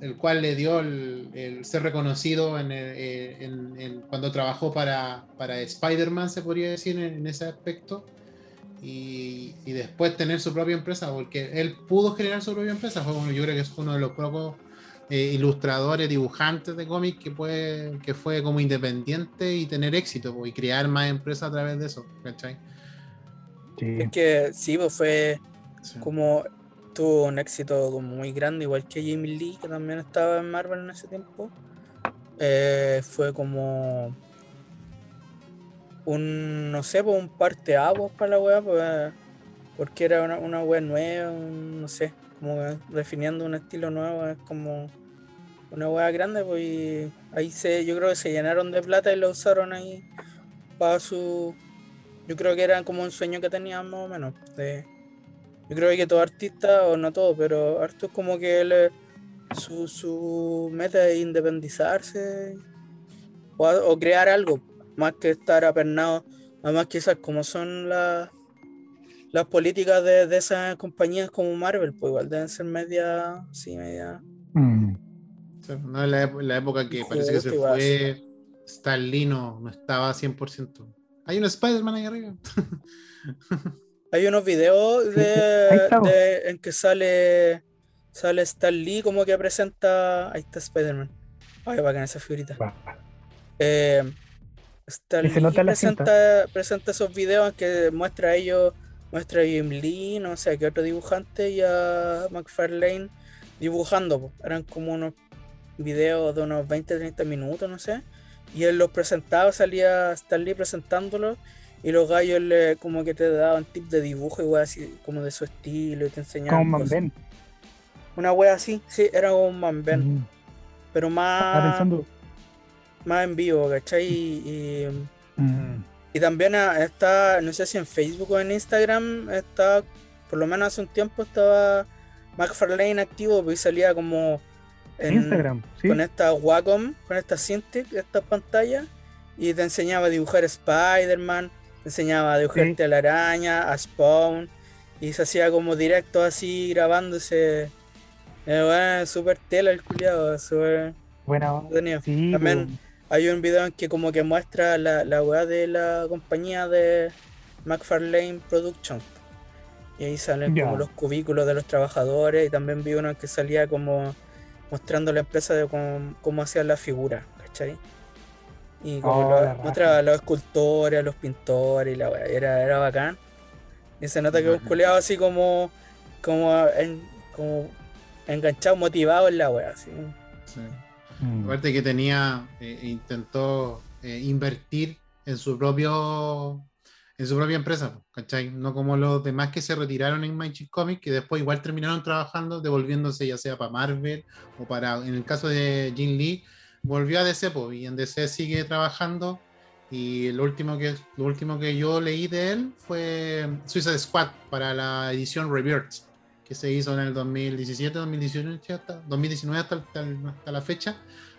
el cual le dio el, ser reconocido en, el- cuando trabajó para, para Spider-Man, se podría decir, en ese aspecto. Y, y después tener su propia empresa, porque él pudo generar su propia empresa. Fue uno- yo creo que es uno de los pocos eh, ilustradores, dibujantes de cómics que, puede, que fue como independiente y tener éxito po, y crear más empresas a través de eso. ¿cachai? Sí. Es que sí, pues fue Sí. como tuvo un éxito como muy grande, igual que Jimmy Lee, que también estaba en Marvel en ese tiempo. Eh, fue como un, no sé, pues un parteaguas para la wea, pues, porque era una, una nueva, un- no sé, como definiendo un estilo nuevo, es como una wea grande, pues ahí se, yo creo que se llenaron de plata y lo usaron ahí para su, yo creo que era como un sueño que tenían más o menos, de, yo creo que todo artista, o no todo, pero harto es como que su, su meta es independizarse o crear algo, más que estar apernado. Además, quizás como son las las políticas de, de esas compañías como Marvel, pues igual deben ser media, sí, media. Mm. O sea, no, en la, la época que parece que se fue Stan Lee no, no estaba 100%. Hay un Spider-Man ahí arriba. Hay unos videos de, en que sale sale Stan Lee como que presenta. Ahí está Spider-Man. Ay, bacán esa figurita. Eh, Y Lee nota presenta, presenta esos videos en que muestra a ellos, muestra a Jim Lee, no sé, qué otro dibujante y a McFarlane dibujando. po. Eran como unos videos de unos 20-30 minutos, no sé. Y él los presentaba, salía Stan Lee presentándolos y los gallos le, como que te daban tips de dibujo, igual así, como de su estilo y te enseñaban. Como. Ben. Una wea así, sí, era como un man Ben, Mm. pero más, pensando. Más en vivo, ¿cachai? Y, y- mm, y también ah, está, no sé si en Facebook o en Instagram, está, por lo menos hace un tiempo estaba McFarlane activo, y salía como en, Instagram, sí. con esta Wacom, con esta Cintiq, esta pantalla, y te enseñaba a dibujar Spider-Man, te enseñaba a dibujar Sí. telaraña, a Spawn, y se hacía como directo así grabándose. Eh, bueno, super tela el culiado, super entretenido. Sí, También pues, hay un video en que como que muestra la, la weá de la compañía de McFarlane Productions. Y ahí salen como los cubículos de los trabajadores y también vi uno que salía como mostrando la empresa de cómo, cómo hacían la figura, ¿cachai? Y como Oh, lo- mostraba a los escultores, a los pintores y la weá, era, era bacán. Y se nota que un culeado así como, como, en- como enganchado, motivado en la weá, así. Sí. Mm, Aparte que tenía, eh, intentó eh, invertir en su propio en su propia empresa, ¿cachai? No como los demás que se retiraron en Magic Comics, que después igual terminaron trabajando, devolviéndose ya sea para Marvel o para, en el caso de Jim Lee, volvió a DC, po, y en DC sigue trabajando. Y lo último que lo último que yo leí de él fue Suicide Squad para la edición Rebirth, que se hizo en el 2017, 2018, hasta, 2019 hasta, hasta- hasta la fecha.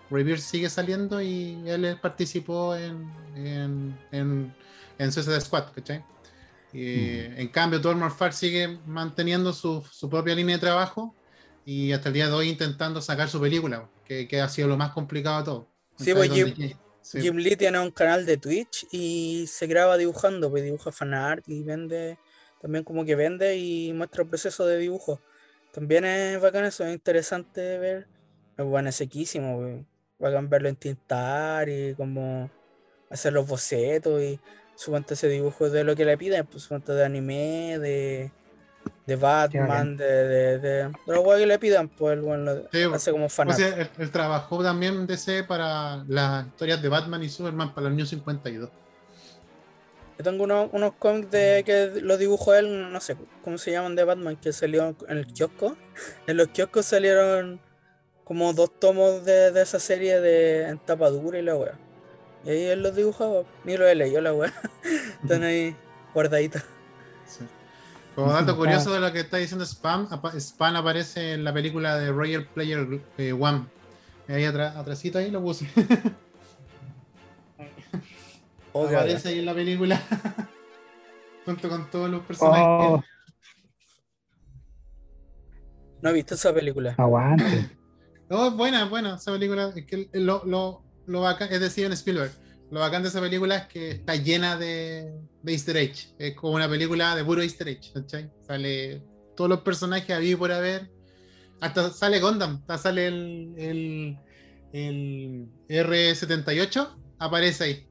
Rebirth sigue saliendo y él participó en, en, en, en Suicide Squad, ¿cachai? Y, En cambio, Dormer Far sigue manteniendo su, su propia línea de trabajo y hasta el día de hoy intentando sacar su película, que, que ha sido lo más complicado de todo. Sí, pues, Donde- sí. Jim Lee tiene un canal de Twitch y se graba dibujando, pues dibuja fanart y vende, también como que vende y muestra el proceso de dibujo. También es bacán eso, es interesante ver. Es bueno, es sequísimo, pues. Bacán verlo en tintar y como hacer los bocetos y suponte ese dibujo de lo que le piden, pues suponte de anime, de, de Batman, de, de, de, de lo guay que le pidan, pues el lo Sí, hace como O fanart. sea, él, él trabajó también DC para las historias de Batman y Superman para el New 52. Yo tengo unos, unos cómics de que los dibujó él, no sé cómo se llaman, de Batman, que salió en el kiosco. En los kioscos salieron como dos tomos de, de esa serie de en tapa dura y la weá. Y ahí él los dibujaba, ni lo he leído la weá. Están ahí guardaditos. Sí. Como dato Está- curioso de lo que está diciendo Spam, Spam aparece en la película de Royal Player eh, One. Ahí atrás, atrásito ahí lo puse. Aparece ahí en la película. Junto con todos los personajes. Oh, No he visto esa película. aguante. No, es buena, es buena esa película. Es que lo, lo, lo bacán, es de Steven Spielberg. Lo bacán de esa película es que está llena de, de easter eggs. Es como una película de puro easter egg, ¿cachai? Sale todos los personajes a vivir por haber. Hasta sale Gundam, hasta sale el, el, el R78, aparece ahí.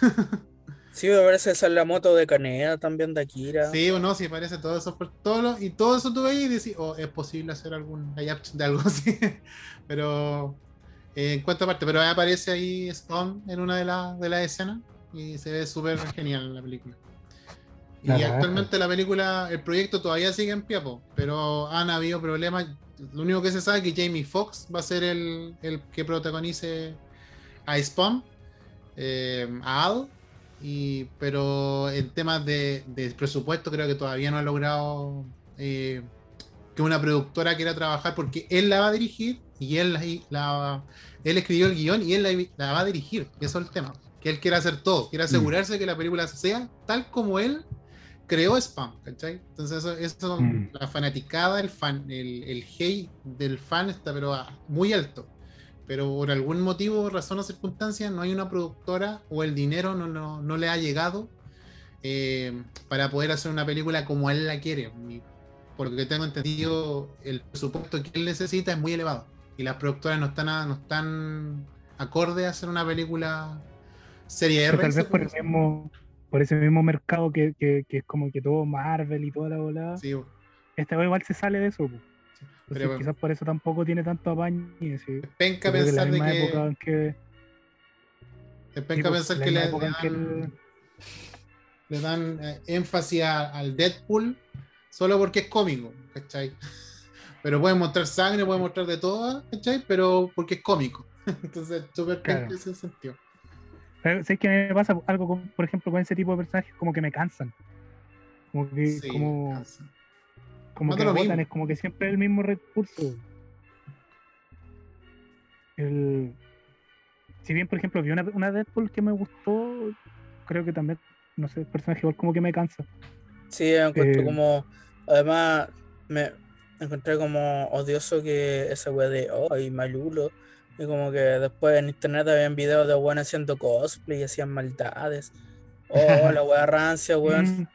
Sí, me parece esa es la moto de Caneda también de Akira. Sí o no, sí, aparece todo eso. por- Todo lo- y todo eso tú veis y decís, oh, es posible hacer algún de algo así. Pero eh, en cuanto aparte, pero ahí aparece ahí Spawn en una de, las de las escenas y se ve súper genial en la película. Y La actualmente la película, el proyecto todavía sigue en pie, po, pero han habido problemas. Lo único que se sabe es que Jamie Foxx va a ser el, el que protagonice a Spawn, eh, a Al, y, pero en temas de, de presupuesto creo que todavía no ha logrado eh, que una productora quiera trabajar porque él la va a dirigir y él, la- la- él escribió el guion y él la, la va a dirigir. Y eso es el tema. Que él quiere hacer todo, quiere asegurarse que la película sea tal como él creó Spam, ¿cachai? Entonces eso, eso Mm. la fanaticada, el fan, el, el hate del fan está pero muy alto. Pero por algún motivo, razón o circunstancia, no hay una productora o el dinero no, no, no le ha llegado eh, para poder hacer una película como él la quiere. Y por lo que tengo entendido, el presupuesto que él necesita es muy elevado. Y las productoras no están, a- no están acorde a hacer una película serie R. tal vez por el mismo, por ese mismo mercado que, que, que es como que todo Marvel y toda la volada. Sí, Este weón igual se sale de eso. po. Entonces, pero- quizás por eso tampoco tiene tanto apaño. sí. penca creo que pensar de que, época en que, es penca sí, po, pensar que le, época en le que dan- el- le dan eh, énfasis a- al Deadpool solo porque es cómico, ¿cachai? Pero pueden mostrar sangre, pueden mostrar de todo, ¿cachai? Pero porque es cómico. Entonces, súper Claro. penca en ese sentido. Pero ¿sabes qué me pasa algo, con, por ejemplo, con ese tipo de personajes? Como que me cansan. Como que, Sí, como, cansa. Como que lo es como que siempre es el mismo recurso. El, si bien, por ejemplo, vi una, una Deadpool que me gustó, creo que también, no sé, el personaje igual como que me cansa. Sí, encuentro Eh, como. Además, me encontré como odioso que esa wea de. ¡Ay, malulo! Y como que después en internet habían videos de weón haciendo cosplay y hacían maldades. Oh, la wea rancia, weón.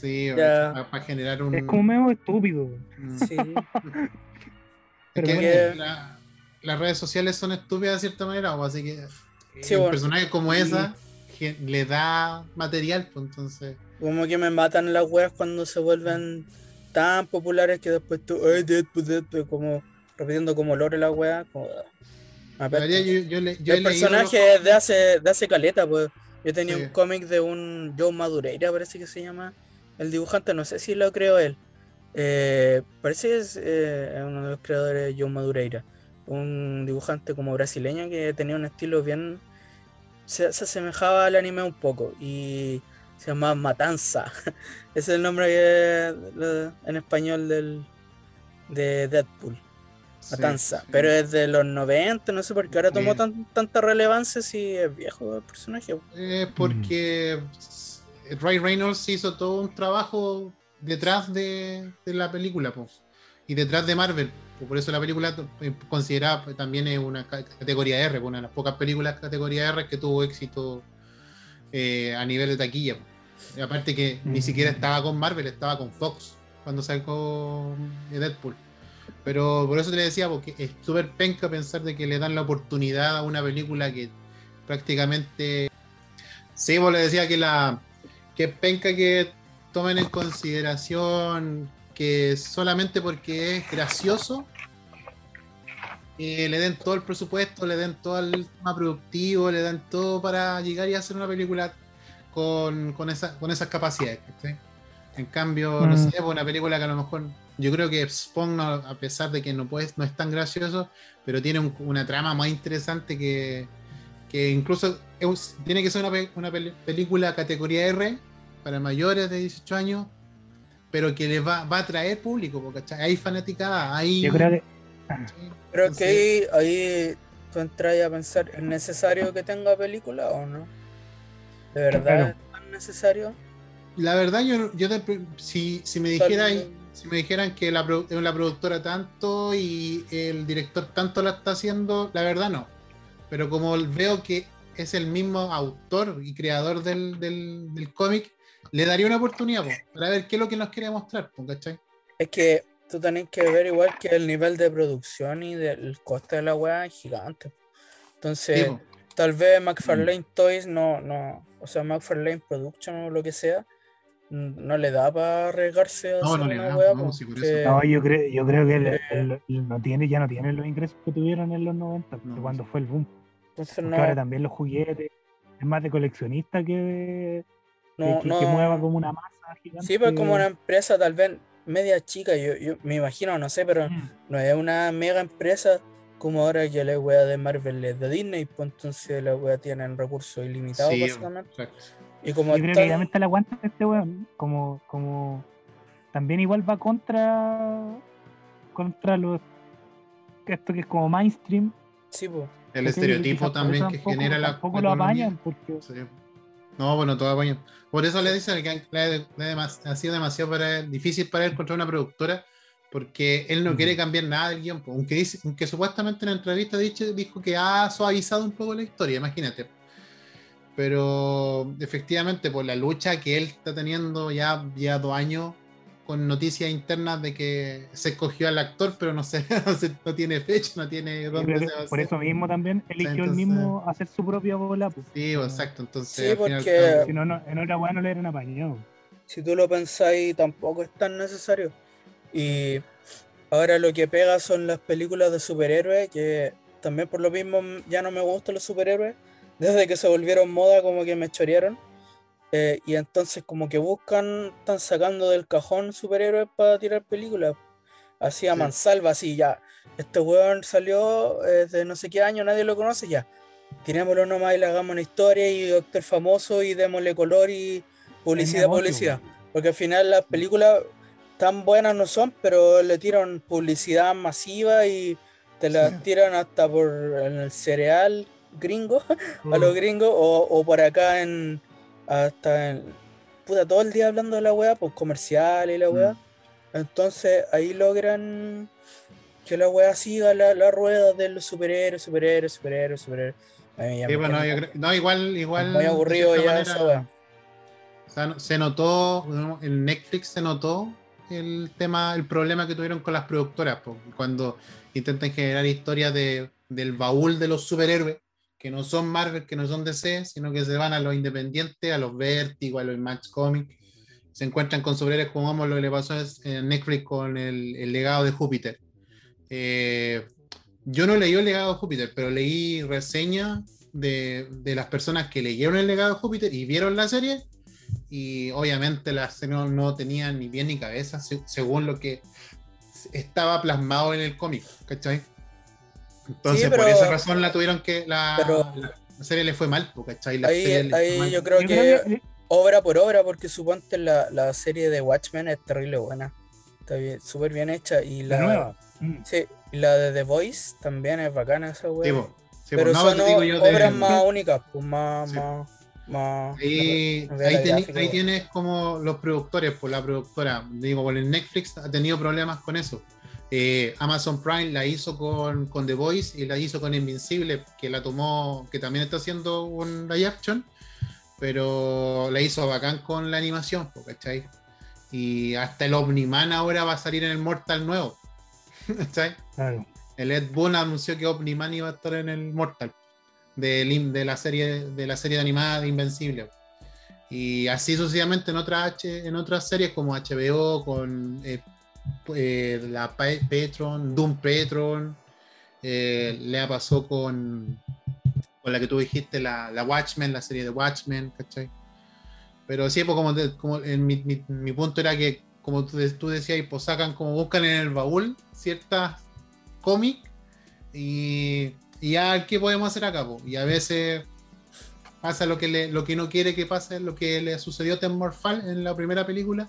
Sí, para, generar un. es como medio estúpido. Mm. Sí. Es que la- las redes sociales son estúpidas de cierta manera, o así que Sí, un bueno. personaje como esa le da material, pues entonces. Como que me matan las weas cuando se vuelven tan populares que después tú, ay, Deadpool, Deadpool, como repitiendo como lore la wea. Como, verdad, yo, yo le- yo he el personaje los- es de hace, de hace caleta, pues. Yo tenía Sí. un cómic de un Joe Madureira, parece que se llama. El dibujante, no sé si lo creó él. Eh, parece que es eh, uno de los creadores de Joe Madureira. Un dibujante como brasileño que tenía un estilo bien. Se, se asemejaba al anime un poco. Y se llamaba Matanza. Es el nombre que, lo- en español del, de Deadpool. Matanza. sí. Pero es de los 90, no sé por qué ahora tomó tan- tanta relevancia si es viejo el personaje. Eh, porque Ray Reynolds hizo todo un trabajo detrás de, de la película po, y detrás de Marvel. po, Por eso la película eh, considerada pues, también es una ca- categoría R, una de las pocas películas categoría R que tuvo éxito eh, a nivel de taquilla. Y aparte que ni Mm. siquiera estaba con Marvel, estaba con Fox cuando sacó eh, Deadpool. Pero por eso te le decía, porque es súper penca pensar de que le dan la oportunidad a una película que prácticamente Sí, vos le decía que la que penca que tomen en consideración que solamente porque es gracioso eh, le den todo el presupuesto, le den todo el tema productivo, le dan todo para llegar y hacer una película con, con, esa- con esas capacidades. En cambio, no Mm. sé, pues una película que a lo mejor yo creo que Spawn, no- a pesar de que no, puede, no es tan gracioso, pero tiene un- una trama más interesante que, que incluso es- tiene que ser una, pe- una pel- película categoría R para mayores de 18 años, pero que les va, va a atraer público, porque ¿cachai? hay fanaticada, hay... Yo creo que Pero Entonces- que ahí, ahí tú entras a pensar, ¿es necesario que tenga película o no? ¿De verdad Claro. es tan necesario? La verdad, yo, yo si, si me dijeran, si me dijeran que la, la productora tanto y el director tanto la está haciendo, la verdad no. Pero como veo que es el mismo autor y creador del, del, del cómic, le daría una oportunidad po, para ver qué es lo que nos quiere mostrar, ¿cachai? Es que tú tenés que ver igual que el nivel de producción y del coste de la weá es gigante. Entonces, Sí, tal vez McFarlane Toys no, no, o sea, McFarlane Production o lo que sea, no le da para arriesgarse a No, hacer no le una da, weá, no, sí, yo creo, yo creo que él- Eh. él- él no tiene, ya no tiene los ingresos que tuvieron en los 90, No, que cuando fue el boom. Entonces no, ahora también los juguetes es más de coleccionista que de no, que, que no- mueva como una masa gigante. Sí, pues como una empresa tal vez media chica, yo, yo me imagino, no sé, pero Mm. no es una mega empresa como ahora que la wea de Marvel es de Disney, pues entonces la wea tienen recursos ilimitados Sí, básicamente. exacto. Y como Yo creo que la aguanta este weón. Como, como también igual va contra contra los esto que es como mainstream. Sí, pues. El estereotipo también que tampoco- genera la. Tampoco la lo apañan porque Sí. No, bueno, todo apañan. Por eso le dicen que le, le- ha sido demasiado para él- difícil para él encontrar una productora, porque él no quiere cambiar nada del guion. Aunque, dice, aunque supuestamente en la entrevista dicho, dijo que ha suavizado un poco la historia, imagínate. Pero efectivamente, por la lucha que él está teniendo ya, ya dos años con noticias internas de que se escogió al actor, pero no sé, no, se- no tiene fecha, no tiene yo dónde creo que se va a por hacer. eso mismo también eligió el entonces- mismo hacer su propia bola. pues. Sí, exacto. Entonces, Sí, porque- cabo- Si no, no, en otra weá no le eran apañado. Si tú lo pensáis, tampoco es tan necesario. Y ahora lo que pega son las películas de superhéroes, que también por lo mismo ya no me gustan los superhéroes. Desde que se volvieron moda, como que me chorearon. Eh, y entonces, como que buscan, están sacando del cajón superhéroes para tirar películas. Así a Sí. mansalva, así ya. Este weón salió eh, de no sé qué año, nadie lo conoce, ya. Tirémoslo nomás y le hagamos una historia y actor famoso y démosle color y publicidad, negocio, publicidad. Porque al final las películas tan buenas no son, pero le tiran publicidad masiva y te la Sí. tiran hasta por en el cereal gringo, a Mm. los gringos, o, o por acá en hasta en puta todo el día hablando de la weá, pues comercial y la Mm. weá. Entonces ahí logran que la weá siga la, la rueda de los superhéroes, superhéroes, superhéroes, superhéroes. A mí ya Sí, bueno, creo- no, igual, igual. muy aburrido ya manera, esa weá. o sea, no- se notó, en Netflix se notó el tema, el problema que tuvieron con las productoras, cuando intentan generar historias de, del baúl de los superhéroes, que no son Marvel, que no son DC, sino que se van a los independientes, a los Vertigo, a los Image Comics, se encuentran con superhéroes como vamos, lo que le pasó es- en Netflix con el, legado de Júpiter. Eh, yo no leí el legado de Júpiter, pero leí reseñas de, de las personas que leyeron el legado de Júpiter y vieron la serie. Y obviamente la serie no, no tenía ni pie ni cabeza, se- según lo que estaba plasmado en el cómic, ¿cachai? Entonces, Sí, pero- por esa razón la tuvieron que. La, pero- la- serie le fue mal, ¿cachai? La Ahí, serie ahí mal. yo creo que obra por obra, porque suponte la, la serie de Watchmen es terrible buena. Está bien, súper bien hecha. Y la, la nueva. Mm. Sí, y la de The Voice también es bacana esa Sí, wea. Sí, po. Pero No, son digo yo de- obras más únicas, pues más, Sí. más, más. Ahí, ahí, tienes como los productores, pues la productora, digo, con el Netflix ha tenido problemas con eso. Eh, Amazon Prime la hizo con, con The Voice y la hizo con Invincible, que la tomó, que también está haciendo un live action, pero la hizo bacán con la animación, ¿cachai? Y hasta el Omniman ahora va a salir en el Mortal nuevo, ¿cachai? Claro. El Ed Boon anunció que Omniman iba a estar en el Mortal de, la serie de la serie animada de Invencible. Y así sucesivamente en otras H- en otras series como HBO, con eh, eh, la Petron, Doom Petron, eh, le pasó con, con la que tú dijiste, la, la Watchmen, la serie de Watchmen, ¿cachai? Pero sí, pues como, como en mi, mi- mi punto era que, como tú, tú decías, pues sacan como buscan en el baúl ciertas cómics y, y ya, ¿qué podemos hacer acá? po? Y a veces pasa lo que, le, lo que no quiere que pase, lo que le sucedió a Tim Morfal en la primera película,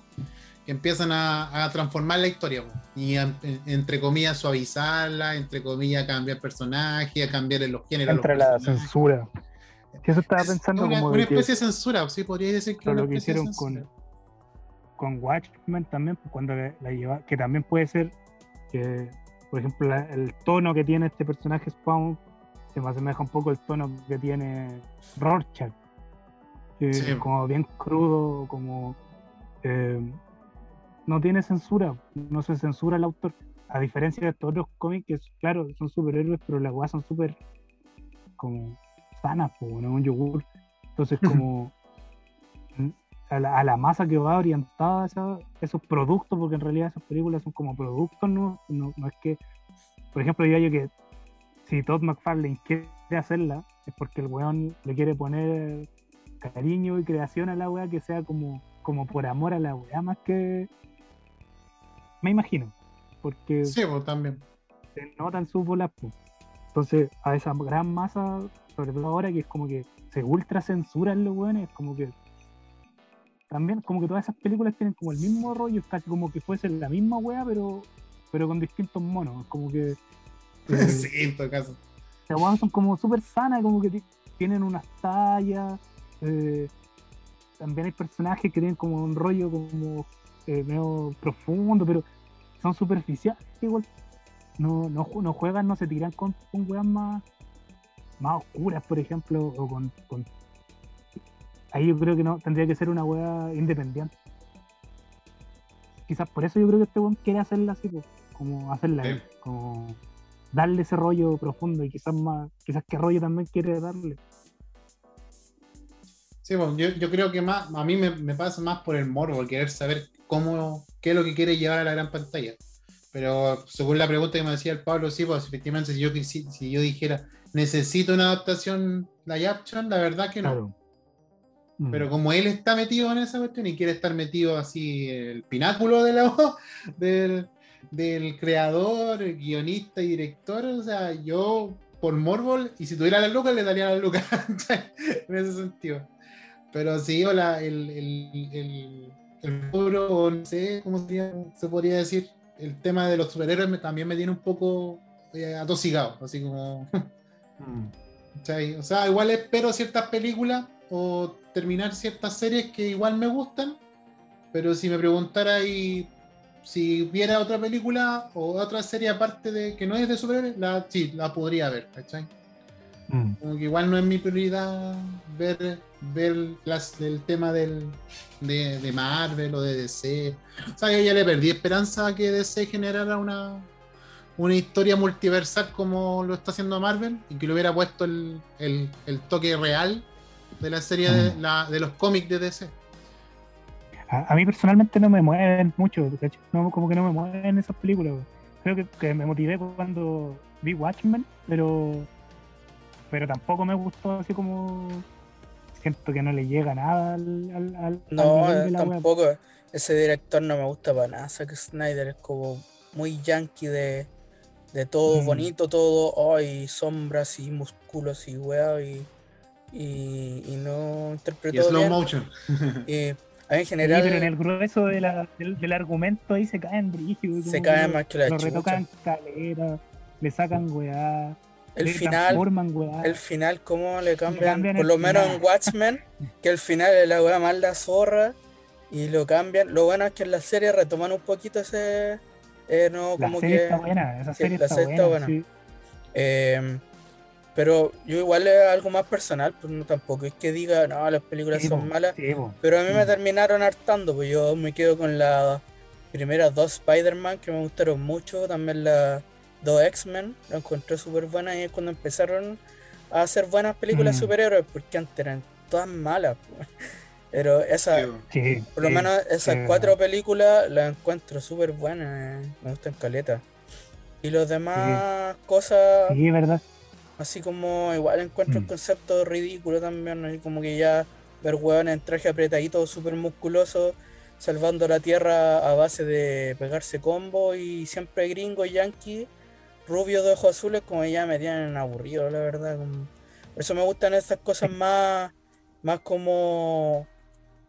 que empiezan a, a transformar la historia po, y a- entre comillas suavizarla, entre comillas cambiar personajes, a cambiar los géneros. los Entre la censura. Si eso estaba Es pensando una, como una de que- especie de censura, sí, podría decir que Pero una lo que hicieron con, con Watchmen también, pues, cuando la, la lleva, que también puede ser que, por ejemplo, la- el tono que tiene este personaje Spawn se me asemeja un poco el tono que tiene Rorschach, que Sí. es como bien crudo, como eh, no tiene censura, no se censura el autor, a diferencia de estos otros cómics que, claro, son superhéroes, pero las weas son súper como sanas, como no un yogur. Entonces, como mm, a la, a la masa que va orientada esa- esos productos, porque en realidad esas películas son como productos, ¿no? No, no es que, por ejemplo, yo digo que si Todd McFarlane quiere hacerla, es porque el weón le quiere poner cariño y creación a la weá que sea como, como por amor a la weá, más que. Me imagino. Porque Sí, pues también. se notan sus bolas. po. Entonces, a esa gran masa, sobre todo ahora que es como que se ultra censuran los weones, es como que también como que todas esas películas tienen como el mismo rollo, es casi como que fuese la misma wea, pero, pero con distintos monos. Es como que Eh, sí, en todo caso. Las weas son como súper sanas, como que ti- tienen unas tallas. eh, también hay personajes que tienen como un rollo como eh, medio profundo, pero son superficiales igual. No, no, no juegan, no se tiran con, con weas más, más oscuras, por ejemplo, o con, con- Ahí yo creo que no, tendría que ser una wea independiente. Quizás por eso yo creo que este weón quiere hacerla así, pues, como hacerla, Sí. como darle ese rollo profundo y quizás más, quizás qué rollo también quiere darle. Sí, pues, yo, yo creo que más, a mí me, me pasa más por el morbo, el querer saber cómo, qué es lo que quiere llevar a la gran pantalla. Pero según la pregunta que me decía el Pablo, sí, pues efectivamente si yo, quisi- si yo dijera, necesito una adaptación live action, la verdad que no. Claro. Mm. Pero como él está metido en esa cuestión y quiere estar metido así el pináculo de la voz del, del creador, el guionista y director, o sea, yo por Morbol, y si tuviera la lucas, le daría la lucas en ese sentido. Pero sí, hola, el, el, el, el puro, o no sé cómo sería- se podría decir, el tema de los superhéroes me- también me tiene un poco eh, atosigado, así como... Mm. O sea, igual espero ciertas películas o terminar ciertas series que igual me gustan, pero si me preguntara y si viera otra película o otra serie aparte de que no es de superhéroes, la, sí, la podría ver, ¿cachai? Mm. Como que igual no es mi prioridad ver, ver las, el tema del, de, de Marvel o de DC. O sea, yo ya le perdí esperanza a que DC generara una, una historia multiversal como lo está haciendo Marvel y que le hubiera puesto el, el- el toque real de la serie de, Mm. la- de los cómics de DC. A, a mí personalmente no me mueven mucho, como que no me mueven esas películas. Creo que, que me motivé cuando vi Watchmen, pero pero tampoco me gustó así como siento que no le llega nada al, al, al- al No, nivel wea. tampoco. Ese director no me gusta para nada. Zack Snyder es como muy yankee de, de todo Mm. bonito, todo, ay, sombras y músculos y weá, y, y, y no Y interpretó slow bien. motion. Y a mí en Sí, general pero en el grueso de la- del, del argumento ahí se caen brígidos. se como cae que más que la Lo chucha. retocan calera, le sacan weá, El final, el final, cómo le cambian, cambian por lo menos en. Watchmen, que el final es la weá más la zorra, y lo cambian. Lo bueno es que en la serie retoman un poquito ese. eh, no, La como serie que. está buena, esa sí, serie la está serie está buena. sí. Eh, pero yo igual es algo más personal, pues no tampoco es que diga, no, las películas Sí, son malas, pero a mí me terminaron hartando, pues yo me quedo con las primeras dos Spider-Man que me gustaron mucho, también las dos X-Men, las encontré súper buenas y es cuando empezaron a hacer buenas películas Mm. superhéroes, porque antes eran todas malas, pues. pero esa, Sí, por lo sí, menos esas sí, cuatro películas las encuentro súper buenas, eh, me gustan caleta. Y los demás cosas Sí, verdad. Así como igual encuentro el Mm. concepto ridículo también, así como que ya ver hueones en traje apretadito, súper musculoso, salvando la tierra a base de pegarse combo y siempre gringo, yankee, rubio de ojos azules, como ya me tienen aburrido, la verdad. como- Por eso me gustan estas cosas más, más como,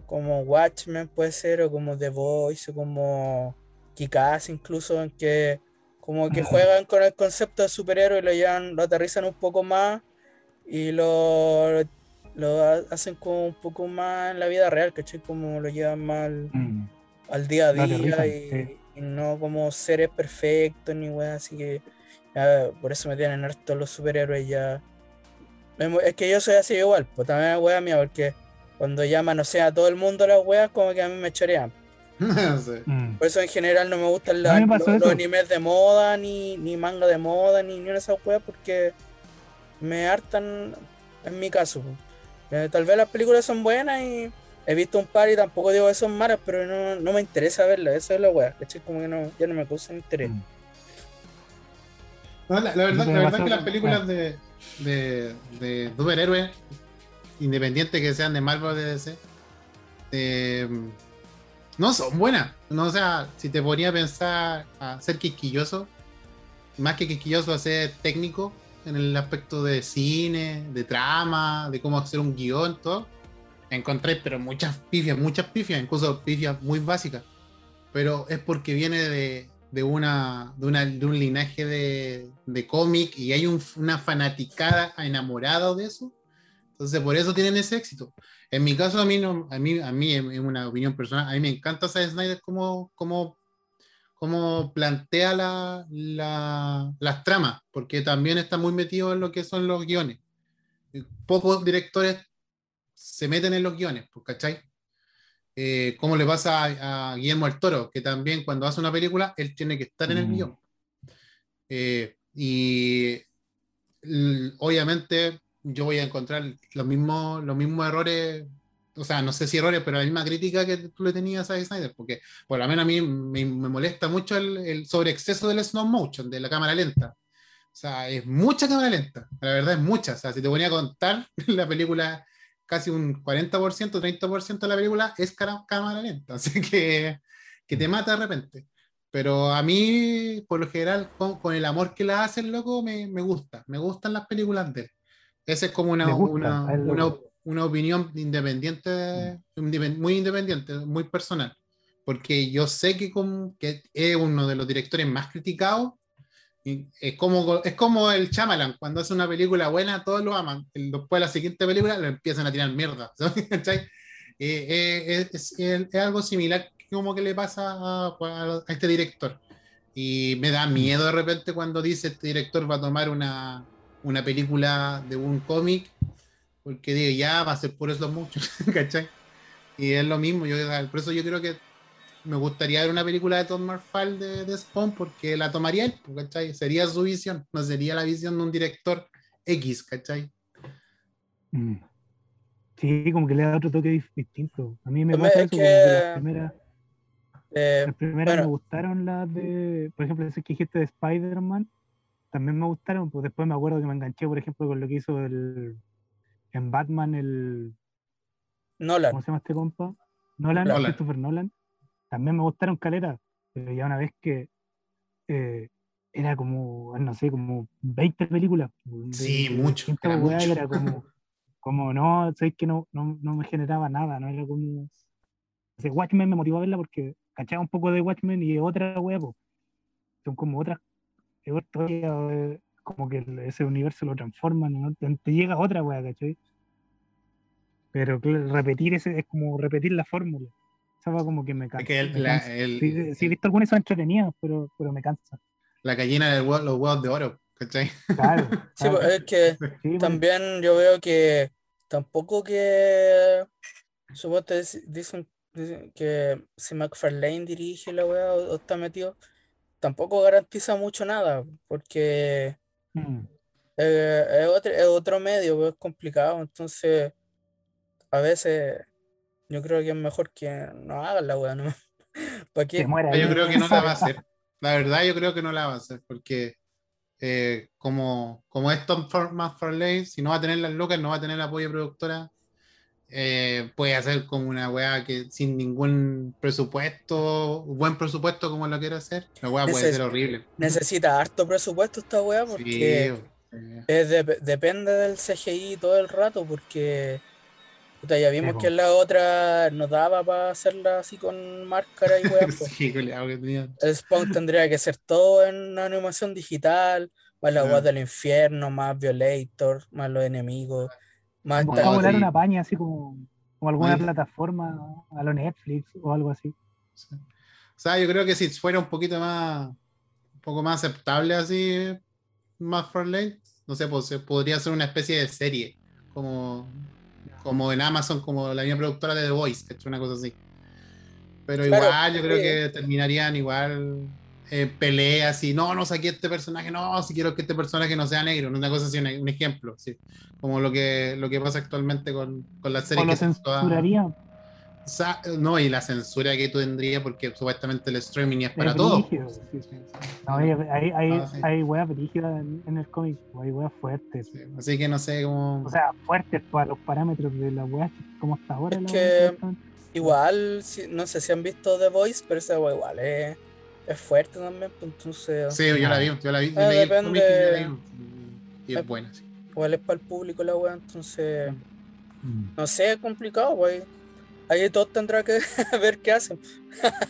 como Watchmen puede ser, o como The Voice, o como Kick-Ass incluso, en que como que juegan con el concepto de superhéroe y lo llevan, lo aterrizan un poco más y lo, lo ha- hacen como un poco más en la vida real, ¿cachai? Como lo llevan más al, Mm. al día a día y, sí. y no como seres perfectos ni weas, así que ya, por eso me tienen harto los superhéroes ya. Es que yo soy así igual, pues también es wea mía, porque cuando ya manosean a todo el mundo las weas, como que a mí me chorean. No sé. Mm. Por eso en general no me gustan la- me los, los eso. animes de moda, ni, ni manga de moda, ni ni una de esas weas, porque me hartan en mi caso. po. Eh, tal vez las películas son buenas y he visto un par y tampoco digo que son malas, pero no, no me interesa verlas, esa es la wea, ¿cachai? Como que no, ya no me causa interés. Mm. No, la, la verdad, la verdad que las películas de, de, de superhéroes, independientes que sean de Marvel o de DC, eh, no son buenas. No, o sea, si te ponía a pensar a ser quisquilloso, más que quisquilloso, a ser técnico en el aspecto de cine, de trama, de cómo hacer un guion, todo, encontré pero muchas pifias, muchas pifias, incluso pifias muy básicas. Pero es porque viene de, de, una, de, una, de un linaje de, de cómic y hay un- una fanaticada enamorada de eso. Entonces, por eso tienen ese éxito. En mi caso, a mí, no, a mí, a mí en una opinión personal, a mí me encanta Zack Snyder como, como, como plantea la, la- las tramas, porque también está muy metido en lo que son los guiones. Pocos directores se meten en los guiones, pues, ¿cachai? Eh, como le pasa a, a Guillermo del Toro, que también cuando hace una película, él tiene que estar en el Mm. guion. Eh, y obviamente yo voy a encontrar los mismos, los mismos errores, o sea, no sé si errores, pero la misma crítica que tú le tenías a Snyder, porque por lo menos a mí me, me molesta mucho el, el sobreexceso del slow motion, de la cámara lenta. O sea, es mucha cámara lenta, la verdad es mucha. O sea, si te ponía a contar, la película, casi un 40%, 30% de la película es cara- cámara lenta, así que, que te mata de repente. Pero a mí, por lo general, con, con el amor que la hace el loco, me, me gusta. Me gustan las películas de él. Esa es como una, una, una, opinión independiente, independ- muy independiente, muy personal. Porque yo sé que, como, que es uno de los directores más criticados. Es, como, es como el Chamalan, cuando hace una película buena, todos lo aman. Después de la siguiente película lo empiezan a tirar mierda. Eh, eh, es, es- es algo similar como que le pasa a- a este director. Y me da miedo de repente cuando dice este director va a tomar una, una película de un cómic, porque digo, ya va a ser por eso mucho, ¿cachai? Y es lo mismo, yo, por eso yo creo que me gustaría ver una película de Tom Marfal de, de Spawn, porque la tomaría él, pues, ¿cachai? Sería su visión, no sería la visión de un director X, ¿cachai? Mm. Sí, como que le da otro toque distinto. A mí me También pasa es eso, que las primeras, Eh, las primeras bueno. me gustaron las de, por ejemplo, esas que dijiste de Spider-Man, también me gustaron, pues después me acuerdo que me enganché, por ejemplo, con lo que hizo el, en Batman, el, Nolan. ¿cómo se llama este compa? Nolan, Nolan. Christopher Nolan. También me gustaron caleta, pero ya una vez que eh, era como, no sé, como 20 películas. Sí, de mucho, era mucho. Era como, como no, sé que no, no, no me generaba nada, no era como. o sea, Watchmen me motivó a verla porque cachaba un poco de Watchmen y otra wea, po. son como otras, como que ese universo lo transforman, ¿no? te, llega otra wea, ¿cachai? Pero repetir ese es como repetir la fórmula. Esa va como que me cansa. Es que el- me la, cansa. el- Sí, sí, he visto algunos que son entretenidos, pero, pero me cansa. la gallina de los huevos de oro, ¿cachai? Claro. Sí, claro. pues, es que Sí, pues, también yo veo que tampoco que suponte dic- dicen, dicen que si McFarlane dirige la weá o, o está metido, tampoco garantiza mucho nada, porque mm, eh, es otro, es otro medio, pues, es complicado, entonces a veces yo creo que es mejor que no hagan la weá, ¿no? ¿Para que qué? muera Yo creo que no la va a hacer. La verdad, yo creo que no la va a hacer, porque eh, como, como es Tom McFarlane, si no va a tener las locas, no va a tener apoyo de productora, eh, puede hacer como una weá que sin ningún presupuesto, buen presupuesto como lo quiere hacer, la weá puede ser horrible. Necesita harto presupuesto esta weá Sí, porque eh, es dep- depende del CGI todo el rato porque puta, ya vimos que en la otra no daba para hacerla así con máscara y weá. sí, El Spawn tendría que ser todo en animación digital, más la Ah. del infierno, más Violator, más los enemigos, más Como Está- va a volar una paña así como, como alguna plataforma a lo Netflix o algo así. Sí. O sea, yo creo que si fuera un poquito más, un poco más aceptable así, más Lane, no sé, pues podría ser una especie de serie, como, como en Amazon, como la misma productora de The Voice, que ha hecho una cosa así. Pero Claro, igual, yo creo que terminarían igual eh, peleas y no, no saqué este personaje, no, si quiero que este personaje no sea negro, una cosa así, un, ejemplo, sí. como lo que, lo que pasa actualmente con, con las O series lo que son todas- censuraría. No, y la censura que tú tendrías, porque supuestamente el streaming es para Es todos. brígido, sí, sí. No, hay, hay, hay, Ah, sí. hay weas brígidas en, en el cómic, hay weas fuertes. Sí, Así que no sé cómo. O sea, fuertes para los parámetros de la wea, como hasta ahora. Es la que- wea igual, si- no sé si han visto The Voice, pero esa weá igual es, es fuerte también, pues, entonces sí, yo la vi, yo la vi. Ah, el depende- cómic y yo la vi, Y es buena, sí. igual es para el público la weá, entonces Mm. no sé, es complicado, pues. Ahí todos tendrán que ver qué hacen.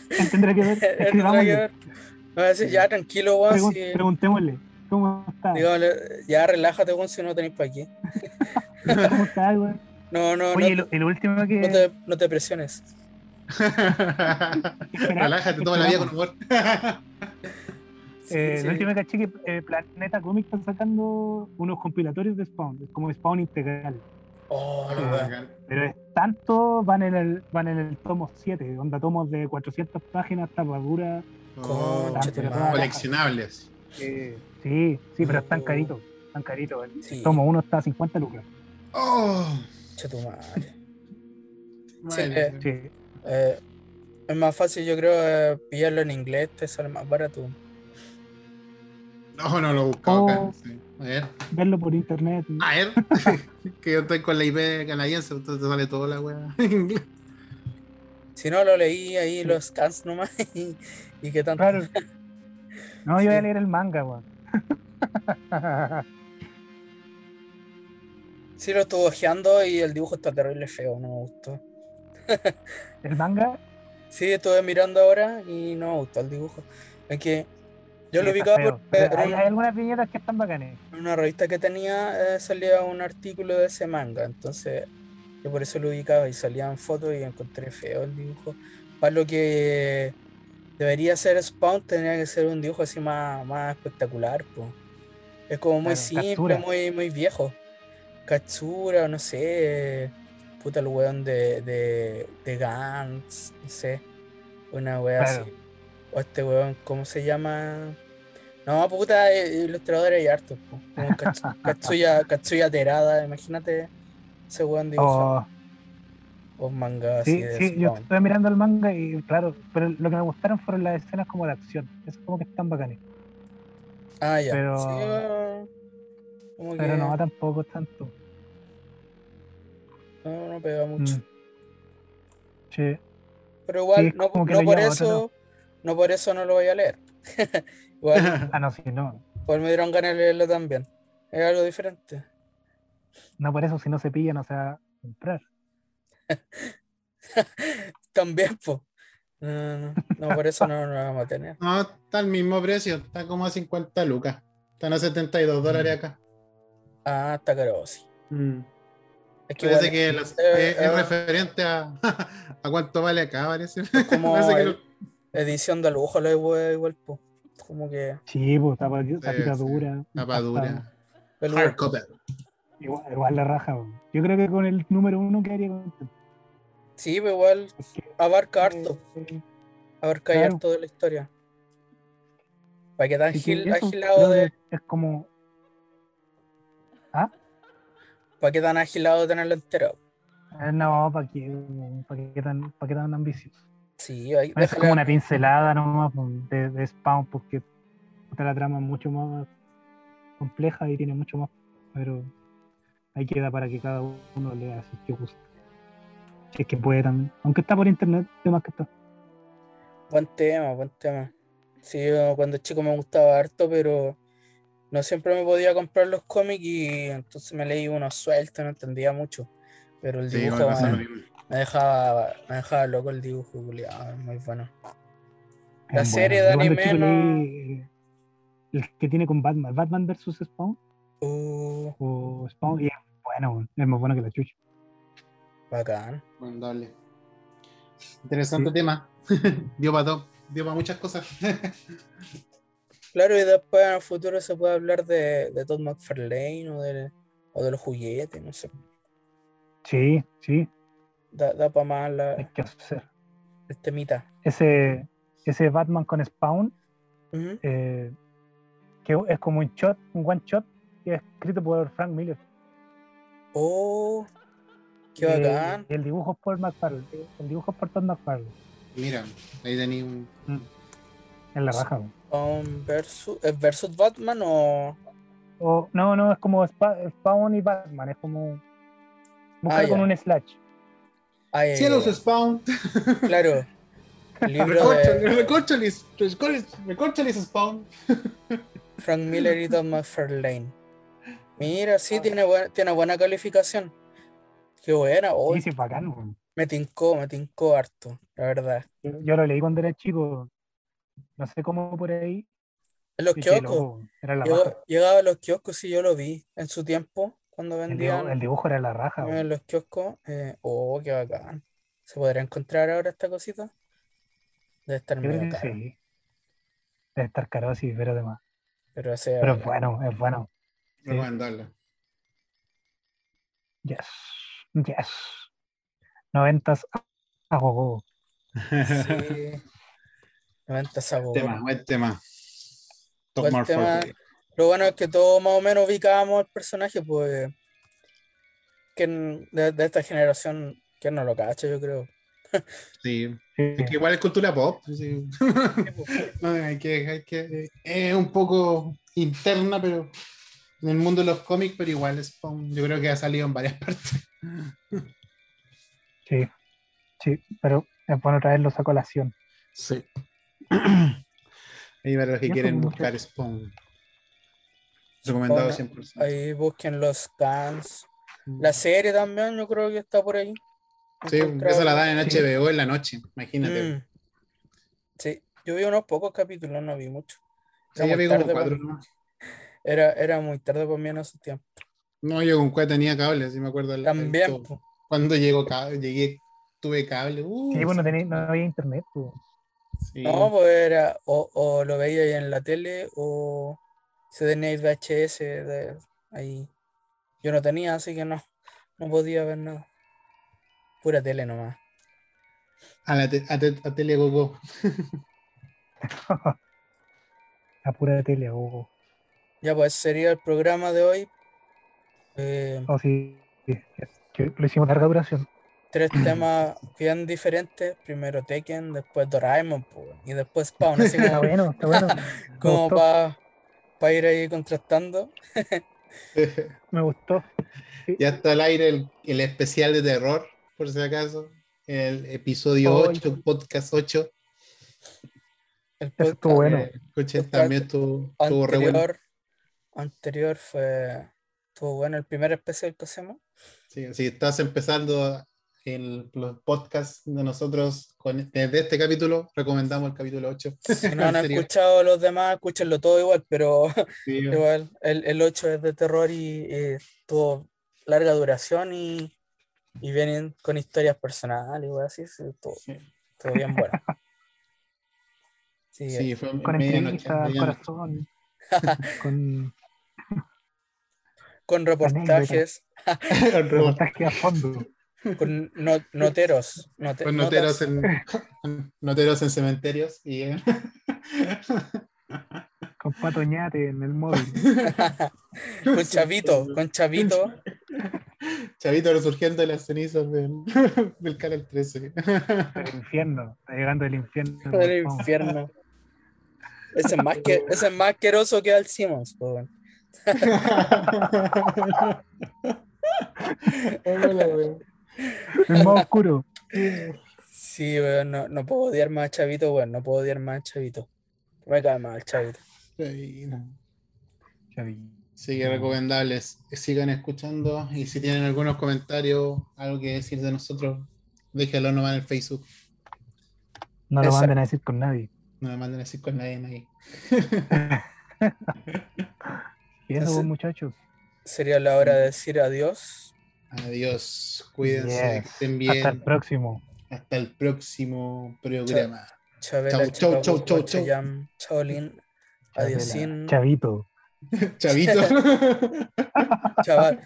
Él tendrá que ver, tendrá que ver. Me va a decir, ya tranquilo, weón. Pregun- si- Preguntémosle, ¿cómo está? dígale, ya relájate, weón, si no tenéis para aquí. ¿Cómo está, güey? No, no, Oye, no, el, el último que. no te, no te presiones. Relájate toda la vida con humor. Sí, eh, sí. El último que caché que eh, Planeta Comics está sacando unos compilatorios de Spawn, es como Spawn integral. Oh, la weá. Pero es tanto, van en el, van en el tomo 7, onda tomos de 400 páginas, tapadura. Oh, coleccionables. eh, sí, sí, pero están caritos. Están caritos. El Sí. tomo 1 está a 50 lucas. Oh, tu madre. madre. eh. Sí. Eh, es más fácil, yo creo, eh, pillarlo en inglés, te sale más barato. No, no lo he buscado acá. Oh. sí. A ver, Verlo por internet. a ver. que yo estoy con la IP canadiense, entonces te sale toda la wea. Si no, lo leí ahí, los scans nomás. Y, y qué tanto. Claro. No, yo voy a leer el manga, weón. Sí, lo estuve ojeando y el dibujo está terrible feo, no me gustó. el manga. Sí, estuve mirando ahora y no me gustó el dibujo. Es que yo lo ubicaba está por, feo. Pero hay, algunas viñetas que están bacanes. en una revista que tenía, eh, salía un artículo de ese manga. Entonces, yo por eso lo ubicaba y salían fotos y encontré feo el dibujo. Para lo que debería ser Spawn, tendría que ser un dibujo así más, más espectacular. Es como muy Claro, simple, muy, muy viejo. Katsura, no sé. Puta el weón de, de, de Gantz, no sé. Una wea Claro. así. O este weón, ¿cómo se llama? No, puta, eh, ilustradores hay hartos. Como Kats- Katsuya, Katsuya Terada, imagínate ese weón dibujando Oh, un manga así sí, de sí, yo estoy mirando el manga y claro, pero lo que me gustaron fueron las escenas como de acción. Es como que están bacanes. Ah, ya. pero- Sí, como Pero que no, tampoco es tanto. no, no pega mucho. Mm. Sí. Pero igual, Sí, no, no por eso, no por eso no lo voy a leer. igual, Ah, no, sí, no. igual me dieron ganas de leerlo también. Es algo diferente. No por eso, si no se pilla, no se va a comprar. También, pues. No, no, no, por eso no, no lo vamos a tener. No, está al mismo precio, está como a 50 lucas. Están a 72 dólares acá. Ah, está caro, sí. Mm. Es que Parece igual que las- eh, es, es eh, referente a, a cuánto vale acá, parece. como Parece que el- lo- edición de lujo la wea igual, pues. Como que Sí, pues tapa, tapita sí. dura. tapadura. peludo. Hardcover. Igual, igual la raja. Yo creo que con el número uno quedaría contento. Sí, pero igual abarca harto. eh, Abarca claro. harto de la historia. Para que tan agilado de. Es como. Para que tan agilado de tenerlo entero. eh, no, ¿para qué, pa' qué tan, pa' qué tan ambicioso? Sí, hay, Es déjale- como una pincelada nomás pues, de, de Spawn, porque puta, la trama es mucho más compleja y tiene mucho más. Pero ahí queda para que cada uno lea si es que gusta. Si es que puede también. Aunque está por internet, más que está. Buen tema, buen tema. Sí, yo cuando chico me gustaba harto, pero no siempre me podía comprar los cómics y entonces me leí unos sueltos, no entendía mucho. Pero el Sí, dibujo lo me, dejaba, me dejaba loco el dibujo, culiao, muy bueno. La Es serie bueno. de anime chico no- el que tiene con Batman, Batman vs Spawn, Uh, o Spawn, y es bueno, es más bueno que la chucha. bacán. Bueno, dale. Interesante Sí. tema. dio para todo. Dio para muchas cosas. Claro, y después en el futuro se puede hablar de, de Todd McFarlane o de, o de los juguetes, no sé. Sí, sí, Da, da para más la, hay que hacer. el temita. Ese, ese Batman con Spawn, eh, que es como un shot, un one shot, y es escrito por Frank Miller. Oh, qué Eh, bacán. el dibujo es por McFarlane, el dibujo es por Todd McFarlane. Mira, ahí tenía un. En la raja, weón. Um, versus, ¿Es versus Batman o.? O, no, no, es como Spa- Spawn y Batman, es como. Buscar Ah, con un slash. Ay, Cielos ay, Spawn. Claro. Recorcholis, de recorcholis, Spawn. Frank Miller y Todd McFarlane. Mira, sí, tiene buena, tiene buena calificación. Qué buena. Oh, Sí, sí, bacán, me tincó, me tincó harto, la verdad. Yo, yo lo leí cuando era chico. No sé cómo por ahí. En los kioscos. llegaba a los kioscos y yo lo vi en su tiempo, cuando El vendían dibujo, el dibujo era la raja. en los kioscos. eh, oh, qué bacán. ¿Se podrá encontrar ahora esta cosita? Debe estar Yo medio caro, sí. Debe estar caro, sí, pero además. pero ese Pero es bueno, es bueno. Sí. Recomendable. Yes. Yes. Noventas a gogo. Sí. 90 sabor. tema, buen tema. Top Buen More tema. Forte. Lo bueno es que todos más o menos ubicábamos al personaje, pues. Que de, de esta generación, que no lo cacha, yo creo. Sí. Sí. Es que igual es cultura pop. sí. No, hay que, hay que, es un poco interna, pero en el mundo de los cómics, pero igual es Spawn, yo creo que ha salido en varias partes. Sí, sí, pero es bueno traerlo a colación. Sí. Ahí para los que quieren pues, buscar Spawn. Recomendado Spawn, 100%. Ahí busquen los cans. La serie también, yo creo que está por ahí. Sí, esa la dan en Sí. HBO en la noche, imagínate. Mm. Sí, yo vi unos pocos capítulos, no vi mucho. Sí, Era yo muy vi como cuatro pa- nomás. Era, era muy tarde para mí en esos tiempos. No, yo con cuál tenía cable, si me acuerdo. el- También, el-. Cuando llegó cable, llegué, tuve cable. uh, Sí, bueno, tenía- no había internet. sí. No, pues era o, o lo veía ahí en la tele o se tenía el VHS de ahí. Yo no tenía, así que no, no podía ver nada. Pura tele nomás. A la te- a te- a Tele Gogo. A pura tele, gogo. Ya pues sería el programa de hoy. Eh, Oh, sí, lo hicimos larga duración. tres temas bien diferentes. Primero Tekken, después Doraemon po, y después Spawn. Así Está como, bueno, está bueno. Como gustó, para ir ahí contrastando. me gustó. ya está al aire el, el especial de terror, por si acaso. El episodio Oh, 8, podcast 8. El Eso estuvo podcast bueno. Eh, escuchen, podcast también estuvo, estuvo re bueno. anterior, anterior fue. Estuvo bueno el primer especial que hacemos. Sí, si estás empezando el, los podcasts de nosotros con, desde este capítulo, recomendamos el capítulo 8. Si no han escuchado los demás, escúchenlo todo igual, pero Sí, igual el, el 8 es de terror y, tuvo larga duración y, y vienen con historias personales, igual así, sí, todo, sí. todo bien bueno. Sí, Sí, fue Con entrevistas, corazón. con con reportajes, reportaje a fondo. Con no- noteros, note- Con noteros en, noteros en cementerios y eh, Con Pato Ñate en el móvil. con Chavito, con Chavito, Chavito resurgiendo de las cenizas del, del canal 13. Del infierno. Está llegando el infierno. del Vamos. infierno. Ese es más, que, ese es más asqueroso que Al Simmons, po, weón. El más oscuro. Sí, weón, no, no puedo odiar más a Chavito, weón, no puedo odiar más a Chavito. Me cae mal Chavito. Ay, no. Chavi. Sí, que recomendables. Que sigan escuchando y si tienen algunos comentarios, algo que decir de nosotros, déjenlo nomás en el Facebook. No lo Exacto. manden a decir con nadie. No me manden a decir con nadie ahí. Y eso, pues, muchachos. Sería la hora de decir adiós. Adiós, cuídense, que Yes. estén bien. Hasta el próximo. Hasta el próximo programa. Chau, chau, chau, chau, chau. Adiosín, Chavito. Chavito. chaval.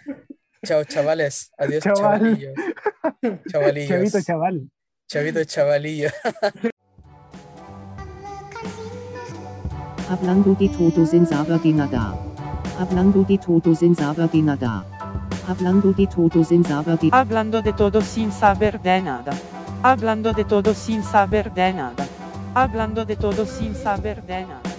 Chao, chavales. Adiós, Chaval. chavalillos. Chavalillos. Chavito, chaval. Chavito, chavalillo. Hablando de todo sin saber de nada. Hablando de todo sin saber. Hablando de todo sin saber de Hablando de todo sin saber de nada. Hablando de todo sin saber de nada. Hablando de todo sin saber de nada.